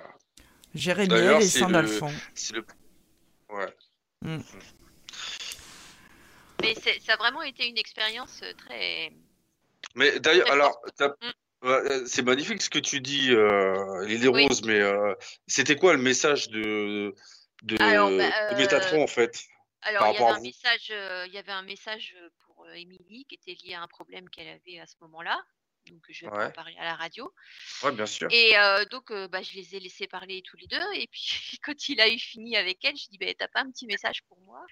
Jérémy et Sandalphon. Le... Ouais. Mm. Mais ça a vraiment été une expérience euh, très. Mais d'ailleurs, alors, mm. euh, c'est magnifique ce que tu dis, euh, Lily Rose, mais euh, c'était quoi le message de, de, bah, Métatron en fait Alors, il y, avait un message, il y avait un message pour Émilie qui était lié à un problème qu'elle avait à ce moment-là donc je vais en parler à la radio. Ouais, bien sûr. Et donc, bah, je les ai laissés parler tous les deux. Et puis, *laughs* quand il a eu fini avec elle, je dis, bah, t'as pas un petit message pour moi?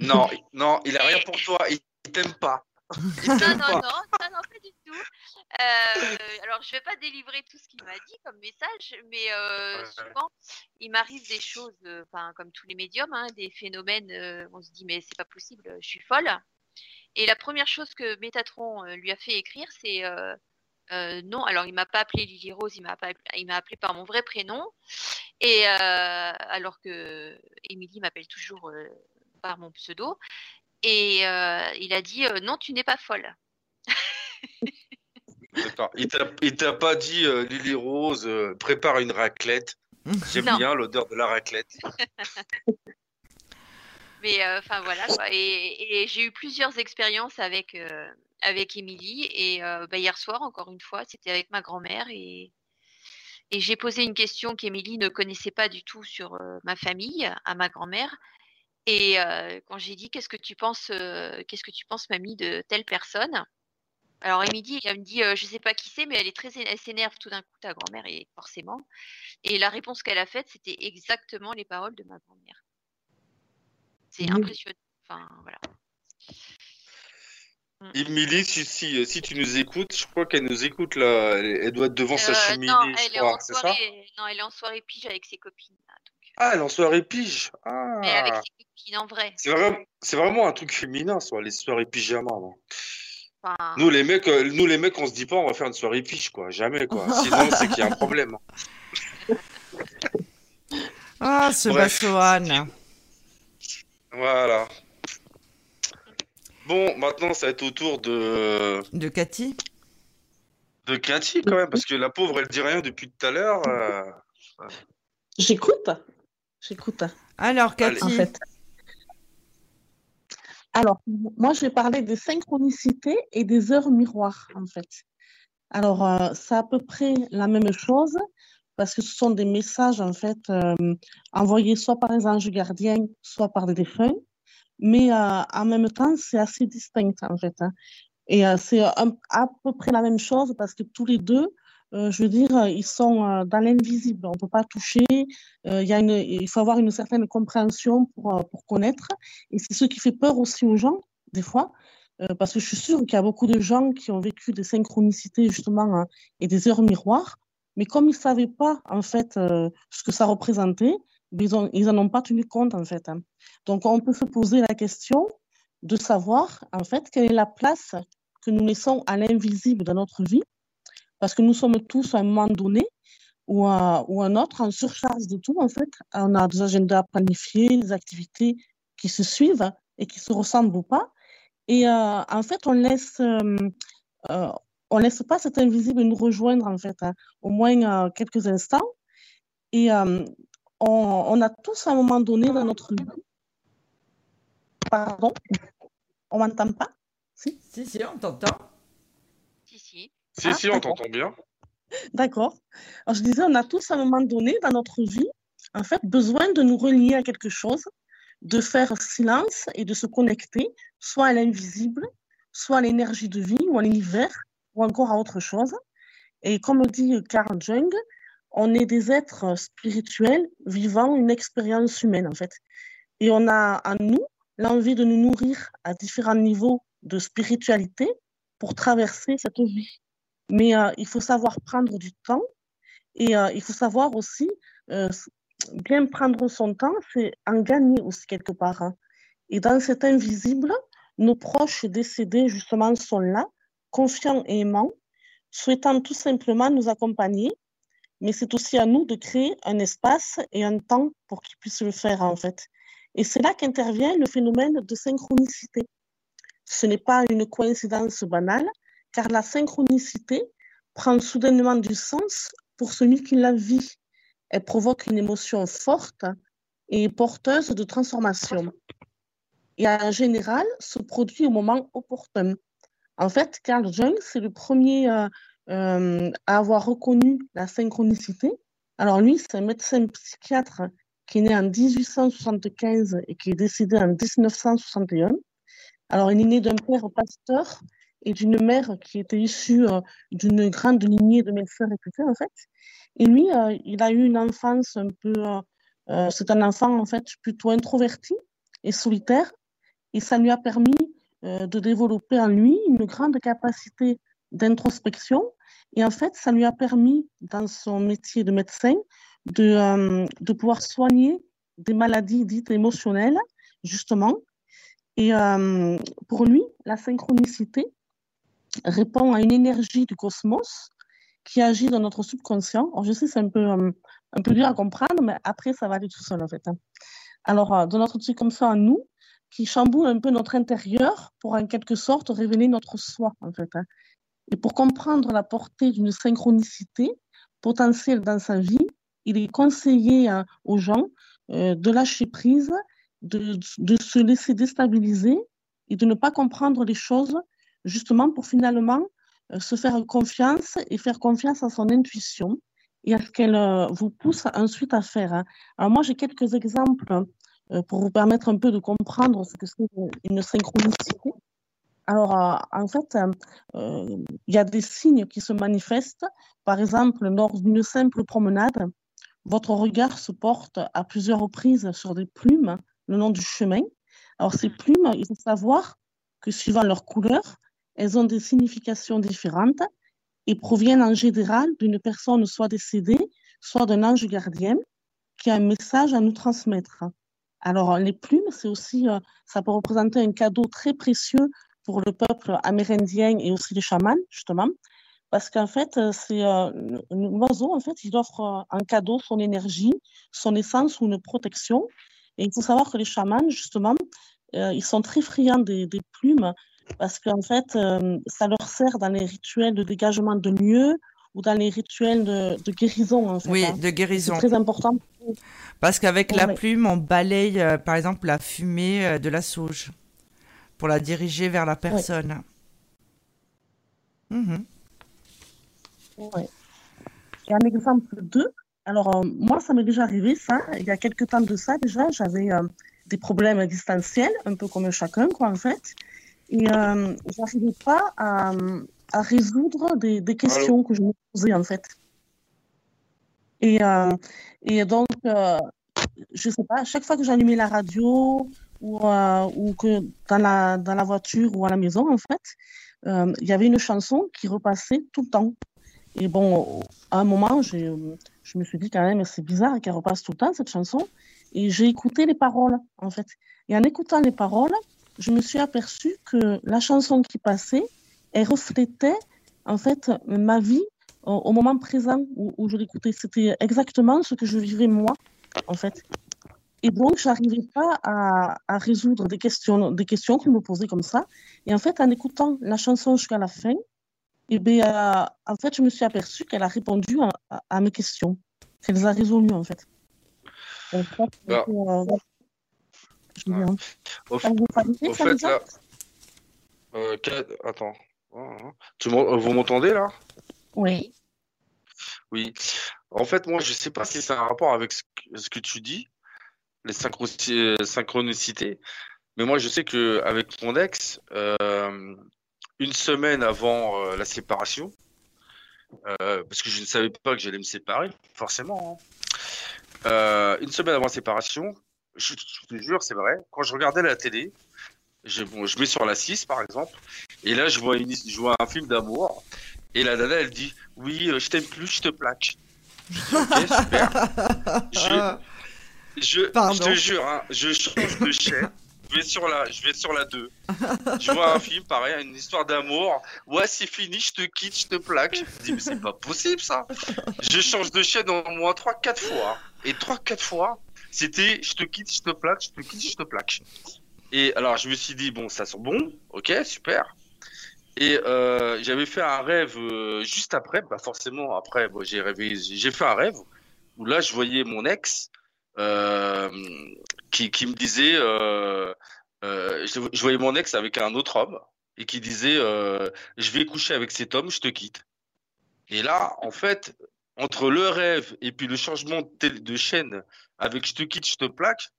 Non, *laughs* non, il a rien pour toi. Il t'aime pas. *laughs* non, non, non, non, pas du tout. Euh, alors, je vais pas délivrer tout ce qu'il m'a dit comme message, mais euh, souvent, il m'arrive des choses, euh, enfin, comme tous les médiums, hein, des phénomènes. on se dit, mais c'est pas possible, je suis folle. Et la première chose que Métatron lui a fait écrire, c'est non. Alors, il m'a pas appelé Lily Rose, il m'a il m'a appelé par mon vrai prénom. Et alors que Émilie m'appelle toujours par mon pseudo. Et il a dit, non, tu n'es pas folle. Il t'a pas dit euh, Lily Rose, euh, prépare une raclette. J'aime bien l'odeur de la raclette. *laughs* Mais euh, enfin voilà Et, j'ai eu plusieurs expériences avec avec Émilie et bah, hier soir encore une fois c'était avec ma grand-mère et et j'ai posé une question qu'Émilie ne connaissait pas du tout sur ma famille à ma grand-mère et quand j'ai dit qu'est-ce que tu penses qu'est-ce que tu penses mamie de telle personne? Alors, Émilie, elle me dit, je je sais pas qui c'est, mais elle est très, elle s'énerve tout d'un coup, ta grand-mère, et forcément. Et la réponse qu'elle a faite, c'était exactement les paroles de ma grand-mère. C'est impressionnant. Enfin, voilà. Émilie, si, si, si, tu nous écoutes, je crois qu'elle nous écoute là. Elle, doit être devant sa cheminée. Non, elle est en soirée. non, elle est en soirée pige avec ses copines. Ah, en soirée pige. Ah. Mais avec ses copines en vrai. C'est vraiment, un truc féminin, soit les soirées pyjama. Non nous les mecs, euh, nous les mecs, on se dit pas on va faire une soirée fiche quoi, jamais quoi. *laughs* Sinon c'est qu'il y a un problème. ah, ce Bassoane. Voilà. Bon, maintenant ça va être au tour de. De Cathy. De Cathy quand même, parce que la pauvre elle dit rien depuis tout à l'heure. Euh, J'écoute. J'écoute. Alors Cathy. En fait. Alors, moi, je vais parler des synchronicités et des heures miroirs, en fait. Alors, euh, c'est à peu près la même chose parce que ce sont des messages, en fait, euh, envoyés soit par les anges gardiens, soit par des défunts. Mais euh, en même temps, c'est assez distinct, en fait. Hein. Et c'est à peu près la même chose parce que tous les deux, euh, je veux dire, euh, ils sont euh, dans l'invisible. On ne peut pas toucher. il, faut avoir une certaine compréhension pour, pour connaître. Et c'est ce qui fait peur aussi aux gens, des fois. parce que je suis sûre qu'il y a beaucoup de gens qui ont vécu des synchronicités, justement, hein, et des heures miroirs. Mais comme ils ne savaient pas, en fait, ce que ça représentait, ils n'en ont pas tenu compte, en fait. Hein. Donc, on peut se poser la question de savoir, en fait, quelle est la place que nous laissons à l'invisible dans notre vie parce que nous sommes tous à un moment donné ou, à, un autre en surcharge de tout, en fait. On a des agendas planifiés, des activités qui se suivent et qui se ressemblent ou pas. Et euh, en fait, on laisse, euh, euh, on laisse pas cet invisible nous rejoindre, en fait, hein, au moins quelques instants. Et on, on, a tous à un moment donné dans notre vie. Pardon? On m'entend pas? Si, si, si on t'entend. Si, ah, si, on t'entend bien. D'accord. Alors, je disais, on a tous à un moment donné dans notre vie, en fait, besoin de nous relier à quelque chose, de faire silence et de se connecter, soit à l'invisible, soit à l'énergie de vie ou à l'univers, ou encore à autre chose. Et comme dit Carl Jung, on est des êtres spirituels vivant une expérience humaine, en fait. Et on a en nous l'envie de nous nourrir à différents niveaux de spiritualité pour traverser cette vie. Mais euh, il faut savoir prendre du temps et euh, il faut savoir aussi euh, bien prendre son temps, c'est en gagner aussi quelque part. Hein. Et dans cet invisible, nos proches décédés justement sont là, confiants et aimants, souhaitant tout simplement nous accompagner. Mais c'est aussi à nous de créer un espace et un temps pour qu'ils puissent le faire en fait. Et c'est là qu'intervient le phénomène de synchronicité. Ce n'est pas une coïncidence banale, car la synchronicité prend soudainement du sens pour celui qui la vit. Elle provoque une émotion forte et porteuse de transformation. Et en général, se produit au moment opportun. En fait, Carl Jung, c'est le premier euh, euh, à avoir reconnu la synchronicité. Alors lui, c'est un médecin psychiatre qui est né en 1875 et qui est décédé en 1961. Alors, il est né d'un père pasteur et d'une mère qui était issue euh, d'une grande lignée de médecins réputés, en fait. Et lui, euh, il a eu une enfance un peu. Euh, c'est un enfant, en fait, plutôt introverti et solitaire. Et ça lui a permis de développer en lui une grande capacité d'introspection. Et en fait, ça lui a permis, dans son métier de médecin, de, de pouvoir soigner des maladies dites émotionnelles, justement. Et pour lui, la synchronicité répond à une énergie du cosmos qui agit dans notre subconscient. Je sais, c'est un peu, euh, un peu dur à comprendre, mais après, ça va aller tout seul, en fait. Hein. Alors, dans notre subconscient à nous, qui chamboule un peu notre intérieur pour, en quelque sorte, révéler notre soi, en fait. Hein. Et pour comprendre la portée d'une synchronicité potentielle dans sa vie, il est conseillé hein, aux gens euh, de lâcher prise, de, de, se laisser déstabiliser et de ne pas comprendre les choses, justement pour finalement euh, se faire confiance et faire confiance à son intuition et à ce qu'elle euh, vous pousse ensuite à faire. Hein. Alors moi, j'ai quelques exemples pour vous permettre un peu de comprendre ce que c'est une synchronicité. Alors, euh, en fait, euh, il y a des signes qui se manifestent. Par exemple, lors d'une simple promenade, votre regard se porte à plusieurs reprises sur des plumes le long du chemin. Alors, ces plumes, il faut savoir que suivant leur couleur, elles ont des significations différentes et proviennent en général d'une personne soit décédée, soit d'un ange gardien qui a un message à nous transmettre. Alors, les plumes, c'est aussi, euh, ça peut représenter un cadeau très précieux pour le peuple amérindien et aussi les chamans, justement, parce qu'en fait, euh, c'est euh, l'oiseau, en fait, il offre un cadeau, son énergie, son essence ou une protection. Et il faut savoir que les chamans, justement, ils sont très friands des, plumes parce qu'en fait, ça leur sert dans les rituels de dégagement de lieux ou dans les rituels de, guérison. En fait, oui, hein. de guérison. C'est très important. Parce qu'avec la plume, on balaye, par exemple, la fumée de la sauge pour la diriger vers la personne. Mhm. un exemple 2. Alors, euh, moi, ça m'est déjà arrivé, ça. Il y a quelques temps de ça, déjà, j'avais euh, des problèmes existentiels, un peu comme chacun, quoi, en fait. Et euh, j'arrivais pas à, à résoudre des, des questions que je me posais, en fait. Et, euh, et donc, je sais pas, à chaque fois que j'allumais la radio ou, euh, ou que dans la, dans la voiture ou à la maison, en fait, euh, il y avait une chanson qui repassait tout le temps. Et bon, à un moment, je me suis dit quand même, c'est bizarre qu'elle repasse tout le temps, cette chanson. Et j'ai écouté les paroles, en fait. Et en écoutant les paroles, je me suis aperçue que la chanson qui passait, elle reflétait, en fait, ma vie au, moment présent où, où je l'écoutais. C'était exactement ce que je vivais moi, en fait. Et donc, je n'arrivais pas à, résoudre des questions, des questions que je me posais comme ça. Et en fait, en écoutant la chanson jusqu'à la fin, et eh bien, euh, en fait, je me suis aperçue qu'elle a répondu à, mes questions, qu'elle les a résolues, en fait. bah. euh, je ouais. Au, fait, au fait là, euh, attends, tu vous m'entendez là? Oui. Oui. En fait, moi, je ne sais pas si c'est un rapport avec ce que tu dis, les synchronicités. Mais moi, je sais que avec mon ex, euh, une semaine avant euh, la séparation, euh, parce que je ne savais pas que j'allais me séparer, forcément. Hein. une semaine avant la séparation, je, te jure, c'est vrai, quand je regardais la télé, je, bon, je mets sur la 6 par exemple, et là je vois, une, je vois un film d'amour, et la dada elle dit Oui, je t'aime plus, je te plaque. ok, super. *laughs* Je, je, te jure, hein, je change de chaîne. Je vais sur la, je vais sur la 2. Je vois un film, pareil, une histoire d'amour. Ouais, c'est fini, je te quitte, je te plaque. Je me dis, mais c'est pas possible ça. Je change de chaîne au moins 3-4 fois. Et 3-4 fois, c'était je te quitte, je te plaque, je te quitte, je te plaque. Et alors, je me suis dit, bon, ça sent bon, ok, super. Et euh, j'avais fait un rêve euh, juste après, bah forcément, après, j'ai rêvé, j'ai fait un rêve où là, je voyais mon ex euh, qui, qui, me disait, je, voyais mon ex avec un autre homme et qui disait, je vais coucher avec cet homme, je te quitte. Et là, en fait, entre le rêve et puis le changement de, chaîne avec je te quitte, je te plaque,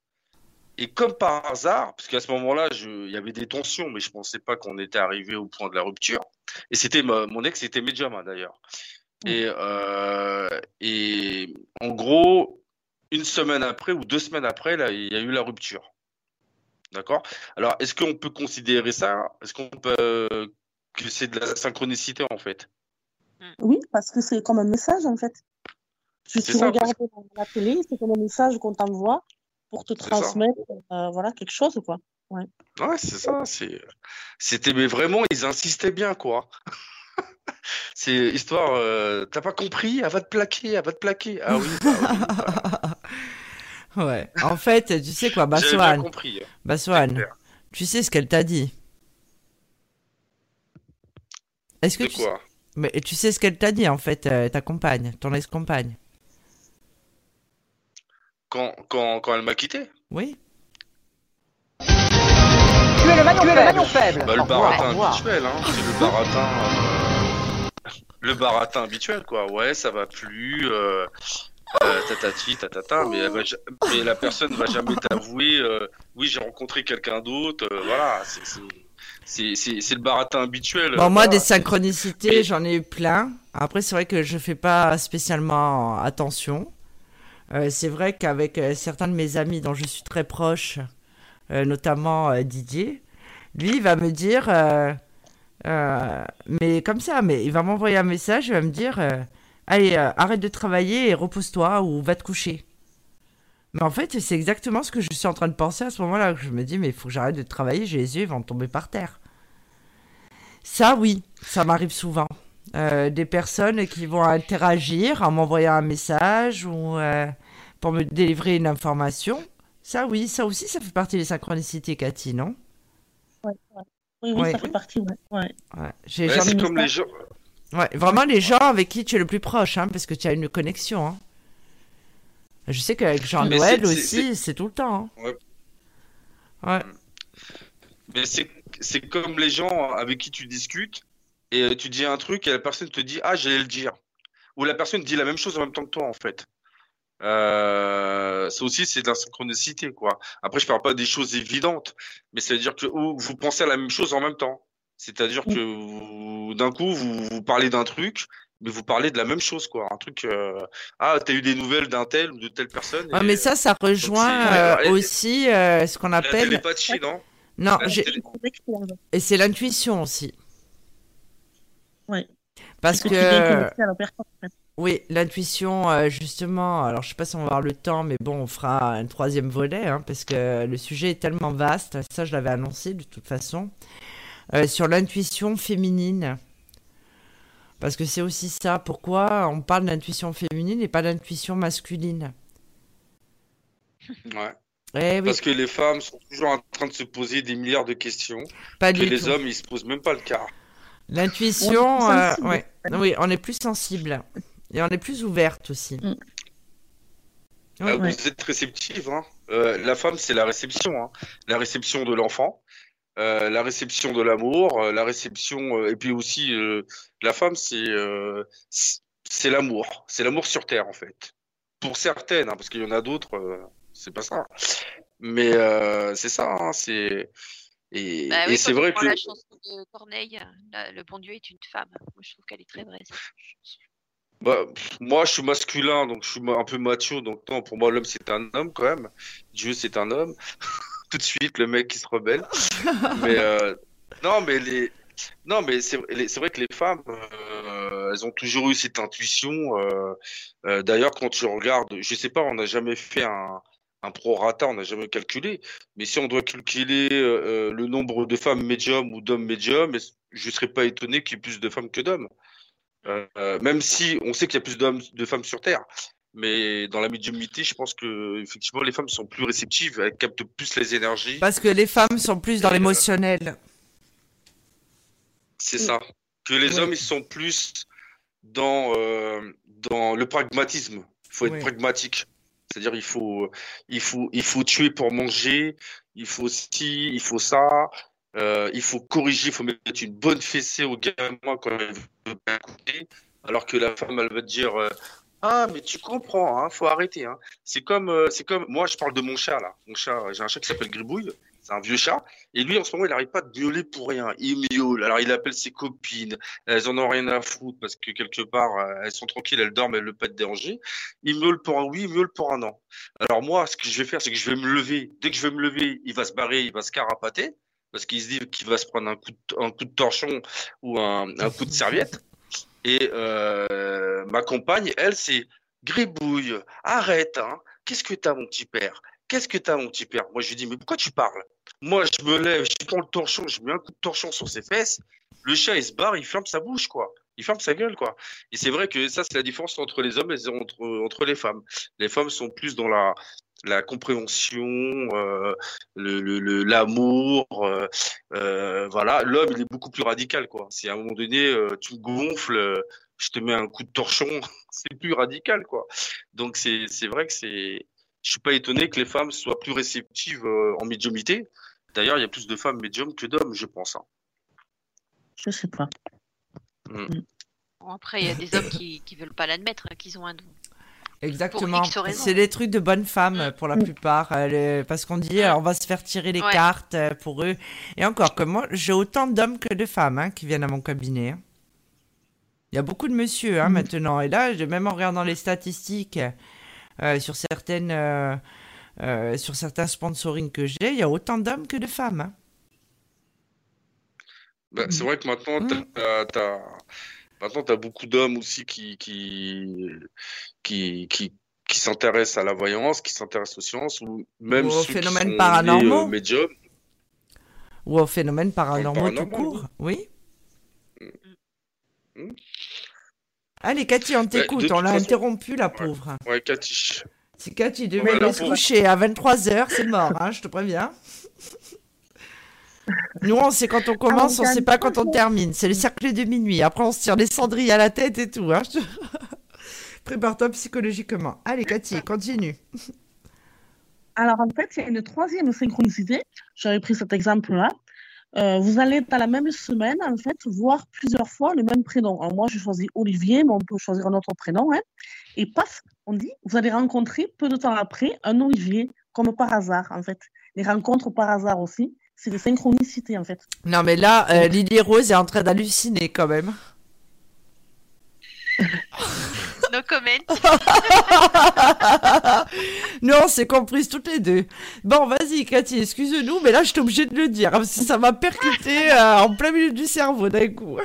et comme par hasard, parce qu'à ce moment-là, il y avait des tensions, mais je pensais pas qu'on était arrivé au point de la rupture. Et c'était mon ex, c'était hein, d'ailleurs. Mmh. Et, euh, et en gros, une semaine après ou deux semaines après, là, il y a eu la rupture. D'accord? Alors, est-ce qu'on peut considérer ça? Est-ce qu'on peut euh, que c'est de la synchronicité en fait? Oui, parce que c'est comme un message en fait. Tu, tu regardes la télé, c'est comme un message qu'on t'envoie pour te transmettre euh, voilà, quelque chose, quoi. Ouais, ouais c'est ça. C'était, mais vraiment, ils insistaient bien, quoi. *laughs* c'est histoire, euh, t'as pas compris, elle va te plaquer, elle va te plaquer. Ah oui, bah bah *laughs* ouais. En fait, tu sais quoi, Bassoane. compris. tu sais ce qu'elle t'a dit? Est-ce que tu... Mais tu sais ce qu'elle t'a dit en fait, euh, ta compagne, ton ex-compagne? Quand, quand, quand elle m'a quitté Oui. Tu es le maillon, faible. Bah, le baratin habituel, hein. C'est le baratin. Euh, le baratin habituel, quoi. Ouais, ça va plus. Euh, euh, tatati, tatata, mais, mais la personne va jamais t'avouer. Euh, oui, j'ai rencontré quelqu'un d'autre. Euh, voilà, c'est le baratin habituel. Bon, moi, des synchronicités, j'en ai eu plein. Après, c'est vrai que je fais pas spécialement attention. Euh, c'est vrai qu'avec euh, certains de mes amis dont je suis très proche, euh, notamment Didier, lui, il va me dire, mais comme ça, mais il va m'envoyer un message, il va me dire, allez, arrête de travailler et repose-toi ou va te coucher. Mais en fait, c'est exactement ce que je suis en train de penser à ce moment-là. Je me dis, mais il faut que j'arrête de travailler, j'ai les yeux, ils vont tomber par terre. Ça, oui, ça m'arrive souvent. Euh, des personnes qui vont interagir en m'envoyant un message ou euh, pour me délivrer une information. Ça, oui, ça aussi, ça fait partie des synchronicités, Cathy, non? Oui, oui, ça fait partie, ouais. c'est comme les gens. Ouais, vraiment les gens avec qui tu es le plus proche, hein, parce que tu as une connexion. Hein. Je sais qu'avec Jean-Noël aussi, c'est tout le temps. Hein. Ouais. Mais c'est comme les gens avec qui tu discutes et euh, tu dis un truc et la personne te dit ah j'allais le dire ou la personne dit la même chose en même temps que toi en fait euh, ça aussi c'est de la synchronicité quoi après je parle pas des choses évidentes mais c'est à dire que vous pensez à la même chose en même temps c'est à dire que d'un coup vous, vous parlez d'un truc mais vous parlez de la même chose quoi un truc euh, ah t'as eu des nouvelles d'un tel ou de telle personne ah, mais ça ça rejoint euh, aussi euh, ce qu'on appelle la télépathie non non et c'est l'intuition aussi oui. Parce que. Oui, l'intuition, justement. Alors, je sais pas si on va avoir le temps, mais bon, on fera un troisième volet, hein, parce que le sujet est tellement vaste. Ça, je l'avais annoncé de toute façon. Euh, sur l'intuition féminine. Parce que c'est aussi ça. Pourquoi on parle d'intuition féminine et pas d'intuition masculine Ouais. Eh parce que les femmes sont toujours en train de se poser des milliards de questions. Pas que les hommes, ils se posent même pas le cas. L'intuition, euh, ouais. oui, on est plus sensible et on est plus ouverte aussi. Mm. Ah, vous êtes réceptive. Hein. Euh, la femme, c'est la réception. Hein. La réception de l'enfant, euh, la réception de l'amour, la réception. et puis aussi, la femme, c'est c'est l'amour. C'est l'amour sur Terre, en fait. Pour certaines, hein, parce qu'il y en a d'autres, c'est pas ça. Mais c'est ça, c'est. Et, bah c'est vrai que. La chanson de Corneille, Le bon Dieu est une femme. Moi, je trouve qu'elle est très vraie. Bah, moi, je suis masculin, donc je suis un peu macho. Donc, non, pour moi, l'homme, c'est un homme quand même. Dieu, c'est un homme. *laughs* Tout de suite, le mec qui se rebelle. mais euh, non, mais les. Non, mais c'est vrai que les femmes, euh, elles ont toujours eu cette intuition. Euh, d'ailleurs, quand tu regardes, je sais pas, on n'a jamais fait un, un prorata, on n'a jamais calculé. Mais si on doit calculer le nombre de femmes médiums ou d'hommes médiums, je ne serais pas étonné qu'il y ait plus de femmes que d'hommes. Même si on sait qu'il y a plus de femmes sur Terre. Mais dans la médiumnité, je pense que effectivement les femmes sont plus réceptives, elles captent plus les énergies. Parce que les femmes sont plus dans l'émotionnel. C'est ça. Que les hommes, ils sont plus dans, dans le pragmatisme. Il faut être pragmatique. C'est-à-dire il faut, il faut, il faut tuer pour manger, il faut ci, il faut ça, euh, il faut corriger, il faut mettre une bonne fessée au gamin quand il veut bien écouter, alors que la femme elle va dire euh, ah mais tu comprends, hein, faut arrêter. Hein. C'est comme, euh, c'est comme moi je parle de mon chat là, mon chat, j'ai un chat qui s'appelle Gribouille c'est un vieux chat. Et lui, en ce moment, il n'arrive pas de miauler pour rien. Il miaule. Alors, il appelle ses copines. Elles en ont rien à foutre parce que quelque part, euh, elles sont tranquilles, elles dorment, elles ne veulent pas être dérangées. Il miaule pour un oui, il miaule pour un non. Alors, moi, ce que je vais faire, c'est que je vais me lever. Dès que je vais me lever, il va se barrer, il va se carapater. parce qu'il se dit qu'il va se prendre un coup de, torchon ou un coup de serviette. Et euh, ma compagne, elle, c'est gribouille, arrête, hein. Qu'est-ce que t'as, mon petit père? Qu'est-ce que t'as, mon petit père? Moi, je lui dis, mais pourquoi tu parles? Moi, je me lève, je prends le torchon, je mets un coup de torchon sur ses fesses. Le chat, il se barre, il ferme sa bouche, quoi. Il ferme sa gueule, quoi. Et c'est vrai que ça, c'est la différence entre les hommes et entre, entre les femmes. Les femmes sont plus dans la, la compréhension, euh, le l'amour, euh, euh, voilà. L'homme, il est beaucoup plus radical, quoi. Si à un moment donné, euh, tu gonfles, je te mets un coup de torchon, *laughs* c'est plus radical, quoi. Donc c'est c'est vrai que c'est, je suis pas étonné que les femmes soient plus réceptives en médiumité. D'ailleurs, il y a plus de femmes médiums que d'hommes, je pense. Hein. Je sais pas. Hmm. après, il y a des hommes qui qui veulent pas l'admettre hein, qu'ils ont un don. Exactement. C'est des trucs de bonnes femmes pour la mm. plupart. parce qu'on dit, on va se faire tirer les cartes euh, pour eux. Et encore, comme moi, j'ai autant d'hommes que de femmes hein, qui viennent à mon cabinet. Hein. Il y a beaucoup de monsieur hein, mm. maintenant. Et là, même en regardant les statistiques euh, sur, certaines, euh, sur certains sponsoring que j'ai, il y a autant d'hommes que de femmes. Bah, c'est vrai que maintenant, mm. tu as Maintenant, tu as beaucoup d'hommes aussi qui, qui, qui, qui, qui s'intéressent à la voyance, qui s'intéressent aux sciences, ou même aux phénomènes paranormaux. Euh, ou aux phénomènes paranormaux tout court, oui. Mm. Mm. Allez, Cathy, on t'écoute. on l'a interrompu, la pauvre. Ouais, Cathy. Si Cathy devait se coucher à 23h, c'est mort, hein, je te préviens. Nous, on sait quand on commence, on sait pas quand on termine. C'est le cercle de minuit. Après, on se tire les cendrilles à la tête et tout. Hein. *laughs* Prépare-toi psychologiquement. Allez, Cathy, continue. Alors, en fait, il y a une troisième synchronicité. J'avais pris cet exemple-là. Euh, vous allez, dans la même semaine, en fait, voir plusieurs fois le même prénom. Alors, moi, je choisis Olivier, mais on peut choisir un autre prénom. Hein. Et paf, on dit, vous allez rencontrer peu de temps après un Olivier, comme par hasard, en fait. Les rencontres par hasard aussi c'est des synchronicités en fait. Non mais là, euh, Lily Rose est en train d'halluciner quand même. *laughs* no comment. *laughs* non, c'est comprise toutes les deux. Bon, vas-y, Cathy, excuse-nous, mais là, je suis obligée de le dire, parce que ça m'a percuté *laughs* euh, en plein milieu du cerveau d'un coup.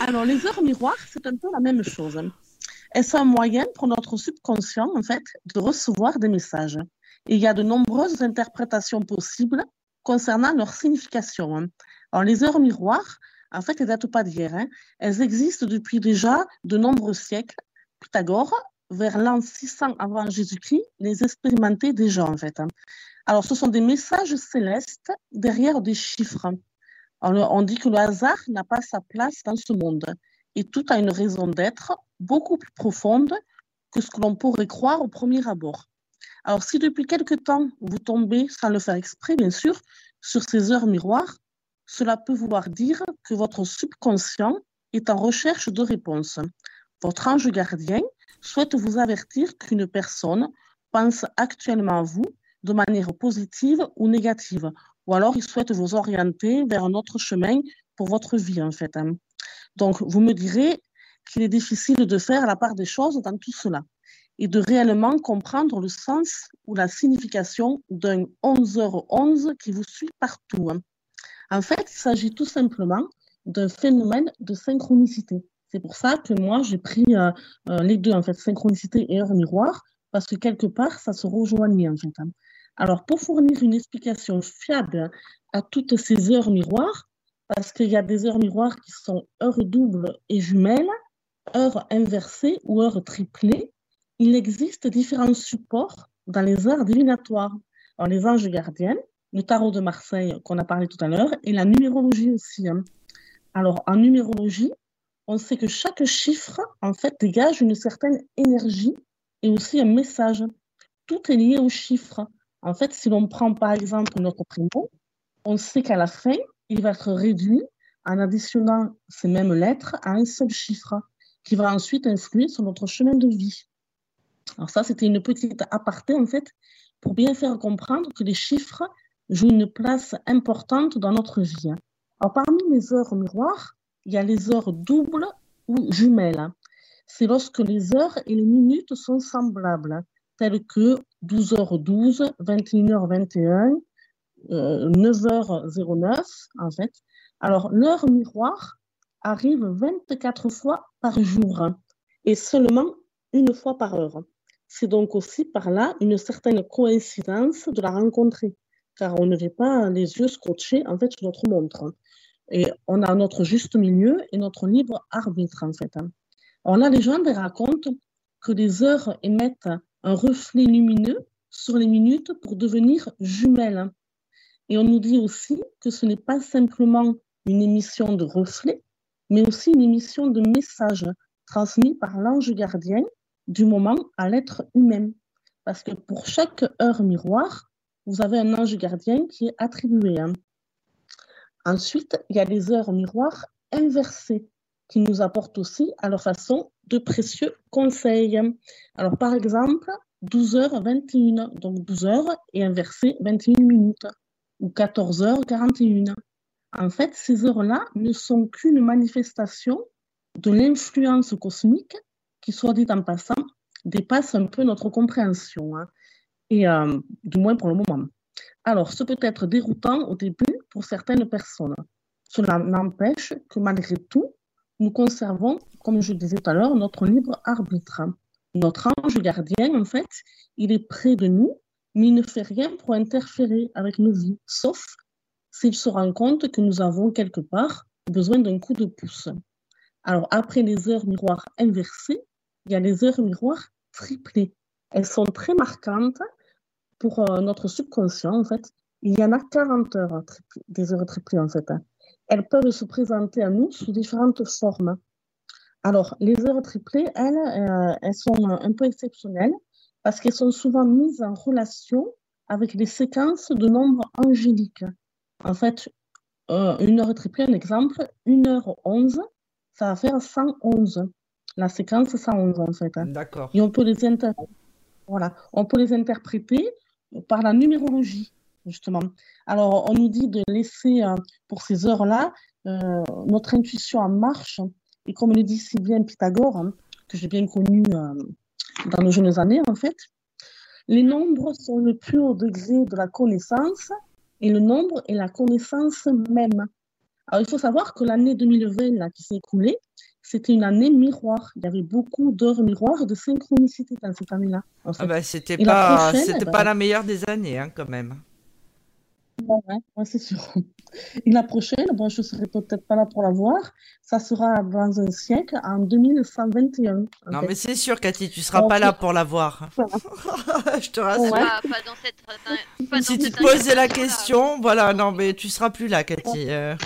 Alors, les heures miroirs, c'est un peu la même chose. Elles sont un moyen pour notre subconscient, en fait, de recevoir des messages? Il y a de nombreuses interprétations possibles concernant leur signification. Hein. Alors, les heures miroirs, en fait, elles datent pas d'hier. Hein. Elles existent depuis déjà de nombreux siècles. Pythagore, vers l'an 600 avant Jésus-Christ, les expérimentait déjà, en fait. Hein. Alors, ce sont des messages célestes derrière des chiffres. On dit que le hasard n'a pas sa place dans ce monde. Et tout a une raison d'être beaucoup plus profonde que ce que l'on pourrait croire au premier abord. Alors, si depuis quelque temps, vous tombez, sans le faire exprès, bien sûr, sur ces heures miroirs, cela peut vouloir dire que votre subconscient est en recherche de réponses. Votre ange gardien souhaite vous avertir qu'une personne pense actuellement à vous de manière positive ou négative, ou alors il souhaite vous orienter vers un autre chemin pour votre vie, en fait. Donc, vous me direz qu'il est difficile de faire la part des choses dans tout cela et de réellement comprendre le sens ou la signification d'un 11h11 qui vous suit partout. Hein. En fait, il s'agit tout simplement d'un phénomène de synchronicité. C'est pour ça que moi, j'ai pris euh, euh, les deux, en fait, synchronicité et heure miroir, parce que quelque part, ça se rejoignait, en fait. Hein. Alors, pour fournir une explication fiable à toutes ces heures miroirs, parce qu'il y a des heures miroirs qui sont heures doubles et jumelles, heures inversées ou heures triplées, il existe différents supports dans les arts divinatoires. Alors, les anges gardiens, le tarot de Marseille qu'on a parlé tout à l'heure, et la numérologie aussi. Hein. Alors, en numérologie, on sait que chaque chiffre, en fait, dégage une certaine énergie et aussi un message. Tout est lié au chiffre. En fait, si l'on prend par exemple notre prénom, on sait qu'à la fin, il va être réduit en additionnant ces mêmes lettres à un seul chiffre qui va ensuite influer sur notre chemin de vie. Alors ça, c'était une petite aparté, en fait, pour bien faire comprendre que les chiffres jouent une place importante dans notre vie. Hein. Alors, parmi les heures miroirs, il y a les heures doubles ou jumelles. C'est lorsque les heures et les minutes sont semblables, telles que 12h12, 21h21, 9h09 en fait. Alors l'heure miroir arrive 24 fois par jour et seulement une fois par heure. C'est donc aussi par là une certaine coïncidence de la rencontrer, car on ne vient pas les yeux scotchés en fait sur notre montre. Et on a notre juste milieu et notre libre arbitre en fait. On a les gens qui racontent que les heures émettent un reflet lumineux sur les minutes pour devenir jumelles. Et on nous dit aussi que ce n'est pas simplement une émission de reflets, mais aussi une émission de messages transmis par l'ange gardien du moment à l'être humain. Parce que pour chaque heure miroir, vous avez un ange gardien qui est attribué. Hein. Ensuite, il y a les heures miroirs inversées qui nous apportent aussi à leur façon de précieux conseils. Alors, par exemple, 12h21, donc 12h et inversé 21 minutes, ou 14h41. En fait, ces heures-là ne sont qu'une manifestation de l'influence cosmique qui, soit dit en passant, dépasse un peu notre compréhension, hein, et euh, du moins pour le moment. Alors, ce peut être déroutant au début pour certaines personnes. Cela n'empêche que malgré tout, nous conservons, comme je disais tout à l'heure, notre libre arbitre. Notre ange gardien, en fait, il est près de nous, mais il ne fait rien pour interférer avec nos vies, sauf s'il se rend compte que nous avons quelque part besoin d'un coup de pouce. Alors, après les heures miroirs inversées, il y a les heures miroirs triplées. Elles sont très marquantes pour euh, notre subconscient, en fait. Il y en a 40 heures, des heures triplées, en fait. Elles peuvent se présenter à nous sous différentes formes. Alors, les heures triplées, elles, euh, elles sont un peu exceptionnelles parce qu'elles sont souvent mises en relation avec des séquences de nombres angéliques. En fait, euh, une heure triplée, un exemple, une heure 11, ça va faire 111. La séquence 111, en fait. Hein. D'accord. Et on peut les voilà. On peut les interpréter par la numérologie, justement. Alors, on nous dit de laisser, euh, pour ces heures-là, euh, notre intuition en marche. Et comme le dit si bien Pythagore, hein, que j'ai bien connu dans nos jeunes années, en fait, les nombres sont le plus haut degré de la connaissance et le nombre est la connaissance même. Alors, il faut savoir que l'année 2020 là, qui s'est écoulée, c'était une année miroir. Il y avait beaucoup d'heures miroirs de synchronicité dans cette année-là. ah bah, c'était pas, c'était pas la meilleure des années, hein, quand même. Ouais, c'est sûr. Et la prochaine, bon, je ne serai peut-être pas là pour la voir, ça sera dans un siècle, en 2121. Non, mais c'est sûr, Cathy, tu ne seras pas là pour la voir. *laughs* je te rassure. Pas, dans cette, si tu te posais la question, voilà, non, mais tu ne seras plus là, Cathy. Euh.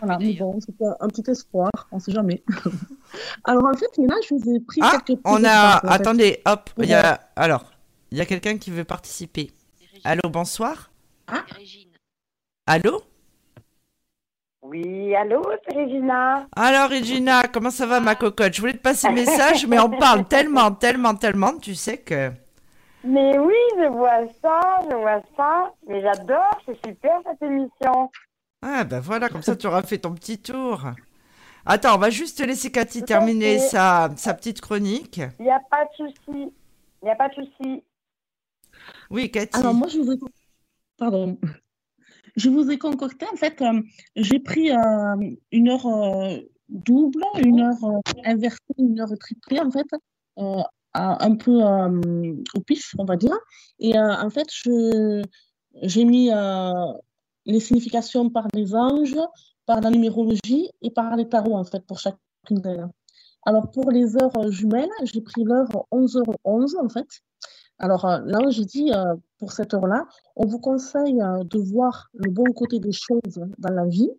Voilà, mais bon, c'était un petit espoir, on ne sait jamais. *laughs* Alors, en fait, là, je vous ai pris ah, quelques on a... Attendez, hop, il y a... Alors, il y a quelqu'un qui veut participer. Allô, bonsoir. Ah. Allô Oui, allô, c'est Regina. Alors, Regina, comment ça va, ma cocotte? Je voulais te passer le message, mais on parle *laughs* tellement, tellement, tellement, tu sais que. Mais oui, je vois ça, je vois ça. Mais j'adore, c'est super cette émission. Ah, ben voilà, comme ça, tu auras fait ton petit tour. Attends, on va juste te laisser Cathy terminer sa, sa petite chronique. Il n'y a pas de souci. Il n'y a pas de souci. Oui, Cathy. Alors, moi, je vous ai... Pardon. Je vous ai concocté, en fait, euh, j'ai pris euh, une heure euh, double, une heure inversée, une heure triplée, en fait, un peu au pif, on va dire. Et en fait, j'ai mis les significations par les anges, par la numérologie et par les tarots, en fait, pour chacune d'elles. Alors, pour les heures jumelles, j'ai pris l'heure 11h11, en fait. Alors euh, là, j'ai dit, euh, pour cette heure-là, on vous conseille euh, de voir le bon côté des choses dans la vie.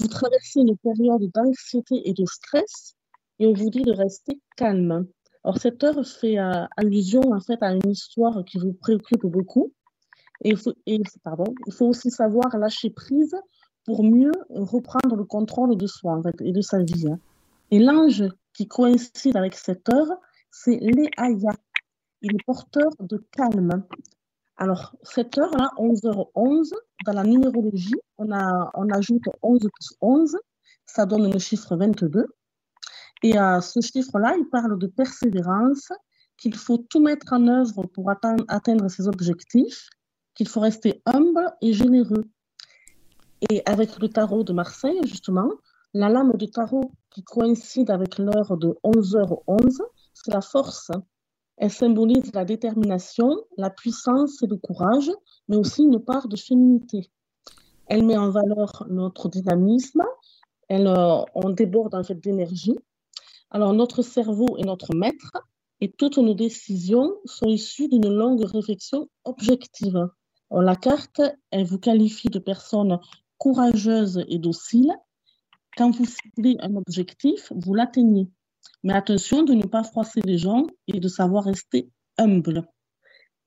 Vous traversez une période d'anxiété et de stress et on vous dit de rester calme. Alors cette heure fait allusion en fait à une histoire qui vous préoccupe beaucoup. Et, il faut aussi savoir lâcher prise pour mieux reprendre le contrôle de soi et de sa vie. Hein. Et l'ange qui coïncide avec cette heure, c'est Léaya il est porteur de calme. Alors, cette heure-là, 11h11, dans la numérologie, on, ajoute 11 plus 11, ça donne le chiffre 22. Et ce chiffre-là, il parle de persévérance qu'il faut tout mettre en œuvre pour atteindre ses objectifs, qu'il faut rester humble et généreux. Et avec le tarot de Marseille, justement, la lame du tarot qui coïncide avec l'heure de 11h11, c'est la force. Elle symbolise la détermination, la puissance et le courage, mais aussi une part de féminité. Elle met en valeur notre dynamisme, euh, on déborde en fait d'énergie. Alors notre cerveau est notre maître et toutes nos décisions sont issues d'une longue réflexion objective. La carte, elle vous qualifie de personne courageuse et docile. Quand vous ciblez un objectif, vous l'atteignez. Mais attention de ne pas froisser les gens et de savoir rester humble.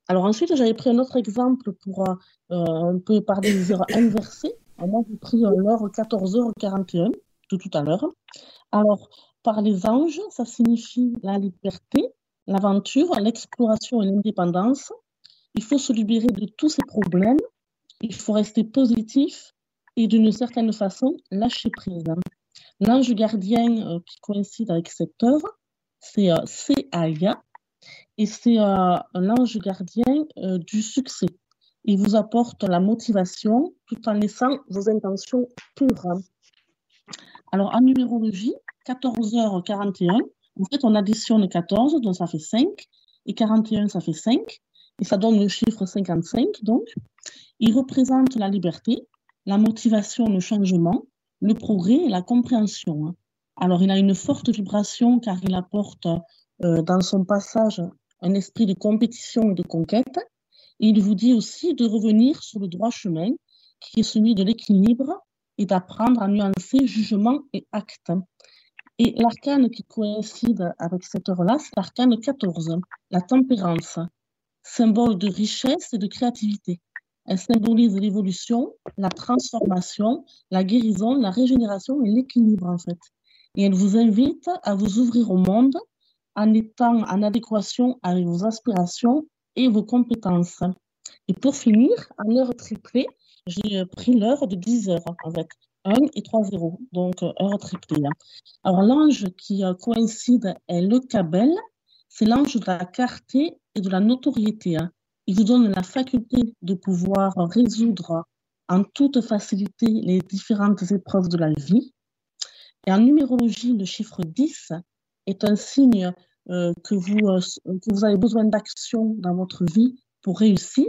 Alors ensuite, j'avais pris un autre exemple pour euh, un peu parler des heures inversées. moi, j'ai pris euh, l'heure 14h41 de tout à l'heure. Alors, par les anges, ça signifie la liberté, l'aventure, l'exploration et l'indépendance. Il faut se libérer de tous ces problèmes. Il faut rester positif et d'une certaine façon lâcher prise. L'ange gardien euh, qui coïncide avec cette œuvre, c'est euh, et c'est euh, un ange gardien euh, du succès. Il vous apporte la motivation tout en laissant vos intentions pures. Alors en numérologie, 14h41, en fait on additionne 14, donc ça fait 5, et 41, ça fait 5, et ça donne le chiffre 55, donc. Il représente la liberté, la motivation, le changement, le progrès et la compréhension. Hein. Alors, il a une forte vibration car il apporte euh, dans son passage un esprit de compétition et de conquête. Et il vous dit aussi de revenir sur le droit chemin, qui est celui de l'équilibre et d'apprendre à nuancer jugement et acte. Et l'arcane qui coïncide avec cette heure-là, c'est l'arcane 14, la tempérance, symbole de richesse et de créativité. Elle symbolise l'évolution, la transformation, la guérison, la régénération et l'équilibre en fait. Et elle vous invite à vous ouvrir au monde en étant en adéquation avec vos aspirations et vos compétences. Et pour finir, en heure triplée, j'ai pris l'heure de 10 heures avec 1 et 3 zéros, donc heure triplée. Alors l'ange qui euh, coïncide est le Cabel, c'est l'ange de la clarté et de la notoriété. Hein. Il vous donne la faculté de pouvoir résoudre en toute facilité les différentes épreuves de la vie. Et en numérologie, le chiffre 10 est un signe euh, que, vous, euh, que vous avez besoin d'action dans votre vie pour réussir.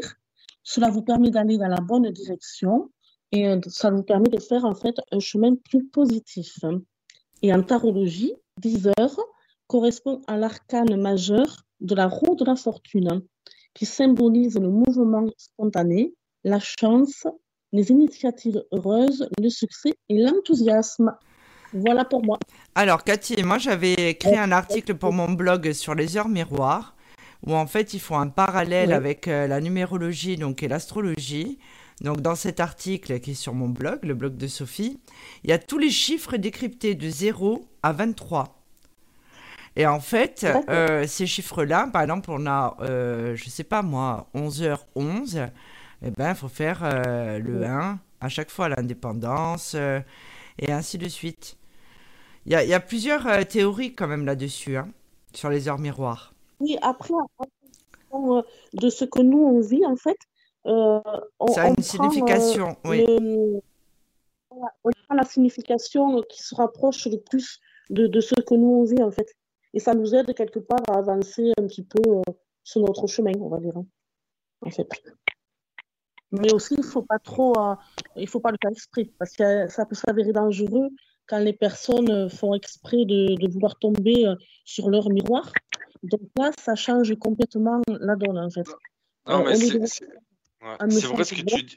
Cela vous permet d'aller dans la bonne direction et euh, ça vous permet de faire en fait un chemin plus positif. Et en tarologie, 10 heures correspond à l'arcane majeur de la roue de la fortune qui symbolise le mouvement spontané, la chance, les initiatives heureuses, le succès et l'enthousiasme. Voilà pour moi. Alors, Cathy, moi j'avais créé un article pour mon blog sur les heures miroirs, où en fait ils font un parallèle avec euh, la numérologie donc, et l'astrologie. Donc, dans cet article qui est sur mon blog, le blog de Sophie, il y a tous les chiffres décryptés de 0 à 23. Et en fait, euh, ces chiffres-là, par exemple, on a, euh, je sais pas moi, 11h11, eh ben, il faut faire euh, le 1 à chaque fois, l'indépendance, et ainsi de suite. Il y a, y a, plusieurs théories quand même là-dessus, hein, sur les heures miroirs. Oui, après, de ce que nous on vit, en fait, on, Ça a une signification, oui. on prend la signification qui se rapproche le plus de, de ce que nous on vit, en fait. Et ça nous aide quelque part à avancer un petit peu euh, sur notre chemin, on va dire. Hein, en fait. Mais aussi, il faut pas trop, euh, il faut pas le faire exprès, parce que ça peut s'avérer dangereux quand les personnes euh, font exprès de, de, vouloir tomber sur leur miroir. Donc là, ça change complètement la donne, en fait. Non, mais c'est vrai ce que tu dis.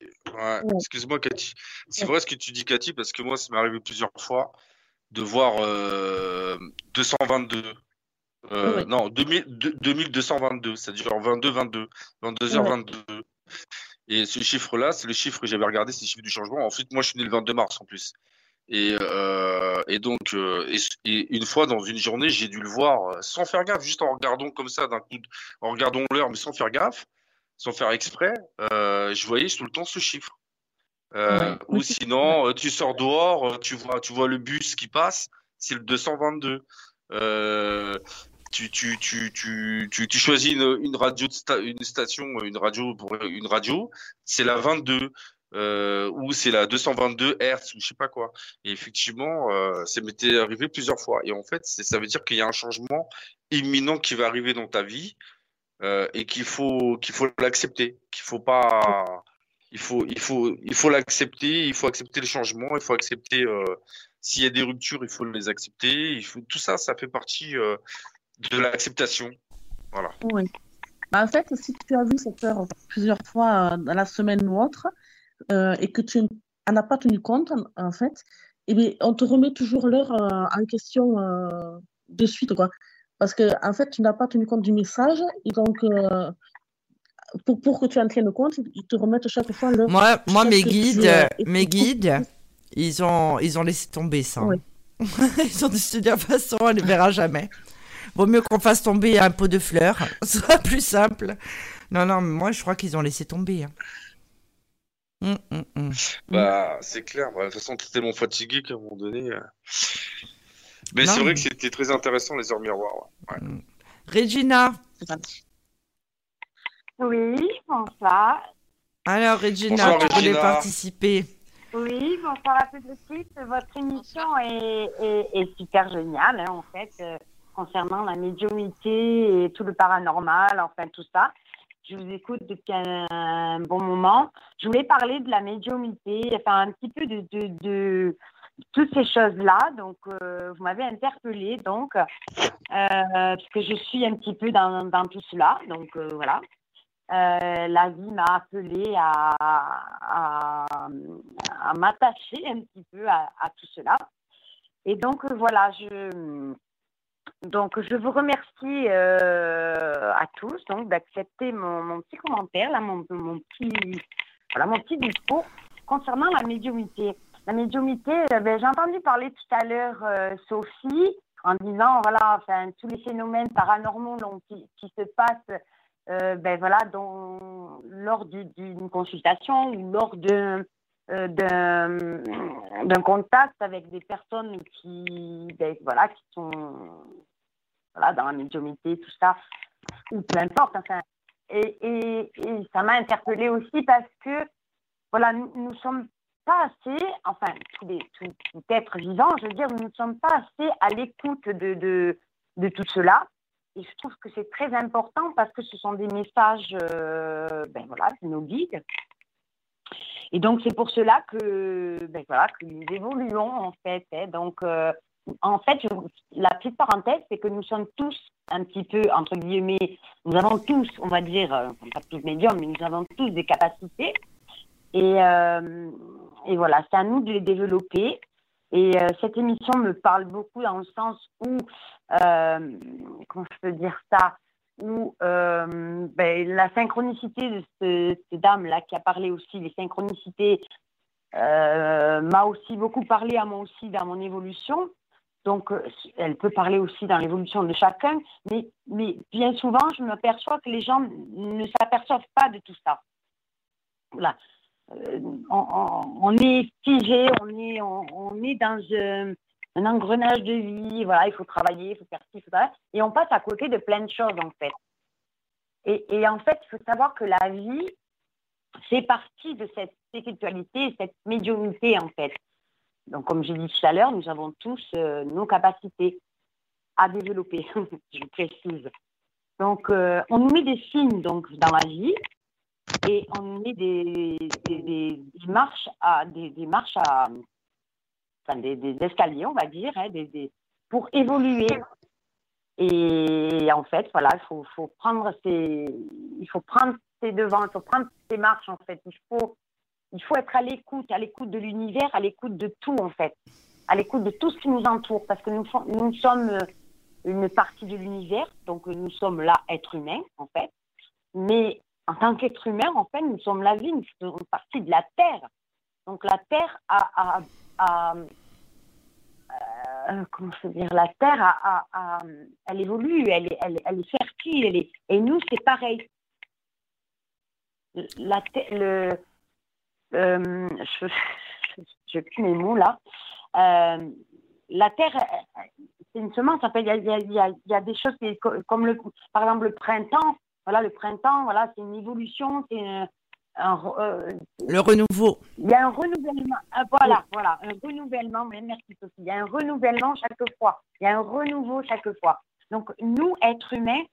Excuse-moi, Cathy. C'est vrai ce que tu dis, Cathy, parce que moi, ça m'est arrivé plusieurs fois de voir 222 euh, non, 2222, c'est-à-dire 22-22, 22h22. Et ce chiffre-là, c'est le chiffre que j'avais regardé, c'est le chiffre du changement. Ensuite, moi, je suis né le 22 mars en plus. Et, euh, et donc, euh, et, une fois dans une journée, j'ai dû le voir sans faire gaffe, juste en regardant comme ça, d'un coup, en regardant l'heure, mais sans faire gaffe, sans faire exprès, je voyais tout le temps ce chiffre. Ou sinon, tu sors dehors, tu vois, tu vois le bus qui passe, c'est le 222. Tu, tu, tu, tu, tu, choisis une, radio, une station, une radio pour une radio, c'est la 22. Euh, ou c'est la 222 Hz ou je sais pas quoi. Et effectivement, euh, ça m'était arrivé plusieurs fois. Et en fait, ça veut dire qu'il y a un changement imminent qui va arriver dans ta vie euh, et qu'il faut qu'il faut l'accepter, qu'il faut pas, il faut il faut il faut l'accepter, il faut accepter le changement, il faut accepter euh, s'il y a des ruptures, il faut les accepter. Il faut tout ça, ça fait partie euh, de l'acceptation. Voilà. Oui. Bah, en fait, si tu as vu cette heure plusieurs fois dans la semaine ou autre, euh, et que tu n'en as pas tenu compte, en, fait, eh bien, on te remet toujours l'heure euh, en question euh, de suite. Quoi. Parce que, en fait, tu n'as pas tenu compte du message. Et donc, pour, pour, que tu en tiennes compte, ils te remettent chaque fois l'heure. Moi, moi mes guides, mes guides ils, ont, ils ont laissé tomber ça. *laughs* ils ont décidé de toute façon, on ne les verra jamais. Vaut mieux qu'on fasse tomber un pot de fleurs, *laughs* ce sera plus simple. Non, non, moi je crois qu'ils ont laissé tomber. Hein. Hum, hum, hum. Bah, c'est clair. Bah, de toute façon, tu tellement fatigué qu'à un moment donné. Euh. Mais c'est vrai que c'était très intéressant, les heures miroirs. Regina. Oui, bonsoir. Alors, Regina, tu voulais participer. Oui, bonsoir à toutes et tous. Votre émission est, est, super géniale, hein, en fait, euh, concernant la médiumité et tout le paranormal, enfin, tout ça je vous écoute depuis un, bon moment. Je voulais parler de la médiumité, enfin un petit peu de, de, de toutes ces choses-là. Donc, euh, vous m'avez interpellée, donc, euh, parce je suis un petit peu dans, dans tout cela. Donc, euh, voilà. la vie m'a appelée à, à, m'attacher un petit peu à, tout cela. Et donc, voilà, je donc, je vous remercie euh, à tous d'accepter mon, petit commentaire, là, mon, petit, voilà, mon petit discours concernant la médiumité. La médiumité, euh, ben, j'ai entendu parler tout à l'heure euh, Sophie en disant voilà, enfin, tous les phénomènes paranormaux qui, se passent ben, voilà, lors d'une consultation ou lors d'un d'un contact avec des personnes qui, ben, voilà, qui sont voilà, dans la médiumité, tout ça, ou peu importe. Et, et, et ça m'a interpellée aussi parce que, voilà, nous ne sommes pas assez, enfin, tous les tout, tout être vivant, je veux dire, nous ne sommes pas assez à l'écoute de, de, tout cela. Et je trouve que c'est très important parce que ce sont des messages, euh, ben voilà, nos guides. Et donc, c'est pour cela que, ben voilà, que nous évoluons, en fait. Hein. Donc, euh, en fait, la petite parenthèse, c'est que nous sommes tous un petit peu, entre guillemets, nous avons tous, on va dire, euh, pas tous médiums, mais nous avons tous des capacités. Et, euh, voilà, c'est à nous de les développer. Et euh, cette émission me parle beaucoup dans le sens où, comment je peux dire ça, où ben, la synchronicité de ce, cette dame-là qui a parlé aussi, les synchronicités, m'a aussi beaucoup parlé à moi aussi dans mon évolution. Donc, euh, elle peut parler aussi dans l'évolution de chacun, mais, bien souvent, je m'aperçois que les gens ne s'aperçoivent pas de tout ça. Voilà. Euh, on, est figé, on est, dans un, engrenage de vie, voilà, il faut travailler, il faut faire ci, il faut ça, et on passe à côté de plein de choses, en fait. Et, en fait, il faut savoir que la vie, c'est partie de cette spiritualité, cette médiumnité, en fait. Donc, comme j'ai dit tout à l'heure, nous avons tous euh, nos capacités à développer, *laughs* je précise. Donc, euh, on nous met des signes donc, dans la vie et on nous met des, des, marches à, des, marches à, enfin, des, escaliers, on va dire, hein, pour évoluer. Et en fait, voilà, il faut, faut, prendre ces, il faut prendre ses devants, il faut prendre ces marches, en fait. Il faut il faut être à l'écoute, à l'écoute de l'univers, à l'écoute de tout en fait, à l'écoute de tout ce qui nous entoure, parce que nous, sommes euh, une partie de l'univers, donc euh, nous sommes là, être humain en fait, mais en tant qu'être humain, en fait, nous sommes la vie, nous sommes une partie de la Terre. Donc la Terre a, euh, comment je veux dire, la Terre a, elle évolue, elle est, elle, fertile, et nous c'est pareil. La, le, euh, je *laughs* n'ai plus mes mots là. Euh, la Terre, c'est une semence. Il y a, y, a, y a, des choses qui, comme le, par exemple le printemps. Voilà, le printemps, voilà, c'est une évolution, c'est un, euh, le renouveau. Il y a un renouvellement. Ah, voilà, voilà, un renouvellement. Merci Sophie. Il y a un renouvellement chaque fois. Il y a un renouveau chaque fois. Donc nous, êtres humains,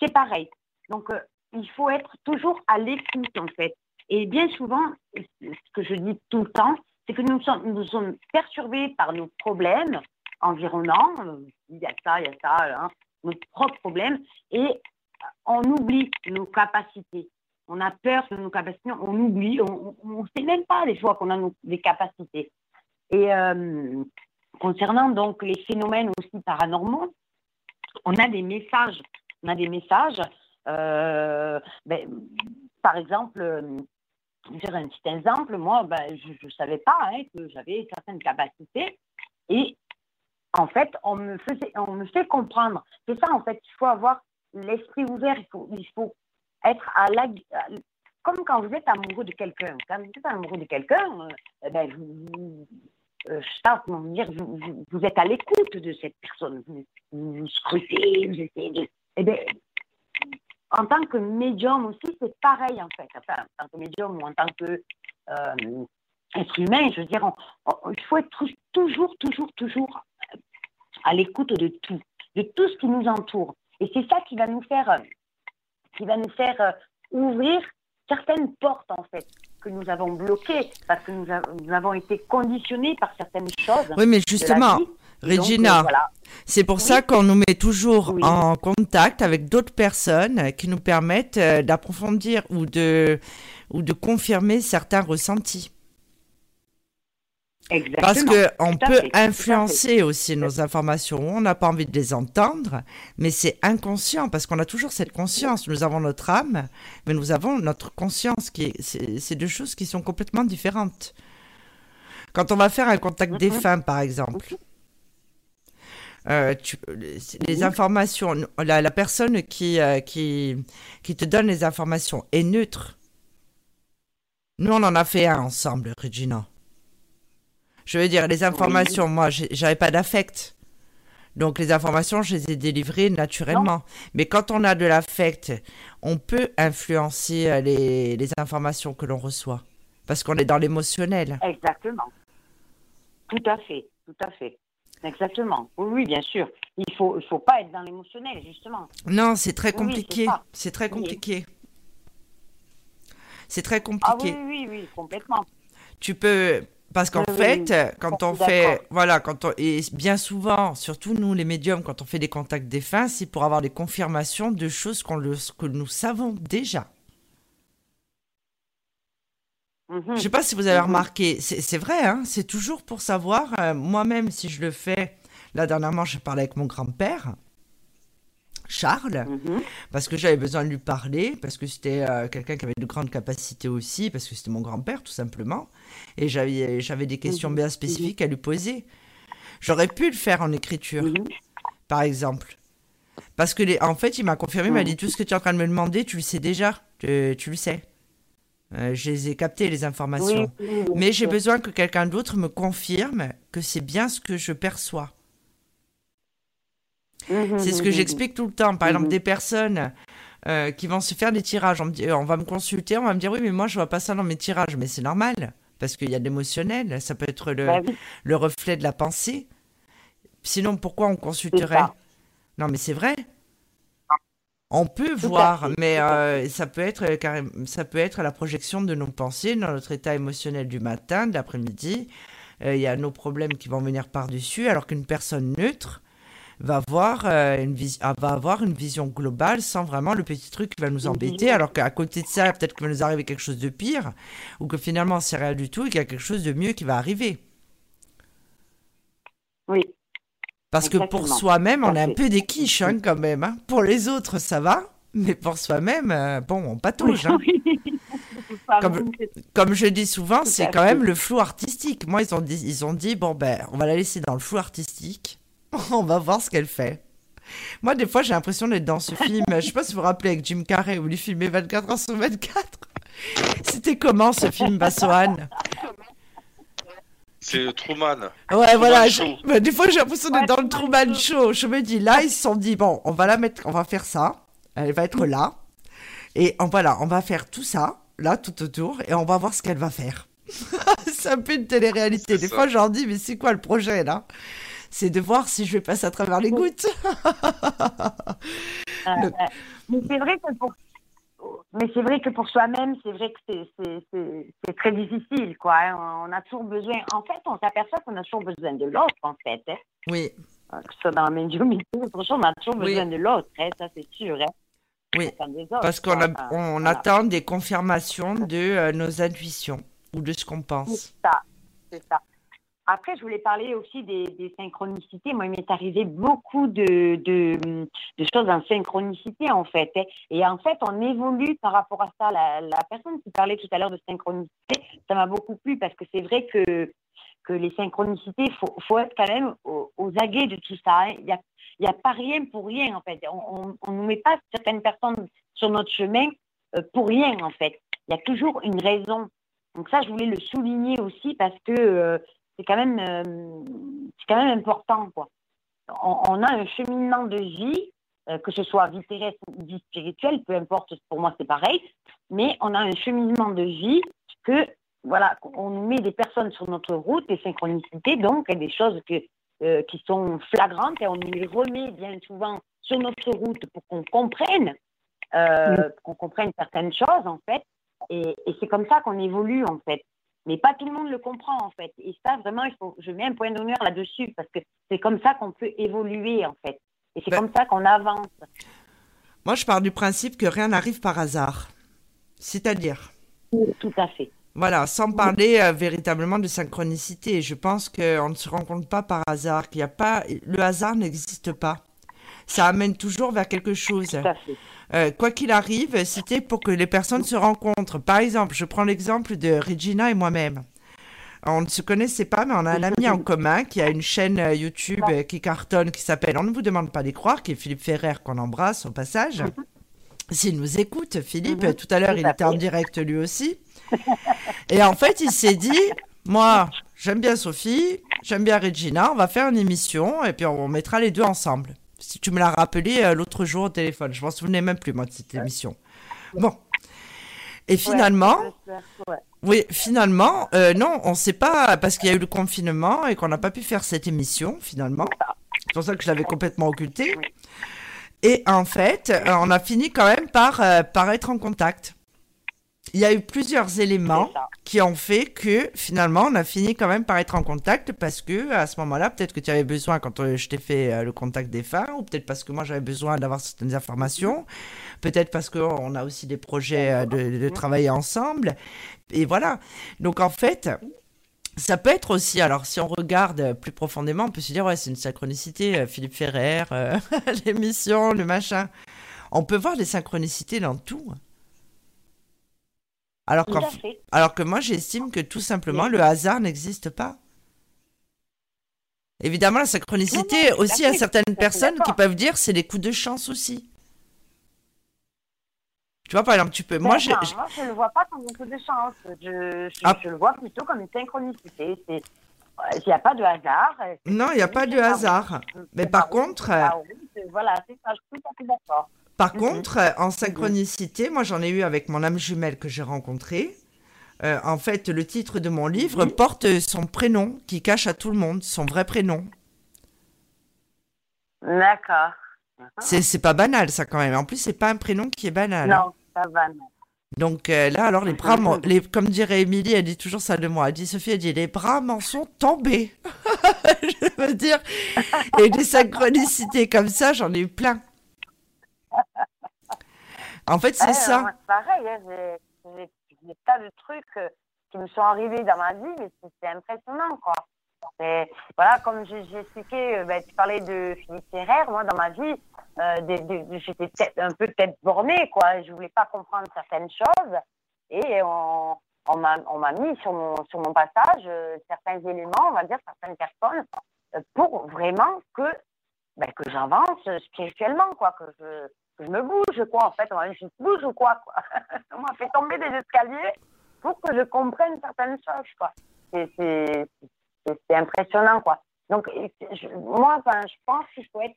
c'est pareil. Donc euh, il faut être toujours à l'écoute en fait. Et bien souvent, ce que je dis tout le temps, c'est que nous sommes, perturbés par nos problèmes environnants. Il y a ça, il y a ça, hein, nos propres problèmes. Et on oublie nos capacités. On a peur de nos capacités, on oublie, on ne sait même pas les fois qu'on a nos, des capacités. Et euh, concernant donc les phénomènes aussi paranormaux, on a des messages. On a des messages. Euh, ben, par exemple, je vais un petit exemple. Moi, ben, je ne savais pas hein, que j'avais certaines capacités. Et en fait, on me, faisait, on me fait comprendre. C'est ça, en fait, il faut avoir l'esprit ouvert. Il faut, il faut être à la. Comme quand vous êtes amoureux de quelqu'un. Quand vous êtes amoureux de quelqu'un, euh, ben, vous, euh, je sais pas comment dire, vous, vous, êtes à l'écoute de cette personne. Vous, vous scrutez, vous essayez de. Eh bien, en tant que médium aussi, c'est pareil en fait. Enfin, en tant que médium ou en tant que euh, être humain, je veux dire, il faut être toujours, toujours, toujours à l'écoute de tout, de tout ce qui nous entoure. Et c'est ça qui va nous faire, qui va nous faire euh, ouvrir certaines portes en fait que nous avons bloquées parce que nous, avons été conditionnés par certaines choses. Oui, mais justement, Regina, euh, c'est pour ça qu'on nous met toujours en contact avec d'autres personnes qui nous permettent euh, d'approfondir ou de, ou de confirmer certains ressentis. Parce qu'on peut influencer aussi nos informations. On n'a pas envie de les entendre, mais c'est inconscient parce qu'on a toujours cette conscience. Nous avons notre âme, mais nous avons notre conscience. qui C'est deux choses qui sont complètement différentes. Quand on va faire un contact défunt, par exemple, euh, les informations, la, personne qui, euh, qui, qui te donne les informations est neutre. Nous, on en a fait un ensemble, Regina. Je veux dire, les informations, moi, j'avais pas d'affect. Donc les informations, je les ai délivrées naturellement. Mais quand on a de l'affect, on peut influencer euh, les, les informations que l'on reçoit. Parce qu'on est dans l'émotionnel. Exactement. Tout à fait, tout à fait. Exactement. Oui, bien sûr. Il ne faut, il faut pas être dans l'émotionnel, justement. Non, c'est très compliqué. c'est très compliqué. C'est très compliqué. Ah oui, oui, oui, complètement. Tu peux, parce qu'en fait, quand on fait, voilà, quand on, et bien souvent, surtout nous les médiums, quand on fait des contacts défunts, c'est pour avoir des confirmations de choses qu'on le, que nous savons déjà. Je ne sais pas si vous avez mhm. remarqué, c'est vrai, hein, c'est toujours pour savoir, euh, moi-même, si je le fais. Là, dernièrement, je parlais avec mon grand-père. Charles, mhm. parce que j'avais besoin de lui parler, parce que c'était euh, quelqu'un qui avait de grandes capacités aussi, parce que c'était mon grand-père tout simplement, et j'avais, j'avais des questions bien spécifiques à lui poser. J'aurais pu le faire en écriture, par exemple. Parce que, les, en fait, il m'a confirmé, il m'a dit tout ce que tu es en train de me demander, tu le sais déjà, tu, tu le sais. Euh, je les ai captées, les informations. Mais j'ai besoin que quelqu'un d'autre me confirme que c'est bien ce que je perçois. Mhm, c'est ce que mhm, j'explique tout le temps. Par exemple, mhm. des personnes euh, qui vont se faire des tirages. On, me on va me consulter, on va me dire oui, mais moi je vois pas ça dans mes tirages. Mais c'est normal parce qu'il y a de l'émotionnel. Ça peut être le, bah le, reflet de la pensée. Sinon, pourquoi on consulterait Non, mais c'est vrai. On peut voir, mais euh, ça peut être ça peut être la projection de nos pensées dans notre état émotionnel du matin, de l'après-midi. Euh, il y a nos problèmes qui vont venir par-dessus, alors qu'une personne neutre, va avoir, euh, une ah, va avoir une vision globale sans vraiment le petit truc qui va nous embêter, alors qu'à côté de ça, peut-être qu'il va nous arriver quelque chose de pire, ou que finalement c'est rien du tout et qu'il y a quelque chose de mieux qui va arriver. Oui. Parce que pour soi-même, on est un peu des quiches hein, quand même. Hein. Pour les autres, ça va, mais pour soi-même, euh, bon, on patouche. Hein. *laughs* Comme, comme, je dis souvent, c'est quand même le flou artistique. Moi, ils ont dit, ils ont dit, bon ben, on va la laisser dans le flou artistique. *laughs* On va voir ce qu'elle fait. Moi, des fois, j'ai l'impression d'être dans ce film. Je sais pas si vous vous rappelez avec Jim Carrey où il filmait 24 heures sur 24. C'était comment ce film, Bassoane? *laughs* C'est Truman. Ouais, voilà. Bah, des fois, j'ai l'impression d'être dans le Truman Show. Je me dis, là, ils se sont dit, bon, on va la mettre, on va faire ça. Elle va être là. Et on, voilà, on va faire tout ça, là, tout autour, et on va voir ce qu'elle va faire. *laughs* c'est un peu une télé-réalité. Des fois, j'en dis, mais c'est quoi le projet, là? C'est de voir si je vais passer à travers les gouttes. *laughs* Mais c'est vrai que pour mais c'est vrai que pour soi-même, c'est vrai que c'est très difficile, quoi. Hein. On a toujours besoin. En fait, on s'aperçoit qu'on a toujours besoin de l'autre, en fait. Hein. Oui. Euh, que ce soit dans la médiumité, on a toujours besoin de l'autre, hein, ça c'est sûr. Oui. Parce qu'on on attend des confirmations de euh, nos intuitions ou de ce qu'on pense. C'est ça, c'est ça. Après, je voulais parler aussi des, synchronicités. Moi, il m'est arrivé beaucoup de, de, choses en synchronicité, en fait. Hein. Et en fait, on évolue par rapport à ça. La, personne qui parlait tout à l'heure de synchronicité, ça m'a beaucoup plu parce que c'est vrai que, que les synchronicités, il faut, faut, être quand même aux, aguets de tout ça. Hein. Il n'y a, a pas rien pour rien, en fait. On ne met pas certaines personnes sur notre chemin euh, pour rien, en fait. Il y a toujours une raison. Donc ça, je voulais le souligner aussi parce que euh, c'est quand même euh, c'est quand même important quoi. On, a un cheminement de vie, euh, que ce soit vie terrestre ou vie spirituelle, peu importe, pour moi c'est pareil, mais on a un cheminement de vie que voilà, on nous met des personnes sur notre route, des synchronicités donc, des choses que, euh, qui sont flagrantes et on nous les remet bien souvent sur notre route pour qu'on comprenne, qu'on comprenne certaines choses en fait. et c'est comme ça qu'on évolue en fait. Mais pas tout le monde le comprend en fait. Et ça, vraiment, il faut, je mets un point d'honneur là-dessus parce que c'est comme ça qu'on peut évoluer en fait. Et c'est ben comme ça qu'on avance. Moi, je pars du principe que rien n'arrive par hasard. C'est-à-dire Tout à fait. Voilà, sans parler euh, véritablement de synchronicité. Je pense qu'on ne se rend compte pas par hasard, qu'il n'y a pas. Le hasard n'existe pas. Ça amène toujours vers quelque chose. Tout à fait. Euh, quoi qu'il arrive, c'était pour que les personnes se rencontrent. Par exemple, je prends l'exemple de Regina et moi-même. On ne se connaissait pas, mais on a un ami en commun qui a une chaîne euh, YouTube euh, qui cartonne, qui s'appelle On ne vous demande pas d'y croire, qui est Philippe Ferrer, qu'on embrasse au passage. S'il nous écoute, Philippe, mhm. tout à l'heure, il était en direct lui aussi. Et en fait, il s'est dit, moi, j'aime bien Sophie, j'aime bien Regina, on va faire une émission et puis on mettra les deux ensemble. Si tu me l'as rappelé euh, l'autre jour au téléphone, je m'en souvenais même plus moi de cette émission. Bon. Et finalement, oui, finalement, euh, non, on ne sait pas parce qu'il y a eu le confinement et qu'on n'a pas pu faire cette émission finalement. C'est pour ça que je l'avais complètement occultée. Et en fait, euh, on a fini quand même par, par être en contact il y a eu plusieurs éléments qui ont fait que finalement on a fini quand même par être en contact parce que à ce moment-là, peut-être que tu avais besoin quand euh, je t'ai fait euh, le contact des femmes, ou peut-être parce que moi j'avais besoin d'avoir certaines informations, peut-être parce qu'on a aussi des projets euh, de, de, travailler ensemble. Et voilà. Donc en fait, ça peut être aussi, alors si on regarde plus profondément, on peut se dire, ouais, c'est une synchronicité, Philippe Ferrer, *laughs* l'émission, le machin. On peut voir les synchronicités dans tout. Alors, alors que moi, j'estime que tout simplement, le hasard n'existe pas. Évidemment, la synchronicité, aussi, à certaines personnes qui peuvent dire c'est des coups de chance aussi. Tu vois, par exemple, tu peux. Moi, je, ne le vois pas comme un coup de chance. Je, ah. je, le vois plutôt comme une synchronicité. Il n'y a pas de hasard. Non, il n'y a pas de hasard. Mais par contre. Voilà, c'est ça, je suis tout à fait d'accord. Par contre, euh, en synchronicité, moi j'en ai eu avec mon âme jumelle que j'ai rencontrée. Euh, en fait, le titre de mon livre porte son prénom qui cache à tout le monde son vrai prénom. D'accord. C'est pas banal ça quand même. En plus, c'est pas un prénom qui est banal. Non, pas banal. Donc euh, là, alors les bras, *laughs* les, comme dirait Émilie, elle dit toujours ça de moi. Elle dit Sophie, elle dit les bras m'en sont tombés. *laughs* Je veux dire, et des synchronicités comme ça, j'en ai eu plein. En fait, c'est ça. C'est pareil, hein, j'ai des tas de trucs euh, qui me sont arrivés dans ma vie, mais c'est impressionnant, quoi. Voilà, comme j'ai expliqué, euh, ben, tu parlais de Philippe Ferrer, moi, dans ma vie, euh, j'étais un peu peut-être bornée, quoi. Je voulais pas comprendre certaines choses. Et on, on m'a mis sur mon, sur mon passage certains éléments, on va dire, certaines personnes, pour vraiment que, ben, que j'avance spirituellement, quoi, que je, je me bouge, quoi, en fait. On m'a je bouge ou quoi, quoi. *laughs* on m'a fait tomber des escaliers pour que je comprenne certaines choses, quoi. C'est c'est impressionnant, quoi. Donc, moi, je pense qu'il faut être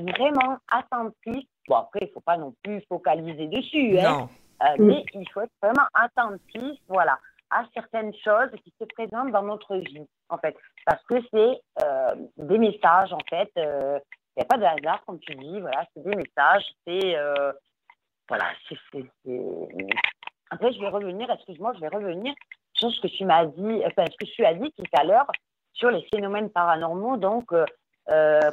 vraiment attentif. Bon, après, il ne faut pas non plus focaliser dessus, hein, euh, mais il faut être vraiment attentif, voilà, à certaines choses qui se présentent dans notre vie, en fait. Parce que c'est euh, des messages, en fait. Euh, n'y a pas de hasard, comme tu dis, voilà, c'est des messages, c'est. voilà, c'est. Après, je vais revenir, excuse-moi, je vais revenir sur ce que tu m'as dit, ce que tu as dit tout à l'heure sur les phénomènes paranormaux, donc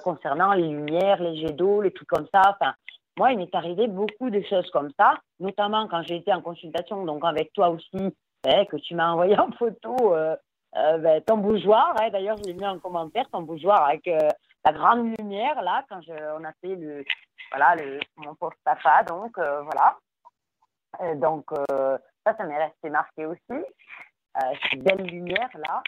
concernant les lumières, les jets d'eau, les trucs comme ça. Enfin, moi, il m'est arrivé beaucoup de choses comme ça, notamment quand j'ai été en consultation, donc avec toi aussi, hein, que tu m'as envoyé en photo euh, euh, ben, ton bougeoir. Hein, D'ailleurs, je l'ai mis en commentaire, ton bougeoir avec euh, la grande lumière, là, quand on a fait le, voilà, le, mon post tafa, donc voilà. donc, ça, ça m'est resté marqué aussi, cette belle lumière-là.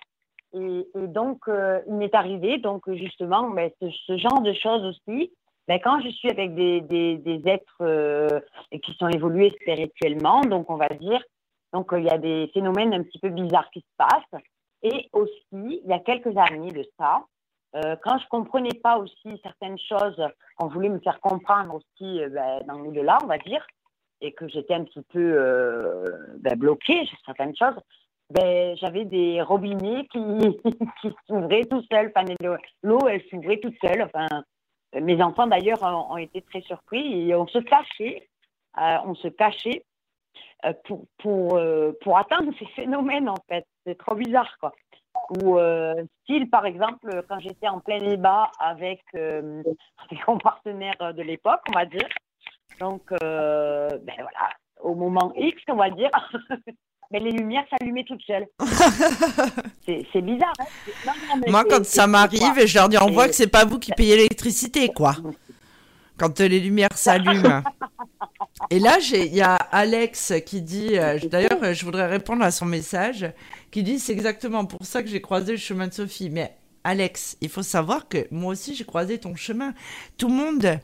Et, donc, il m'est arrivé, donc justement, mais ben, ce, genre de choses aussi, ben, quand je suis avec des, des, des êtres euh, qui sont évolués spirituellement, donc on va dire, donc il y a des phénomènes un petit peu bizarres qui se passent. Et aussi, il y a quelques années de ça, euh, quand je comprenais pas aussi certaines choses, qu'on voulait me faire comprendre aussi euh, ben, dans l'au-delà, on va dire, et que j'étais un petit peu euh, ben, bloquée sur certaines choses, ben, j'avais des robinets qui, *laughs* qui s'ouvraient tout seuls. Enfin, l'eau, elle s'ouvrait toute seule. Enfin, mes enfants, d'ailleurs, ont, été très surpris et on se cachait, euh, on se cachait pour, pour, pour atteindre *laughs* ces phénomènes, en fait. C'est trop bizarre, quoi. Ou, style, par exemple, quand j'étais en plein débat avec, avec *laughs* mon partenaire de l'époque, on va dire. Donc, ben voilà, au moment X, on va dire, mais *laughs* les lumières s'allumaient toutes seules. *laughs* c'est bizarre. Hein Moi, quand ça m'arrive, je leur dis on voit que c'est pas vous qui payez l'électricité, quoi. Quand les lumières s'allument. *laughs* Et là, il y a Alex qui dit, euh, d'ailleurs, je voudrais répondre à son message, qui dit c'est exactement pour ça que j'ai croisé le chemin de Sophie. Mais Alex, il faut savoir que moi aussi, j'ai croisé ton chemin. Tout le monde,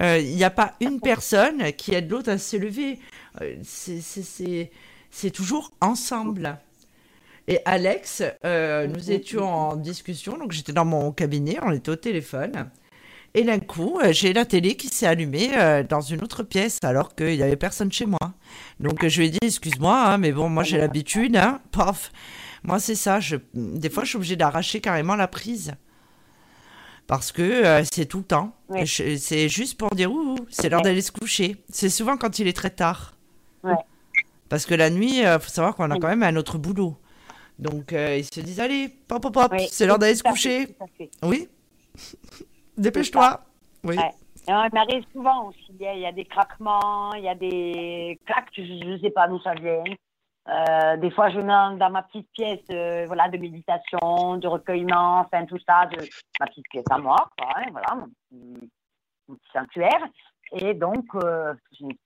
euh, il n'y a pas une personne qui aide l'autre à s'élever. Euh, c'est toujours ensemble. Et Alex, euh, nous étions en discussion, donc j'étais dans mon cabinet, on était au téléphone. Et d'un coup, euh, j'ai la télé qui s'est allumée euh, dans une autre pièce alors qu'il n'y avait personne chez moi. Donc je lui ai dit, excuse-moi, hein, mais bon, moi j'ai l'habitude, hein, *laughs* paf. Moi c'est ça, je... des fois je suis obligée d'arracher carrément la prise. Parce que c'est tout le temps. C'est juste pour dire, ouh, c'est l'heure d'aller se coucher. C'est souvent quand il est très tard. Ouais. Parce que la nuit, il euh, faut savoir qu'on a quand même un autre boulot. Donc, euh, ils se disent, allez, pop, pop, pop, c'est l'heure d'aller se coucher. Oui. Dépêche-toi. Oui. il m'arrive souvent aussi. Il y, a, des craquements, il y a des claques, je ne sais pas d'où ça vient. Euh, des fois, je mets dans ma petite pièce voilà, de méditation, de recueillement, enfin tout ça, de ma petite pièce à moi, quoi, hein, voilà, mon petit, sanctuaire. Et donc, j'ai une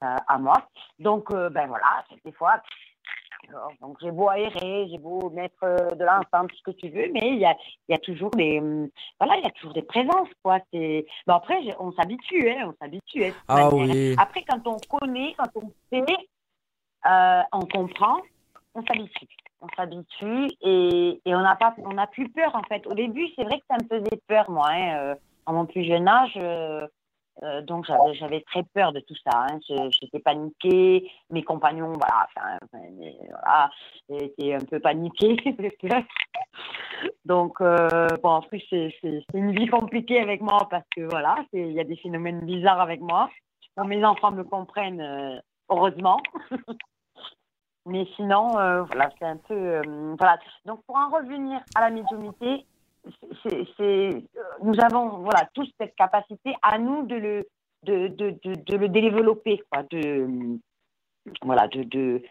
à, moi. Donc, euh, ben voilà, des fois, donc j'ai beau aérer, j'ai beau mettre euh, de l'encens, tout ce que tu veux, mais il y a, y a toujours des, hum, voilà, il y a toujours des présences, quoi. C'est, bon après, on s'habitue, hein, on s'habitue. Hein, ah oui. Après, quand on connaît, quand on sait, euh, on comprend, on s'habitue. On s'habitue et, et on n'a pas, on n'a plus peur en fait. Au début, c'est vrai que ça me faisait peur, moi. Hein, en mon plus jeune âge, euh, donc j'avais très peur de tout ça. Hein. J'étais paniquée. Mes compagnons, voilà, enfin, étaient un peu paniqués. *laughs* donc euh, bon, en plus c'est une vie compliquée avec moi parce que voilà, il y a des phénomènes bizarres avec moi. mes enfants me comprennent euh, heureusement. *laughs* Mais sinon, voilà, c'est un peu voilà. Donc pour en revenir à la médiumité, c'est, nous avons voilà, tous cette capacité à nous de le, de, de, de, le développer, quoi, de, voilà, de, de,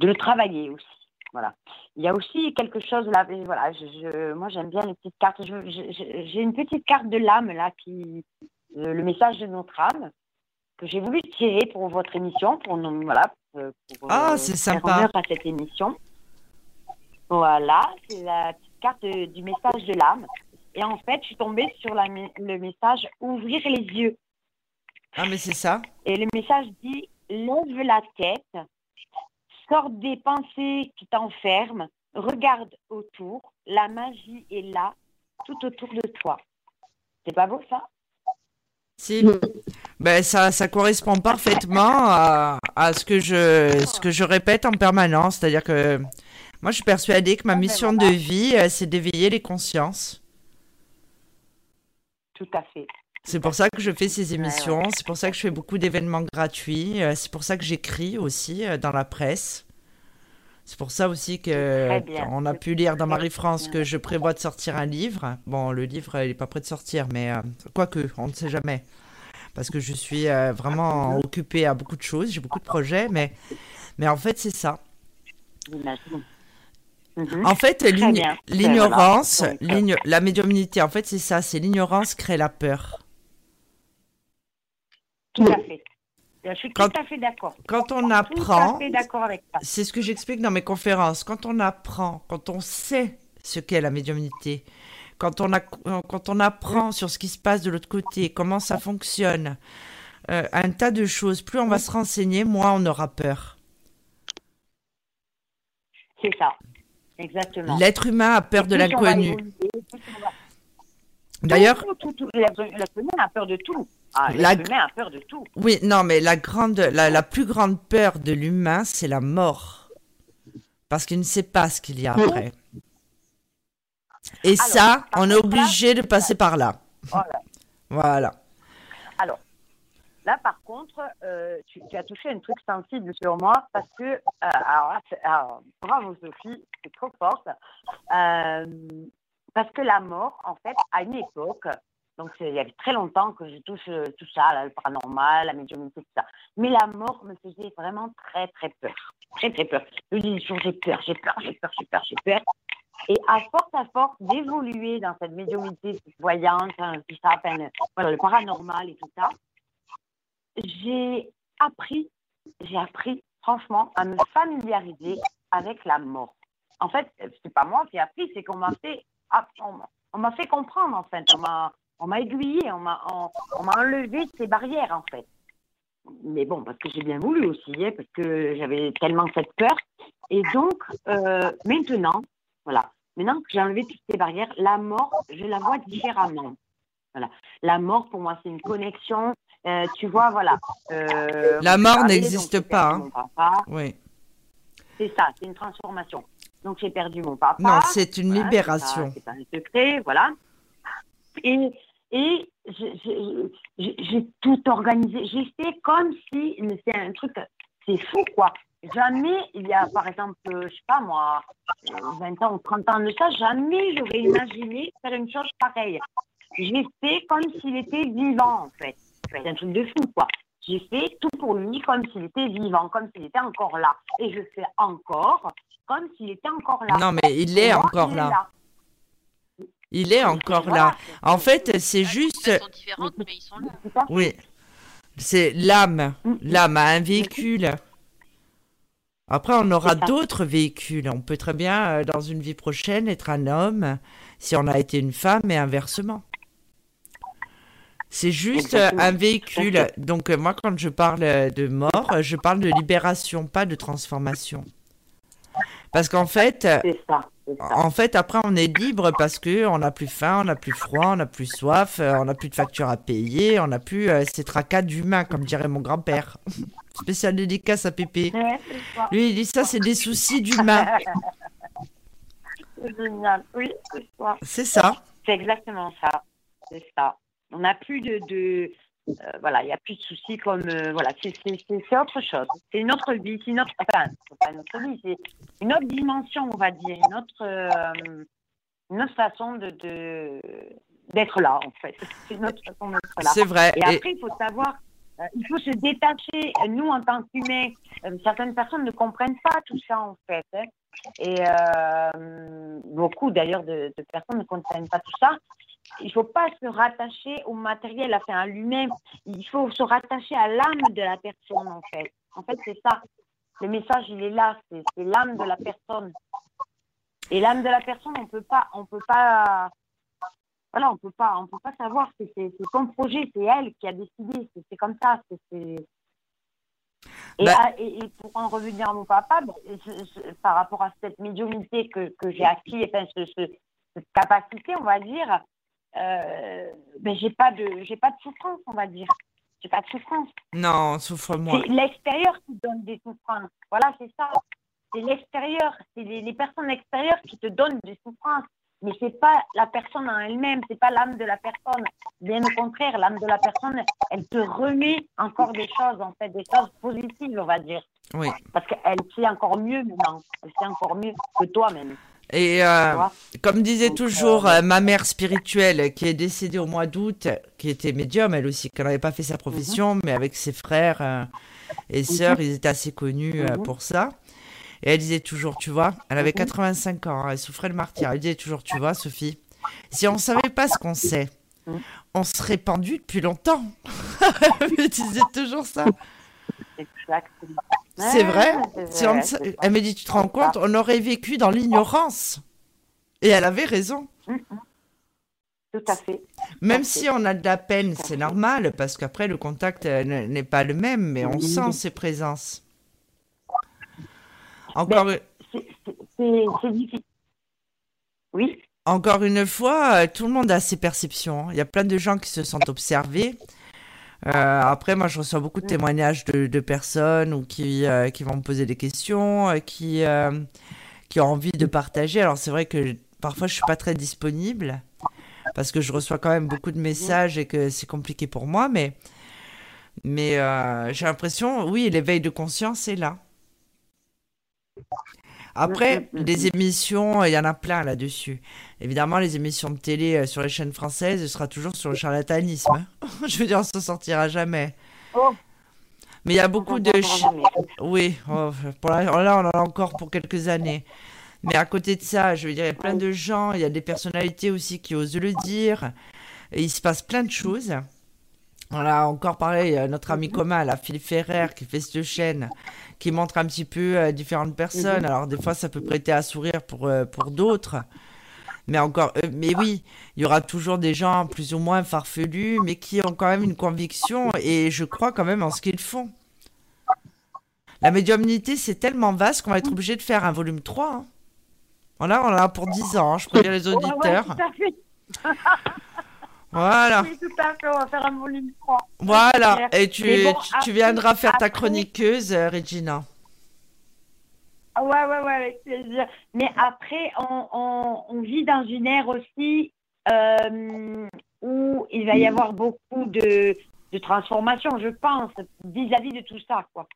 le travailler aussi. Voilà. Il y a aussi quelque chose là, voilà, je, moi j'aime bien les petites cartes. j'ai une petite carte de l'âme là qui, le message de notre âme que j'ai voulu tirer pour votre émission, pour voilà, pour, ah, c'est sympa. à cette émission. Voilà, c'est la carte du message de l'âme. Et en fait, je suis tombée sur la, le message ouvrir les yeux. Ah, mais c'est ça. Et le message dit lève la tête, sors des pensées qui t'enferment, regarde autour, la magie est là, tout autour de toi. C'est pas beau ça? Si. Ben, ça, ça correspond parfaitement à, à, ce, que je, ce que je répète en permanence. C'est-à-dire que moi, je suis persuadée que ma ah, ben mission de vie, euh, c'est d'éveiller les consciences. Tout à fait. C'est pour ça que je fais ces émissions, c'est pour ça que je fais beaucoup d'événements gratuits, euh, c'est pour ça que j'écris aussi euh, dans la presse. C'est pour ça aussi que on a pu lire dans Marie-France que je prévois de sortir un livre. Bon, le livre, il n'est pas prêt de sortir, mais quoique, on ne sait jamais parce que je suis euh, vraiment occupée à beaucoup de choses, j'ai beaucoup de projets, mais, mais en fait, c'est ça. Mhm. En fait, l'ignorance, la médiumnité, en fait, c'est ça, c'est l'ignorance crée la peur. Tout à fait. Je suis tout à fait d'accord. Quand on apprend, c'est ce que j'explique dans mes conférences, quand on apprend, quand on sait ce qu'est la médiumnité, quand on, a, quand on apprend sur ce qui se passe de l'autre côté, comment ça fonctionne, euh, un tas de choses, plus on va se renseigner, moins on aura peur. C'est ça, exactement. L'être humain a peur de l'inconnu. D'ailleurs, l'être humain a peur de tout. Ah, l'être humain a peur de tout. Oui, non, mais la, grande, la, la plus grande peur de l'humain, c'est la mort. Parce qu'il ne sait pas ce qu'il y a après. Et ça, on est obligé de passer par là. Voilà. Alors, là, par contre, euh, tu, as touché un truc sensible sur moi parce que, euh, alors, bravo Sophie, c'est trop forte. Euh, parce que la mort, en fait, à une époque, donc il y avait très longtemps que je touche tout ça, le paranormal, la médiumnité, tout ça. Mais la mort me faisait vraiment très, très peur. Très, très peur. Je dis toujours, j'ai peur, j'ai peur, j'ai peur, j'ai peur, j'ai peur. Et à force à force d'évoluer dans cette médiumnité voyante, hein, tout ça, voilà, le paranormal et tout ça, j'ai appris, j'ai appris franchement à me familiariser avec la mort. En fait, c'est pas moi qui ai appris, c'est qu'on m'a fait, on m'a fait comprendre en fait, on m'a, on aiguillé, on m'a, on, m'a enlevé ces barrières en fait. Mais bon, parce que j'ai bien voulu aussi, hein, parce que j'avais tellement cette peur. Et donc, euh, maintenant, voilà. Maintenant que j'ai enlevé toutes ces barrières, la mort, je la vois différemment. Voilà. La mort, pour moi, c'est une connexion. Euh, tu vois, voilà. Euh, la mort n'existe pas. Hein. Oui. C'est ça, c'est une transformation. Donc j'ai perdu mon papa. Non, c'est une libération. C'est pas un secret, voilà. Et, et j'ai tout organisé. J'ai fait comme si c'est un truc, c'est fou quoi. Jamais, il y a par exemple, je sais pas moi, 20 ans ou 30 ans de ça, jamais j'aurais imaginé faire une chose pareille. J'ai fait comme s'il était vivant en fait. C'est un truc de fou quoi. J'ai fait tout pour lui comme s'il était vivant, comme s'il était encore là. Et je fais encore comme s'il était encore là. Non mais il est encore là. Il est encore là. En fait, c'est juste. Ils sont différentes, mais ils sont là. Oui. C'est l'âme. Mm. L'âme a un véhicule. Après, on aura d'autres véhicules. On peut très bien, euh, dans une vie prochaine, être un homme si on a été une femme et inversement. C'est juste euh, un véhicule. Donc, euh, moi, quand je parle de mort, je parle de libération, pas de transformation. Parce qu'en fait, en fait, après, on est libre parce que on n'a plus faim, on n'a plus froid, on n'a plus soif, on n'a plus de factures à payer, on n'a plus ces tracas d'humains, comme dirait mon grand-père. *laughs* Spécial dédicace à Pépé. Lui, il dit ça, c'est des soucis d'humain. *laughs* c'est génial, oui. C'est ça. C'est exactement ça. C'est ça. On n'a plus de. de euh, voilà, il n'y a plus de soucis comme. Euh, voilà, c'est autre chose. C'est une autre vie, c'est une autre. Enfin, c'est pas une autre vie, c'est une autre dimension, on va dire. Une autre, euh, une autre façon de. d'être là en fait. C'est une autre façon d'être là. C'est vrai. Et après, il faut savoir euh, il faut se détacher. Nous, en tant qu'humains, euh, certaines personnes ne comprennent pas tout ça, en fait. Hein. Et euh, beaucoup, d'ailleurs, de, personnes ne comprennent pas tout ça. Il ne faut pas se rattacher au matériel, enfin, à lui-même. Il faut se rattacher à l'âme de la personne, en fait. En fait, c'est ça. Le message, il est là. C'est l'âme de la personne. Et l'âme de la personne, on peut pas, on peut pas voilà, on peut pas, on peut pas savoir. C'est son projet, c'est elle qui a décidé. C'est comme ça. Bah et, pour en revenir à mon papa, par rapport à cette médiumnité que, que j'ai acquis, enfin, cette capacité, on va dire, euh, ben, j'ai pas de j'ai pas de souffrance, on va dire. J'ai pas de souffrance. Non, souffre-moi. C'est l'extérieur qui donne des souffrances. Voilà, c'est ça. C'est l'extérieur, c'est les, les, personnes extérieures qui te donnent des souffrances. Mais c'est pas la personne en elle-même, c'est pas l'âme de la personne. Bien au contraire, l'âme de la personne, elle te remet encore des choses, en fait, des choses positives, on va dire. Oui. Parce qu'elle sait encore mieux maintenant. Elle sait encore mieux que toi-même. Et euh, comme disait toujours euh, ma mère spirituelle, qui est décédée au mois d'août, qui était médium elle aussi, qui n'avait pas fait sa profession, mhm. mais avec ses frères euh, et mhm. sœurs, ils étaient assez connus mhm. pour ça. Et elle disait toujours, tu vois, elle avait 85 ans, hein, elle souffrait le martyr. Elle disait toujours, tu vois, Sophie, si on ne savait pas ce qu'on sait, on serait pendu depuis longtemps. *laughs* elle disait toujours ça. Exactement. C'est vrai. elle me dit, tu te rends compte, on aurait vécu dans l'ignorance. Et elle avait raison. Mm, mm. Tout à fait. Même si on a de la peine, c'est normal, parce qu'après, le contact euh, n'est pas le même, mais on sent ses présences. Encore... C'est difficile. Oui. Encore une fois, euh, tout le monde a ses perceptions. Il y a plein de gens qui se sentent observés. Euh, après, moi, je reçois beaucoup de témoignages de, personnes ou qui, euh, qui vont me poser des questions, euh, qui, qui ont envie de partager. Alors, c'est vrai que parfois, je suis pas très disponible parce que je reçois quand même beaucoup de messages et que c'est compliqué pour moi, mais, mais j'ai l'impression, oui, l'éveil de conscience est là. Après, les mm, mm, mm. émissions, il y en a plein là-dessus. Évidemment, les émissions de télé euh, sur les chaînes françaises, ce sera toujours sur le charlatanisme. Hein. *laughs* Je veux dire, on s'en sortira jamais. Oh. Mais il y a beaucoup de... Oui, oh, pour là, on en a encore pour quelques années. Mais à côté de ça, je veux dire, il y a plein de gens, il y a des personnalités aussi qui osent le dire. Et il se passe plein de choses. On a encore parlé, notre ami commun, la Philippe Ferrer, qui fait cette chaîne, qui montre un petit peu euh, différentes personnes. Mhm. Alors, des fois, ça peut prêter à sourire pour, euh, pour d'autres. Mais encore, euh, mais oui, il y aura toujours des gens plus ou moins farfelus, mais qui ont quand même une conviction et je crois quand même en ce qu'ils font. La médiumnité, c'est tellement vaste qu'on va être obligé de faire un volume 3. Hein. Voilà, on a pour 10 ans, hein, je préviens les auditeurs. *laughs* Voilà. Oui, tout à fait, on va faire un volume 3. Voilà, et tu, tu, viendras faire ta chroniqueuse, euh, Regina. Ah ouais, ouais, ouais, avec plaisir. Mais après, on, on, vit dans une ère aussi euh, où il va y avoir beaucoup de, de transformations, je pense, vis-à-vis de tout ça, quoi.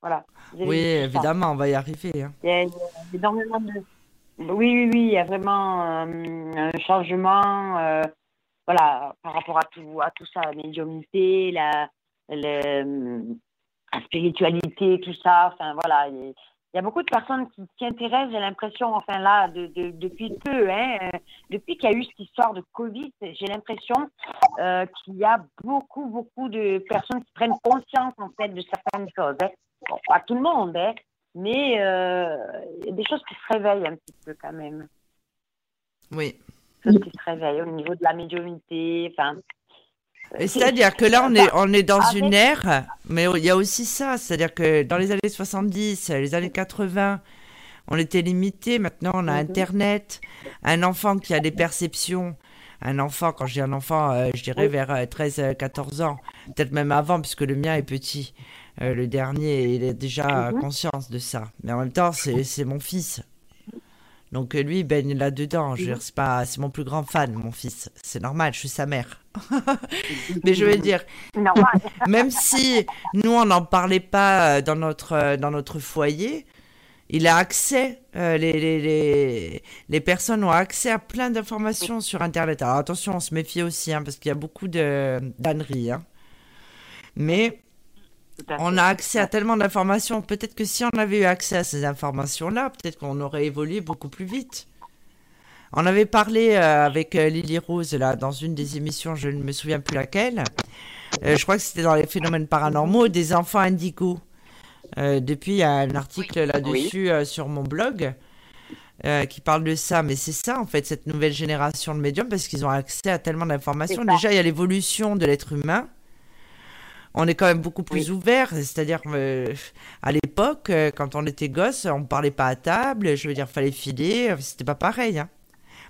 Voilà. Oui, évidemment, on va y arriver. Hein. Il y a énormément de... Oui, oui, oui, il y a vraiment euh, un changement voilà, par rapport à tout, à tout ça, la médiumnité, la, la, spiritualité, tout ça. Enfin, voilà. Il y a beaucoup de personnes qui s'y intéressent, j'ai l'impression, enfin là, de, depuis peu, hein, depuis qu'il y a eu cette histoire de Covid, j'ai l'impression euh, qu'il y a beaucoup, beaucoup de personnes qui prennent conscience, en fait, de certaines choses. Hein. pas tout le monde, hein, mais euh, il y a des choses qui se réveillent un petit peu quand même. Oui chose qui se réveille au niveau de la médiumnité. Enfin, c'est-à-dire que là, on est, on est dans une ère, mais il y a aussi ça. C'est-à-dire que dans les années 70, les années 80, on était limité. Maintenant, on a mhm. Internet. Un enfant qui a des perceptions, un enfant, quand je dis un enfant, euh, je dirais vers 13-14 euh, ans, peut-être même avant, puisque le mien est petit. Euh, le dernier, il a déjà mhm. conscience de ça. Mais en même temps, c'est mon fils. Donc euh, lui, il baigne là-dedans. Je c'est pas, c'est mon plus grand fan, mon fils. C'est normal, je suis sa mère. *laughs* Mais je veux dire, *laughs* même si nous on n'en parlait pas euh, dans notre euh, dans notre foyer, il a accès, les, les, les, les, personnes ont accès à plein d'informations sur Internet. Alors attention, on se méfie aussi, hein, parce qu'il y a beaucoup de d'âneries. Hein. Mais on a accès à tellement d'informations. Peut-être que si on avait eu accès à ces informations-là, peut-être qu'on aurait évolué beaucoup plus vite. On avait parlé euh, avec euh, Lily Rose là dans une des émissions, je ne me souviens plus laquelle. Euh, je crois que c'était dans les phénomènes paranormaux des enfants indigos. depuis, il y a un article là-dessus sur mon blog qui parle de ça. Mais c'est ça, en fait, cette nouvelle génération de médiums, parce qu'ils ont accès à tellement d'informations. Déjà, il y a l'évolution de l'être humain on est quand même beaucoup plus ouvert. C'est-à-dire, euh, à l'époque, euh, quand on était gosse, on parlait pas à table. Je veux dire, fallait filer. C'était pas pareil. Hein.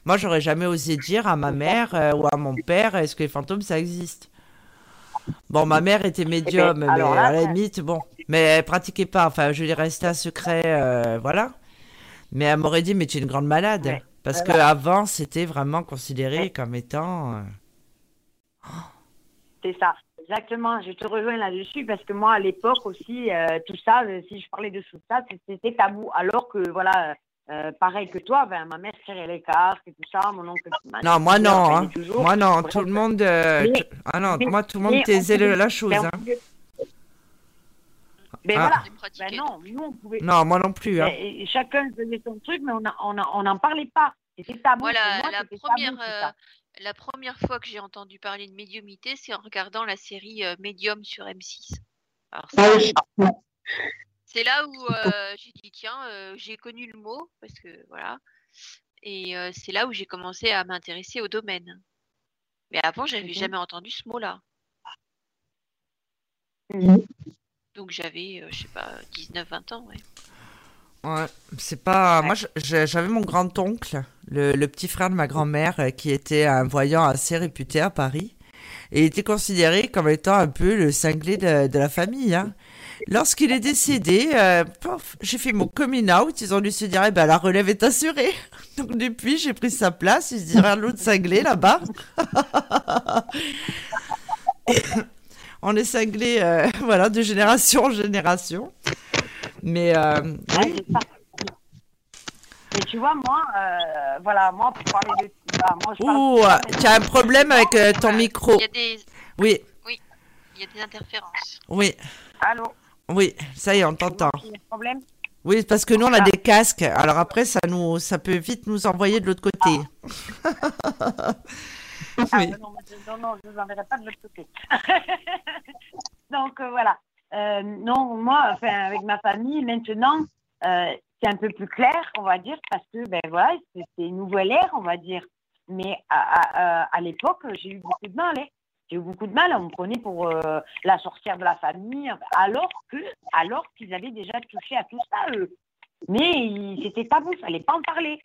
Moi, j'aurais jamais osé dire à ma mère euh, ou à mon père, est-ce que les fantômes ça existe? Bon, ma mère était médium, mais à la limite, bon, mais elle pratiquait pas. Enfin, je lui restais un secret, voilà. Mais elle m'aurait dit, mais tu es une grande malade. Parce qu'avant, c'était vraiment considéré comme étant. C'est ça. Exactement, je te rejoins là-dessus parce que moi, à l'époque aussi, euh, tout ça, euh, si je parlais de tout ça, c'était tabou. Alors que, voilà, euh, pareil que toi, ben, ma mère tirait les cartes et tout ça, mon oncle. Non, moi non, hein. moi non, tout le monde. ah non, moi tout le monde taisait la chose. Hein. Mais ah. voilà, ben non, nous on pouvait. Non, moi non plus. Hein. chacun faisait son truc, mais on n'en on on en parlait pas. C'était tabou. Voilà, la première. La première fois que j'ai entendu parler de médiumité, c'est en regardant la série euh, Medium sur M6. Ah c'est là où euh, j'ai dit tiens, euh, j'ai connu le mot parce que voilà, et c'est là où j'ai commencé à m'intéresser au domaine. Mais avant, j'avais jamais entendu ce mot-là. Mmh. Donc j'avais, je sais pas, 19-20 ans, ouais. Ouais, c'est pas. Moi, j'avais mon grand-oncle, le, petit frère de ma grand-mère, euh, qui était un voyant assez réputé à Paris. Et il était considéré comme étant un peu le cinglé de, la famille. Hein. Lorsqu'il est décédé, euh, j'ai fait mon coming out. Ils ont dû se dire, eh ben, la relève est assurée. *laughs* Donc depuis, j'ai pris sa place. Il se dirait l'autre cinglé là-bas. *laughs* On est cinglé, euh, *laughs* voilà, de génération en génération. Mais euh, Mais tu vois, moi, euh, voilà, moi, pour parler de. Bah, moi, je Ouh, tu as un problème avec euh, ton micro. Il y a des. Oui. Oui, il y a des interférences. Oui. Allô Oui, ça y est, on t'entend. Problème oui, parce que nous on a ah. des casques. Alors après, ça nous, ça peut vite nous envoyer de l'autre côté. Ah. *laughs* ah non, non, non, je ne vous enverrai pas de l'autre côté. *laughs* Donc voilà. Euh, non, moi, avec ma famille, maintenant, euh, c'est un peu plus clair, on va dire, parce que, ben voilà, c'est une nouvelle ère, on va dire. Mais à, l'époque, j'ai eu beaucoup de mal. Hein. J'ai eu beaucoup de mal. On me prenait pour euh, la sorcière de la famille, alors que, alors qu'ils avaient déjà touché à tout ça, eux. Mais c'était tabou, il fallait pas en parler.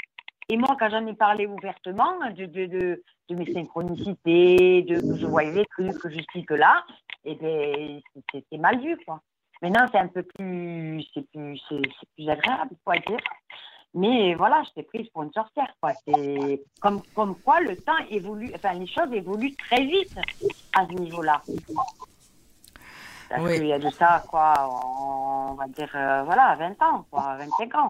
Et moi, quand j'en ai parlé ouvertement de, mes synchronicités, de que je voyais trucs, que je que là, et ben c'était mal vu quoi. Maintenant c'est un peu plus c'est plus c'est plus agréable quoi dire. Mais voilà, j'étais prise pour une sorcière quoi. C'est comme comme quoi le temps évolue, enfin les choses évoluent très vite à ce niveau-là. Parce qu'il y a de ça quoi, on va dire euh, voilà 20 ans quoi, 25 ans.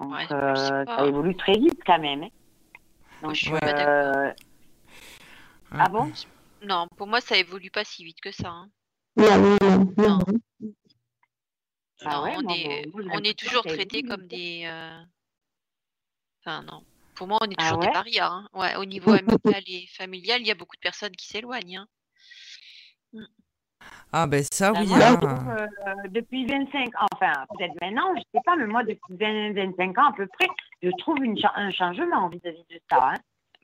Donc euh, ça évolue très vite quand même. Hein. Donc, je suis euh... Ah bon? Non, pour moi, ça évolue pas si vite que ça. Hein. Non, ah on, est, on est toujours traités comme des. Euh, enfin, non. Pour moi, on est ah toujours des parias. Hein. Ouais, au niveau *laughs* amical et familial, il y a beaucoup de personnes qui s'éloignent. Hein. Mm. Ah, ben ça, ben, oui. Euh, depuis 25 ans, enfin, peut-être maintenant, je sais pas, mais moi, depuis 25 ans à peu près, je trouve une un changement vis-à-vis de ça.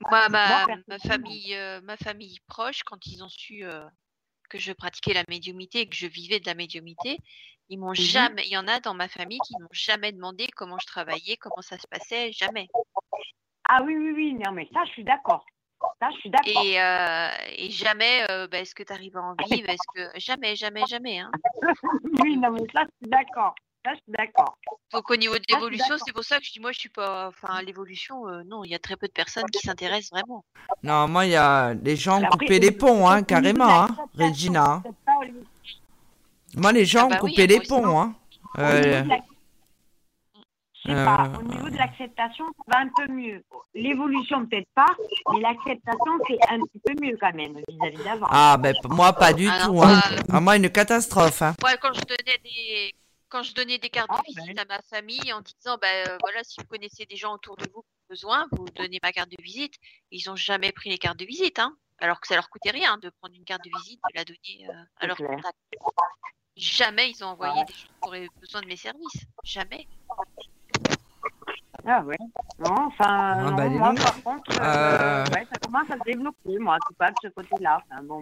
Moi, ma, ma famille, euh, ma famille proche, quand ils ont su euh, que je pratiquais la médiumité et que je vivais de la médiumité, ils m'ont mmh jamais. Il y en a dans ma famille qui m'ont jamais demandé comment je travaillais, comment ça se passait, jamais. Ah oui, oui, oui, non, mais ça, je suis d'accord. Ça, je suis d'accord. Et, euh, et jamais, bah, est-ce que tu arrives à en *laughs* vivre Est-ce que jamais, jamais, jamais. Hein. oui, non, mais ça, je suis d'accord je suis d'accord. Donc au niveau de l'évolution, c'est pour ça que je dis moi je suis pas. Enfin l'évolution, euh, non, il y a très peu de personnes qui s'intéressent vraiment. Non, moi il y a les gens ont coupé les ponts, hein, carrément, hein, Regina. Moi les gens ah bah ont coupé les ponts, hein. Euh, je sais pas, au niveau de l'acceptation, ça va un peu mieux. L'évolution, peut-être pas, mais l'acceptation, c'est un petit peu mieux quand même vis-à-vis d'avant. Ah, ben moi, pas du tout. Hein. Ah, moi, une catastrophe. Hein. Ouais, quand je donnais des quand je donnais des cartes de ah, visite à ma famille en disant euh, voilà, si vous connaissez des gens autour de vous qui ont besoin, vous donnez ma carte de visite. Ils n'ont jamais pris les cartes de visite, hein, alors que ça leur coûtait rien de prendre une carte de visite, de la donner euh, à leur contact. Jamais ils ont envoyé des gens qui auraient besoin de mes services. Jamais. Ah ouais. Non, enfin, ah, bah, moi, par contre, euh... ouais, ça commence à se développer, moi, tout pas de ce côté-là. Enfin, bon.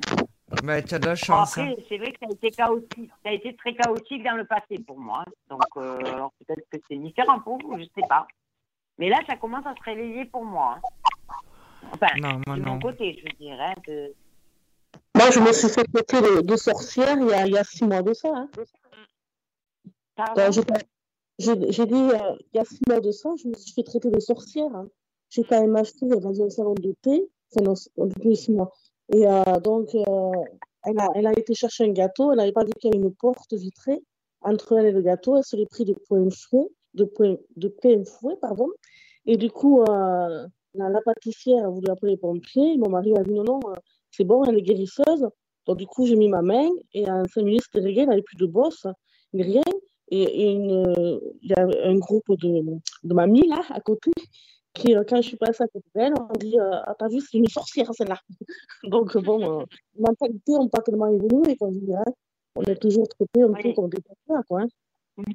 Bah, tu as de la chance. Bon, après, hein. c'est vrai que ça a été chaotique. Ça a été très chaotique dans le passé pour moi. Donc, euh, alors peut-être que c'est différent pour vous, je sais pas. Mais là, ça commence à se réveiller pour moi. Hein. Enfin, de mon côté, je dirais. De... Moi, je me suis fait traiter de, sorcière il y, a, il y, a, six mois de ça. Hein. J'ai dit, euh, il y a six mois de ça, je me suis fait traiter de sorcière. Hein. J'ai quand même acheté dans un salon de thé, non, depuis six mois. Et euh, donc, euh, elle, a, elle a été chercher un gâteau, elle n'avait pas vu qu'il y avait une porte vitrée entre elle et le gâteau, elle se l'est pris de plein fouet, de de fouet, pardon. Et du coup, la, pâtissière a voulu appeler les pompiers, mon mari a dit non, non, c'est bon, elle est guérisseuse. Donc, du coup, j'ai mis ma main et en cinq minutes, c'était elle n'avait plus de bosse, ni rien. Et, une, il y a un groupe de, de mamies là, à côté, qui, euh, quand je suis passée à côté d'elle, on dit euh, Ah, t'as vu, c'est une sorcière, celle-là. *laughs* Donc, bon, euh, mentalité, on pas tellement évolué, on dirait. Hein. On est toujours traité un peu comme des personnes, quoi. Hein.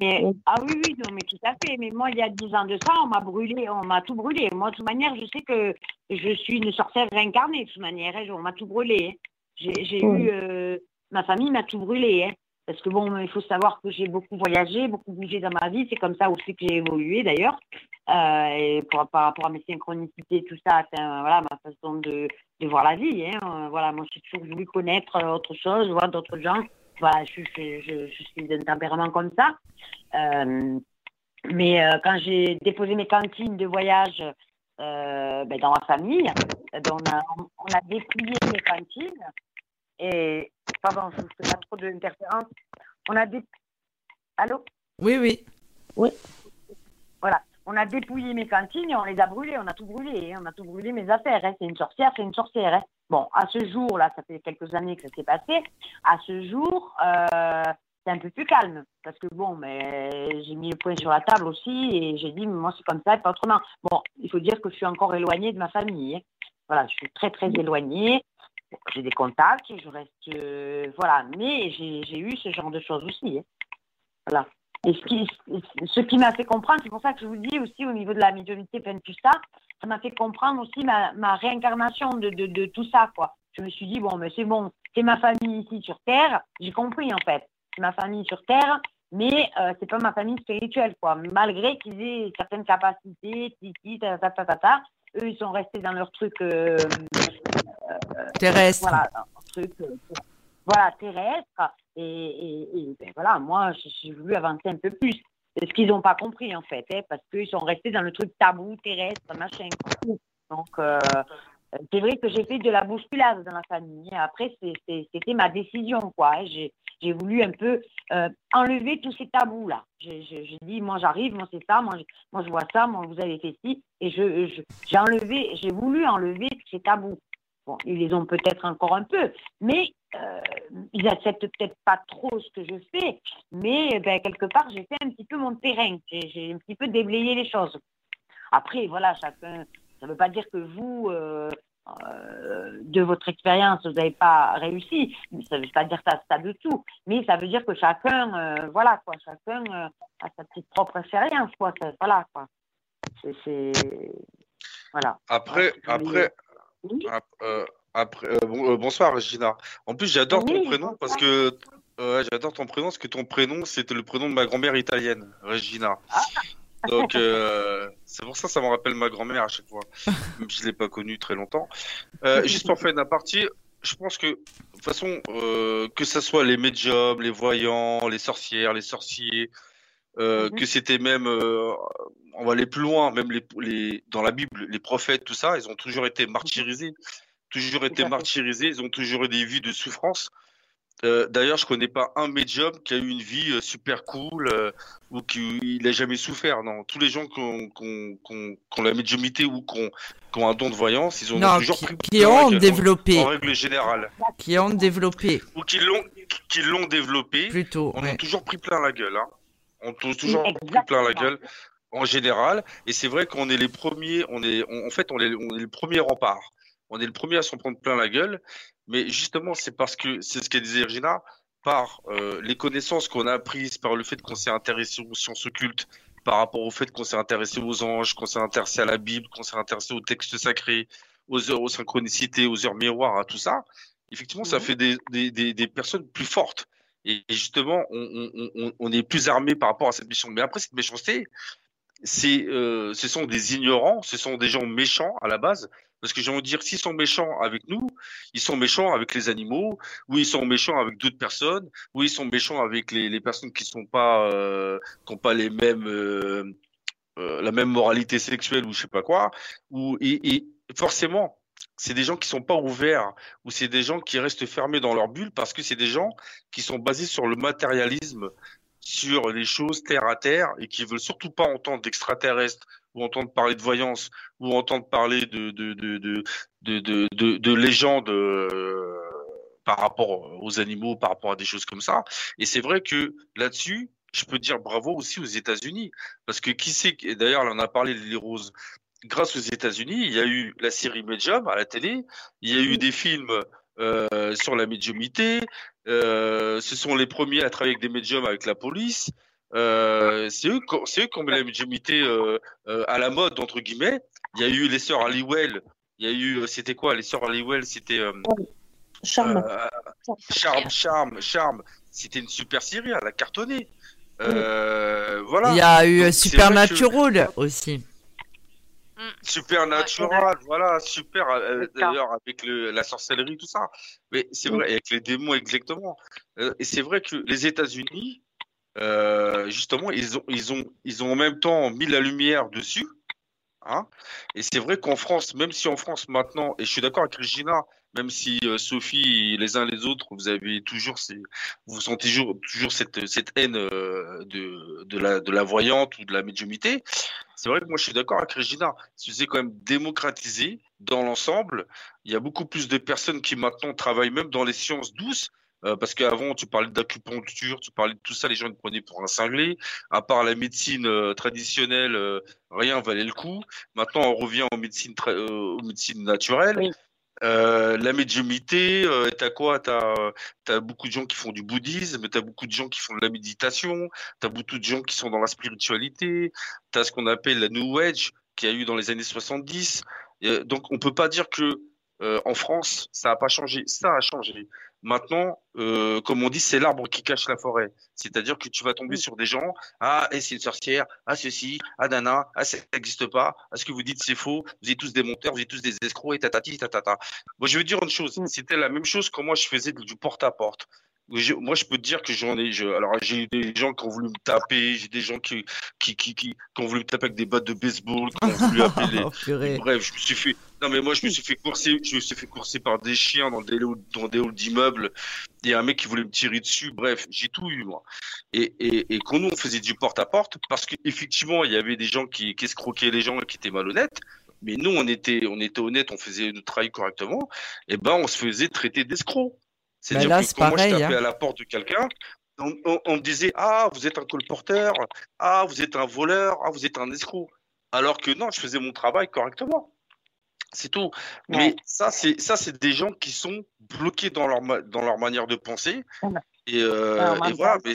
Mais, ah oui, oui, non, mais tout à fait. Mais moi, il y a dix ans de ça, on m'a brûlé, on m'a tout brûlé. Moi, de toute manière, je sais que je suis une sorcière réincarnée, de toute manière. Hein, on m'a tout brûlé. J'ai eu. Euh, ma famille m'a tout brûlé. Hein, parce que bon, il faut savoir que j'ai beaucoup voyagé, beaucoup bougé dans ma vie. C'est comme ça aussi que j'ai évolué d'ailleurs. Euh, et par rapport à mes synchronicités, tout ça, c'est voilà, ma façon de, voir la vie. Hein. Voilà, moi, j'ai toujours voulu connaître autre chose, voir d'autres gens. Voilà, je, suis d'un tempérament comme ça. Euh, mais euh, quand j'ai déposé mes cantines de voyage euh, ben, dans ma famille, ben, on, a, on mes cantines. Et, pardon, je ne fais pas trop d'interférences. On a des. Allô Oui, oui. Oui. Voilà. On a dépouillé mes cantines et on les a brûlées. On a tout brûlé. Hein. On a tout brûlé mes affaires. Hein. C'est une sorcière, c'est une sorcière. Hein. Bon, à ce jour, là, ça fait quelques années que ça s'est passé. À ce jour, euh, c'est un peu plus calme. Parce que bon, mais j'ai mis le point sur la table aussi et j'ai dit, moi, c'est comme ça et pas autrement. Bon, il faut dire que je suis encore éloignée de ma famille. Hein. Voilà, je suis très, très éloignée. J'ai des contacts, je reste. Euh, voilà, mais j'ai eu ce genre de choses aussi. Hein. Voilà. Et ce qui, ce qui m'a fait comprendre, c'est pour ça que je vous dis aussi au niveau de la médiumnité, plein tout ça, ça m'a fait comprendre aussi ma, ma réincarnation de, de, tout ça, quoi. Je me suis dit, bon, mais c'est bon, c'est ma famille ici sur Terre. J'ai compris, en fait. C'est ma famille sur Terre, mais euh, c'est pas ma famille spirituelle, quoi. Malgré qu'ils aient certaines capacités, eux, ils sont restés dans leur truc euh, terrestre. Voilà, euh, voilà, terrestre. Et, ben, voilà, moi, j'ai voulu avancer un peu plus. Ce qu'ils n'ont pas compris, en fait, hein, parce qu'ils sont restés dans le truc tabou, terrestre, machin. Donc, euh, c'est vrai que j'ai fait de la bousculade dans la famille. Après, c'était ma décision, quoi. Hein. J'ai voulu un peu euh, enlever tous ces tabous-là. J'ai dit, moi, j'arrive, moi, c'est ça, moi, je vois ça, moi, vous avez fait ci. Et j'ai je, enlevé, j'ai voulu enlever ces tabous. Bon, ils les ont peut-être encore un peu, mais euh, ils acceptent peut-être pas trop ce que je fais, mais ben, quelque part, j'ai fait un petit peu mon terrain. J'ai un petit peu déblayé les choses. Après, voilà, chacun. Ça ne veut pas dire que vous, euh, euh, de votre expérience, vous n'avez pas réussi. Ça ne veut pas dire ça, ça de tout. Mais ça veut dire que chacun, voilà, quoi, chacun a sa petite propre expérience, quoi. Voilà, quoi. C'est. Voilà. Après, après, euh, après, euh, euh, bonsoir Regina. En plus, j'adore ton prénom parce que j'adore ton prénom parce que ton prénom c'était le prénom de ma grand-mère italienne, Regina. Ah. Donc *laughs* c'est pour ça que ça me rappelle ma grand-mère à chaque fois, même si je l'ai pas connue très longtemps. juste pour faire une aparté, je pense que de toute façon que ce soit les médiums, les voyants, les sorcières, les sorciers, mm-hmm. que c'était même on va aller plus loin, même les, dans la Bible, les prophètes, tout ça, ils ont toujours été martyrisés, toujours été martyrisés, ils ont toujours eu des vies de souffrance. Euh, d'ailleurs, je connais pas un médium qui a eu une vie euh, super cool euh, ou qui n'a jamais souffert. Non, tous les gens qui ont, la médiumité ou qui ont, un don de voyance, ils ont toujours qui, qui ont développé. En, règle générale. Qui ont développé. Ou qui l'ont, qui l'ont développé. Plutôt. On a toujours pris plein la gueule. Hein. On a toujours pris plein la gueule en général. Et c'est vrai qu'on est les premiers, on est, en fait, on est, on est le premier rempart. On est le premier à s'en prendre plein la gueule. Mais justement, c'est parce que, c'est ce qu'elle disait Regina, par euh, les connaissances qu'on a apprises, par le fait qu'on s'est intéressé aux sciences occultes, par rapport au fait qu'on s'est intéressé aux anges, qu'on s'est intéressé à la Bible, qu'on s'est intéressé aux textes sacrés, aux heures, aux synchronicités, aux heures miroirs, à tout ça, effectivement, ça fait des, des, des, des, personnes plus fortes. Et, justement, on, est plus armé par rapport à cette mission. Mais après, cette méchanceté, c'est, euh, ce sont des ignorants, ce sont des gens méchants à la base. Parce que j'ai envie de dire, s'ils sont méchants avec nous, ils sont méchants avec les animaux, ou ils sont méchants avec d'autres personnes, ou ils sont méchants avec les, personnes qui sont pas, euh, qui ont pas les mêmes, euh, euh, la même moralité sexuelle ou je sais pas quoi. Ou et forcément, c'est des gens qui sont pas ouverts, ou c'est des gens qui restent fermés dans leur bulle parce que c'est des gens qui sont basés sur le matérialisme, sur les choses terre à terre et qui veulent surtout pas entendre d'extraterrestres ou entendre parler de voyance ou entendre parler de de de de de, de, de légendes euh, par rapport aux animaux, par rapport à des choses comme ça. Et c'est vrai que là-dessus, je peux dire bravo aussi aux États-Unis parce que qui sait d'ailleurs, on en a parlé les roses. Grâce aux États-Unis, il y a eu la série Medium à la télé, il y a eu des films euh, sur la médiumité. Euh, ce sont les premiers à travailler avec des médiums avec la police. Euh, c'est eux, c'est eux qui ont mis la médiumité euh, euh, à la mode entre guillemets. Il y a eu les sœurs Halliwell. Il y a eu, c'était quoi les sœurs Halliwell C'était Charme. Charme, Charme, Charme. C'était une super série, elle a cartonné. Voilà. Il y a eu Supernatural que... aussi. Supernatural, voilà, super. D'ailleurs, avec le, la sorcellerie, tout ça. Mais c'est vrai, avec les démons exactement. et c'est vrai que les États-Unis, euh, justement, ils ont, ils, ont, ils ont en même temps mis la lumière dessus. Hein et c'est vrai qu'en France, même si en France maintenant, et je suis d'accord avec Regina, même si euh, Sophie, les uns les autres, vous avez toujours, vous sentez toujours, cette, haine euh, de, la, de la voyante ou de la médiumité. C'est vrai que moi je suis d'accord avec Regina. C'est quand même démocratisé dans l'ensemble. Il y a beaucoup plus de personnes qui maintenant travaillent même dans les sciences douces. Euh, parce qu'avant, tu parlais d'acupuncture, tu parlais de tout ça, les gens te prenaient pour un cinglé. À part la médecine euh, traditionnelle, euh, rien valait le coup. Maintenant, on revient aux médecines, aux médecines naturelles. la médiumité, euh, t'as quoi? T'as as beaucoup de gens qui font du bouddhisme, t'as beaucoup de gens qui font de la méditation, t'as beaucoup de gens qui sont dans la spiritualité, t'as ce qu'on appelle la New Age qui a eu dans les années 70. donc on peut pas dire que en France ça a pas changé, ça a changé. Maintenant, euh, comme on dit, c'est l'arbre qui cache la forêt. C'est-à-dire que tu vas tomber sur des gens, ah, et c'est une sorcière, ah, ceci, ah, nana, ah, ça n'existe pas, ah, ce que vous dites, c'est faux, vous êtes tous des menteurs, vous êtes tous des escrocs, et tatati, tatata. Moi, je veux dire une chose, c'était la même chose quand moi je faisais du porte-à-porte. Moi, je peux te dire que j'en ai. Je, alors, j'ai eu des gens qui ont voulu me taper, j'ai des gens qui, qui, qui, qui, qui, ont voulu me taper avec des battes de baseball, qui ont voulu appeler. *laughs* oh, bref, je me suis fait. Non, mais moi, je me suis fait courser, je me suis fait courser par des chiens dans des, dans des halls d'immeubles. Il y a un mec qui voulait me tirer dessus. Bref, j'ai tout eu, moi. Et, et, et quand nous, on faisait du porte-à-porte, parce qu'effectivement, il y avait des gens qui, qui escroquaient les gens et qui étaient malhonnêtes. Mais nous, on était, on était honnêtes, on faisait notre travail correctement. Et ben, on se faisait traiter d'escrocs. C'est-à-dire bah que quand moi, je tapais hein. à la porte de quelqu'un, on, on, on, me disait, ah, vous êtes un colporteur, ah, vous êtes un voleur, ah, vous êtes un escroc. Alors que non, je faisais mon travail correctement. C'est tout. Ouais. Mais ça, c'est ça, c'est des gens qui sont bloqués dans leur dans leur manière de penser. Et, euh, et voilà. Mais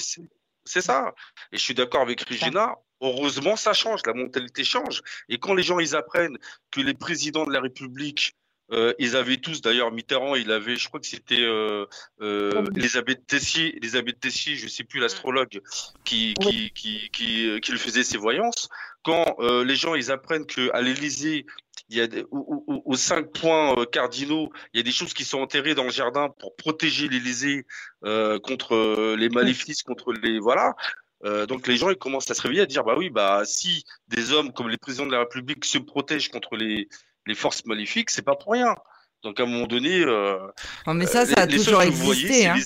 c'est ça. Et je suis d'accord avec Regina. Heureusement, ça change. La mentalité change. Et quand les gens ils apprennent que les présidents de la République euh, ils avaient tous, d'ailleurs, Mitterrand, il avait, je crois que c'était euh, euh, Elisabeth Tessier, Elisabeth Tessier, je sais plus l'astrologue, qui, qui, qui, qui, qui, le faisait ses voyances. Quand euh, les gens, ils apprennent que à l'Élysée, il y a des, aux, cinq points euh, cardinaux, il y a des choses qui sont enterrées dans le jardin pour protéger l'Élysée euh, contre les maléfices, contre les voilà. Euh, donc les gens ils commencent à se réveiller à dire bah oui bah si des hommes comme les présidents de la République se protègent contre les les forces maléfiques, c'est pas pour rien. Donc à un moment donné, euh, non, mais ça, ça a toujours existé. Hein.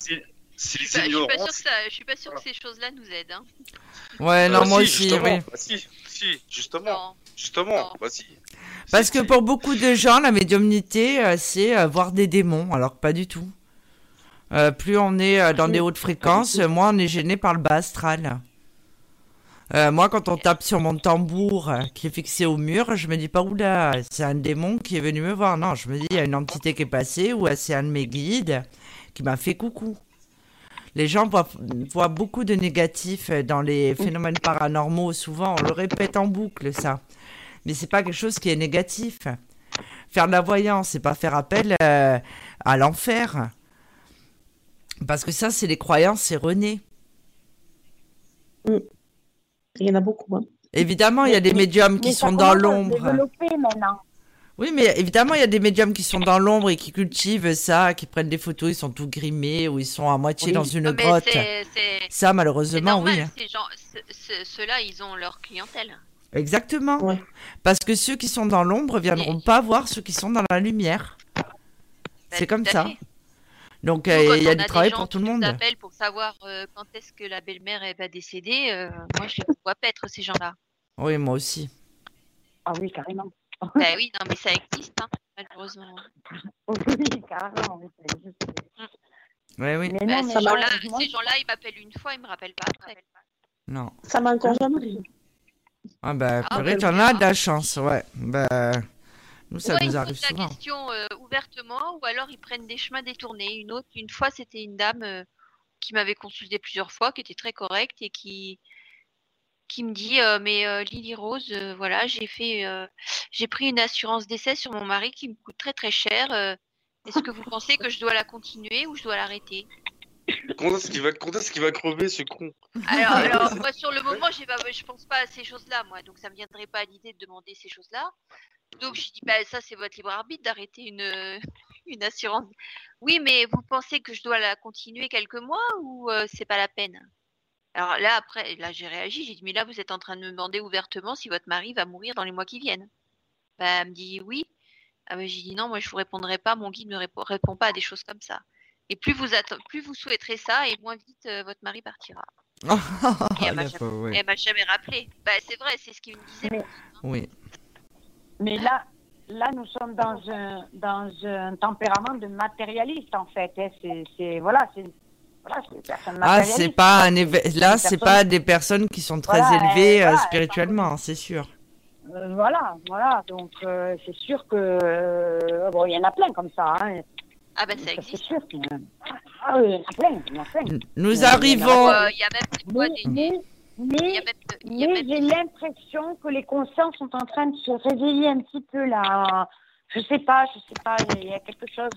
C'est les, ignorants. Je suis pas sûr que, je suis pas sûr que ces choses-là nous aident. Hein. Ouais, non, euh, moi si, aussi. Oui. Bah, si, si, justement, non. justement, bah, si. Parce que pour beaucoup de gens, la médiumnité, euh, c'est euh, voir des démons, alors que pas du tout. Euh, plus on est dans des hautes fréquences, moins on est gêné par le bas astral. Euh, moi, quand on tape sur mon tambour euh, qui est fixé au mur, je me dis pas, oula, c'est un démon qui est venu me voir. Non, je me dis, il y a une entité qui est passée ou c'est un de mes guides qui m'a fait coucou. Les gens voient, beaucoup de négatifs dans les phénomènes paranormaux. Souvent, on le répète en boucle, ça. Mais c'est pas quelque chose qui est négatif. Faire de la voyance, c'est pas faire appel euh, à l'enfer. Parce que ça, c'est les croyances erronées. Mm. Il y en a beaucoup. Hein. Évidemment, il y a des médiums qui sont dans l'ombre. Oui, mais évidemment, il y a des médiums qui sont dans l'ombre et qui cultivent ça, qui prennent des photos, ils sont tout grimés ou ils sont à moitié dans une grotte. Ça, malheureusement, oui. Ceux-là, ils ont leur clientèle. Exactement. Parce que ceux qui sont dans l'ombre viendront pas voir ceux qui sont dans la lumière. Bah, c'est comme ça. Donc, euh, il y a du travail pour tout le monde. appellent pour savoir euh, quand est-ce que la belle-mère va décéder. Euh, moi, je les vois pas être ces gens-là. Oui, moi aussi. Ah oui, carrément. bah oui, non, mais ça existe, hein, malheureusement. *laughs* oui, carrément. Oui, Oui, oui. Bah, ces gens-là, gens ils m'appellent une fois, ils me rappellent pas après. Non. Ça m'a encore jamais Ah bah, ah, peut-être bah, en a de la chance, ouais. Bah, nous, ça nous arrive souvent. la question euh, ouvertement, ou alors ils prennent des chemins détournés. Une autre, une fois, c'était une dame euh, qui m'avait consulté plusieurs fois, qui était très correcte et qui qui me dit euh, mais euh, Lily Rose euh, voilà j'ai fait j'ai pris une assurance d'essai sur mon mari qui me coûte très très cher est-ce que vous pensez que je dois la continuer ou je dois l'arrêter? Quand est-ce qu'il va, va crever ce con? *laughs* Alors, moi sur le moment j'ai pas, je pense pas à ces choses-là moi donc ça me viendrait pas à l'idée de demander ces choses-là donc je dis bah ça c'est votre libre arbitre d'arrêter une *laughs* une assurance oui mais vous pensez que je dois la continuer quelques mois ou c'est pas la peine? Alors là, après, là, j'ai réagi. J'ai dit, mais là, vous êtes en train de me demander ouvertement si votre mari va mourir dans les mois qui viennent. Bah, elle me dit oui. Ah, j'ai dit non, moi, je vous répondrai pas. Mon guide ne répond, pas à des choses comme ça. Et plus vous, plus vous souhaiterez ça, et moins vite euh, votre mari partira. *laughs* et elle m'a jamais, jamais, rappelé. Bah, c'est vrai, c'est ce qu'il me disait. Oui. Mais là, là, nous sommes dans un, dans un tempérament de matérialiste, en fait. Hein. C'est, voilà, c'est ah, c'est pas un là, c'est pas des personnes qui sont très élevées euh, spirituellement, c'est sûr. Euh, voilà, voilà. Donc euh, c'est sûr que bon, il y en a plein comme ça. Hein. Ah ben ça existe. C'est sûr qu'il y en a. Ah oui, il y en a plein, il y en a plein. Nous arrivons. Il y a même mais, j'ai l'impression que les consciences sont en train de se réveiller un petit peu là je sais pas, je sais pas, il y a quelque chose.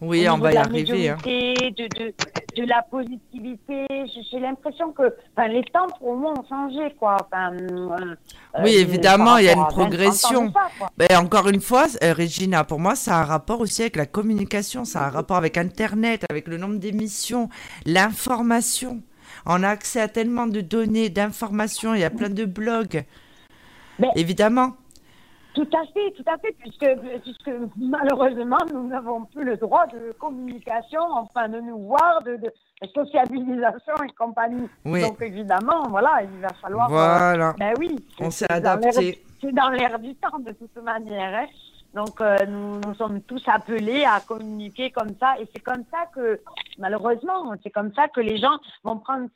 Oui, on va y arriver. Hein. De, de, de, la positivité. J'ai l'impression que les temps pour moi ont changé, quoi. Euh, oui, évidemment, il y a une progression. Mais ben, encore une fois, euh, Regina, pour moi, ça a un rapport aussi avec la communication, ça a un rapport avec Internet, avec le nombre d'émissions, l'information. On a accès à tellement de données, d'informations, il y a plein de blogs. Évidemment. Tout à fait, tout à fait, puisque, puisque malheureusement, nous n'avons plus le droit de communication, enfin de nous voir, de, de sociabilisation et compagnie. Donc évidemment, voilà, il va falloir. Euh, voilà. ben oui. On s'est adapté. C'est dans l'air du temps de toute manière. Hein. Donc euh, nous, nous sommes tous appelés à communiquer comme ça, et c'est comme ça que, malheureusement, c'est comme ça que les gens vont prendre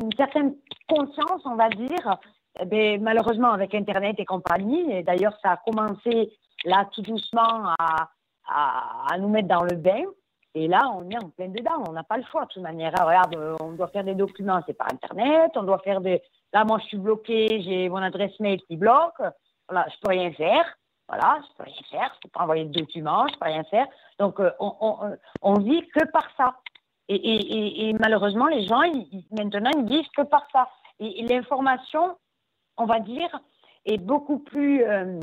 une certaine conscience, on va dire, eh malheureusement, avec Internet et compagnie, et d'ailleurs, ça a commencé là tout doucement à, à, nous mettre dans le bain. Et là, on est en plein dedans. On n'a pas le choix de toute manière. regarde, on doit faire des documents, c'est par Internet. On doit faire des. Là, moi, je suis bloqué. J'ai mon adresse mail qui bloque. Voilà, je peux rien faire. Voilà, je peux rien faire. Je peux pas envoyer de documents. Je peux rien faire. Donc, euh, on, on, on vit que par ça. Et, et, et, malheureusement, les gens, ils, maintenant, ils vivent que par ça. Et, l'information, on va dire, est beaucoup plus euh,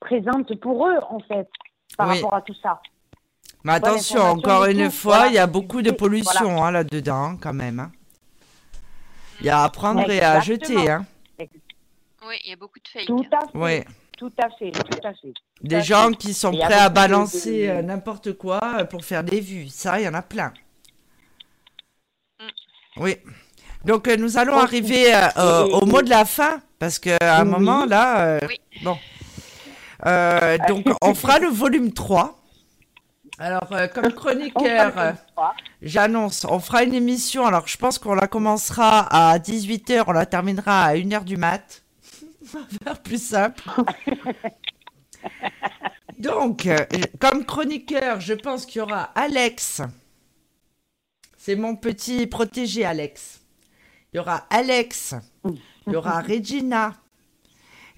présente pour eux, en fait, par rapport à tout ça. Mais attention, encore une fois, il y a beaucoup de pollution hein, là-dedans, hein, quand même. Hein. Il y a à prendre et à jeter. Hein. Oui, il y a beaucoup de fake. Tout à fait. Tout à fait, tout à fait. des gens qui sont prêts à balancer euh, n'importe quoi euh, pour faire des vues. Ça, il y en a plein. Mm. Oui. Donc, euh, nous allons arriver euh, au mot de la fin, parce qu'à un moment, là, bon. donc, *laughs* on fera le volume 3. Alors, comme chroniqueur, j'annonce, on fera une émission. Alors, je pense qu'on la commencera à 18h, on la terminera à 1h du mat. *laughs* Faire plus simple. *laughs* Donc, comme chroniqueur, je pense qu'il y aura Alex. C'est mon petit protégé, Alex. Il y aura Alex, il y aura *laughs* Regina.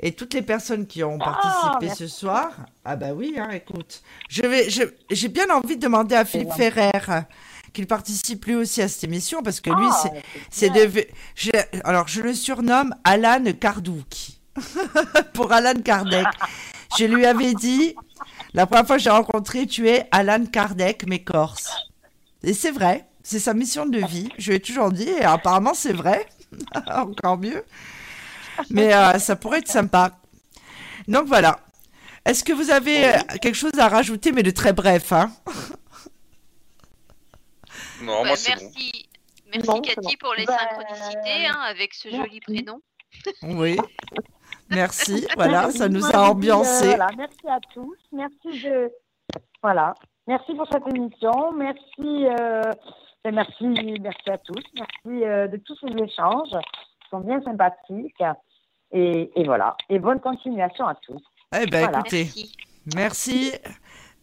Et toutes les personnes qui ont participé ce soir, ah bah oui, hein, écoute, je vais, j'ai bien envie de demander à Philippe Ferrer qu'il participe lui aussi à cette émission parce que lui, ah, c'est de, alors je le surnomme Alan Kardouki *laughs* pour Alan Kardec. Je lui avais dit, la première fois que j'ai rencontré, tu es Alan Kardec, mais corse. Et c'est vrai, c'est sa mission de vie. Je lui ai toujours dit, et apparemment c'est vrai, *laughs* encore mieux. Mais euh, ça pourrait être sympa. Donc voilà. Est-ce que vous avez euh, quelque chose à rajouter, mais de très bref hein? *laughs* Non, moi c'est merci. Merci Cathy pour les synchronicités hein, avec ce joli prénom. Oui. Merci. *laughs* Voilà, ça nous a ambiancé. merci à tous. Merci de. Voilà. Merci pour cette émission. Merci. Euh, merci, merci à tous. Merci euh, de tous ces échanges. Ils sont bien sympathiques. Et, et, voilà. Et bonne continuation à tous. Eh ben, écoutez. merci.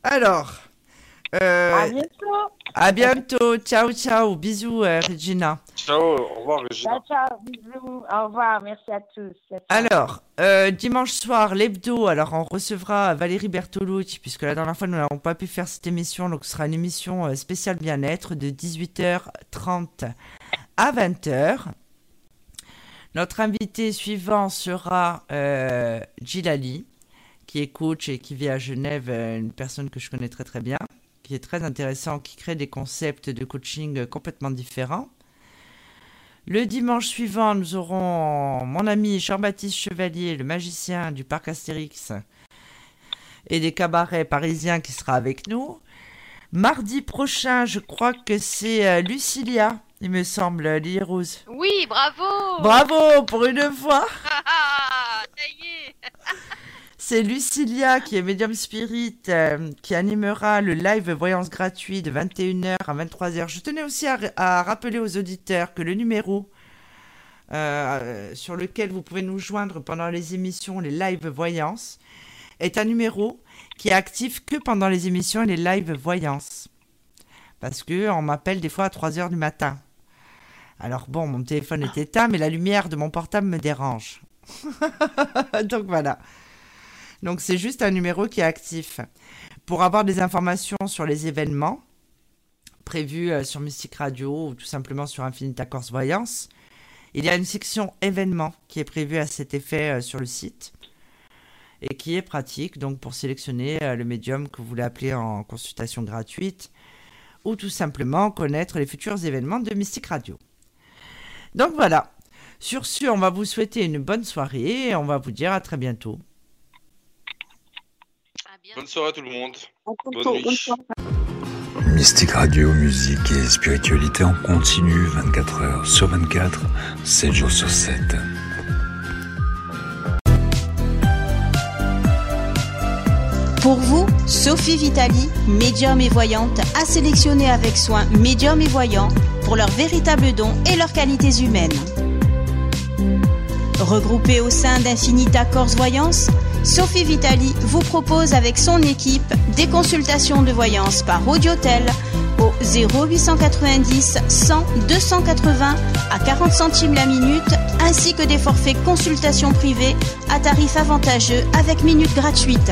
Alors, à bientôt. À bientôt. Ciao, ciao. Bisous, euh, Regina. Ciao, au revoir, Regina. Ciao, ciao. Bisous. Au revoir. Merci à tous. Alors, euh, dimanche soir, l'hebdo. Alors, on recevra Valérie Bertolucci, puisque la dernière fois, nous n'avons pas pu faire cette émission. Donc, ce sera une émission spéciale bien-être de 18h30 à 20h. Notre invité suivant sera euh, Gilali, qui est coach et qui vit à Genève, une personne que je connais très très bien qui est très intéressant, qui crée des concepts de coaching complètement différents. Le dimanche suivant, nous aurons mon ami Jean-Baptiste Chevalier, le magicien du parc Astérix et des cabarets parisiens qui sera avec nous. Mardi prochain, je crois que c'est euh, Lucilia, il me semble, Lily Rose. Oui, bravo Bravo pour une fois *laughs* Ça y est *laughs* C'est Lucilia, qui est médium spirit, euh, qui animera le live voyance gratuit de 21h à 23h. Je tenais aussi à, rappeler aux auditeurs que le numéro euh, sur lequel vous pouvez nous joindre pendant les émissions, les live voyances, est un numéro qui est actif que pendant les émissions et les live voyances. Parce que on m'appelle des fois à 3h du matin. Alors bon, mon téléphone est éteint, mais la lumière de mon portable me dérange. *laughs* Donc voilà. Donc c'est juste un numéro qui est actif. Pour avoir des informations sur les événements prévus euh, sur Mystique Radio ou tout simplement sur Infinita Corse Voyance, il y a une section événements qui est prévue à cet effet euh, sur le site et qui est pratique donc pour sélectionner euh, le médium que vous voulez appeler en consultation gratuite ou tout simplement connaître les futurs événements de Mystique Radio. Donc voilà. Sur ce, on va vous souhaiter une bonne soirée et on va vous dire à très bientôt. Bonne soirée à tout le monde. Bonne nuit. Mystique Radio, musique et spiritualité en continu 24 heures sur 24, 7 jours sur 7. Pour vous, Sophie Vitali, médium et voyante, a sélectionné avec soin médium et voyants pour leurs véritables dons et leurs qualités humaines. Regroupée au sein d'Infinita Corse Voyance, Sophie Vitali vous propose avec son équipe des consultations de voyance par audiotel au 0890 100 280 à 40 centimes la minute ainsi que des forfaits consultations privées à tarif avantageux avec minutes gratuites.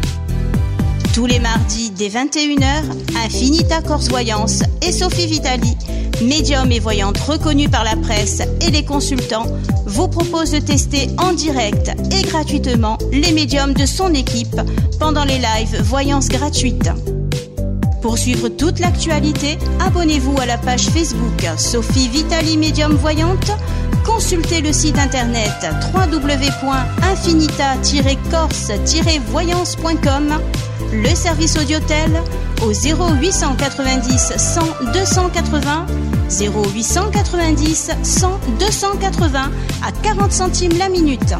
Tous les mardis dès 21h, Infinita Corse Voyance et Sophie Vitali, médium et voyante reconnue par la presse et les consultants, vous proposent de tester en direct et gratuitement les médiums de son équipe pendant les lives voyances gratuites. Pour suivre toute l'actualité, abonnez-vous à la page Facebook Sophie Vitali Médium Voyante. Consultez le site internet www.infinita-corse-voyance.com, le service audiotel au 0890 100 280, 0890 100 280 à 40 centimes la minute.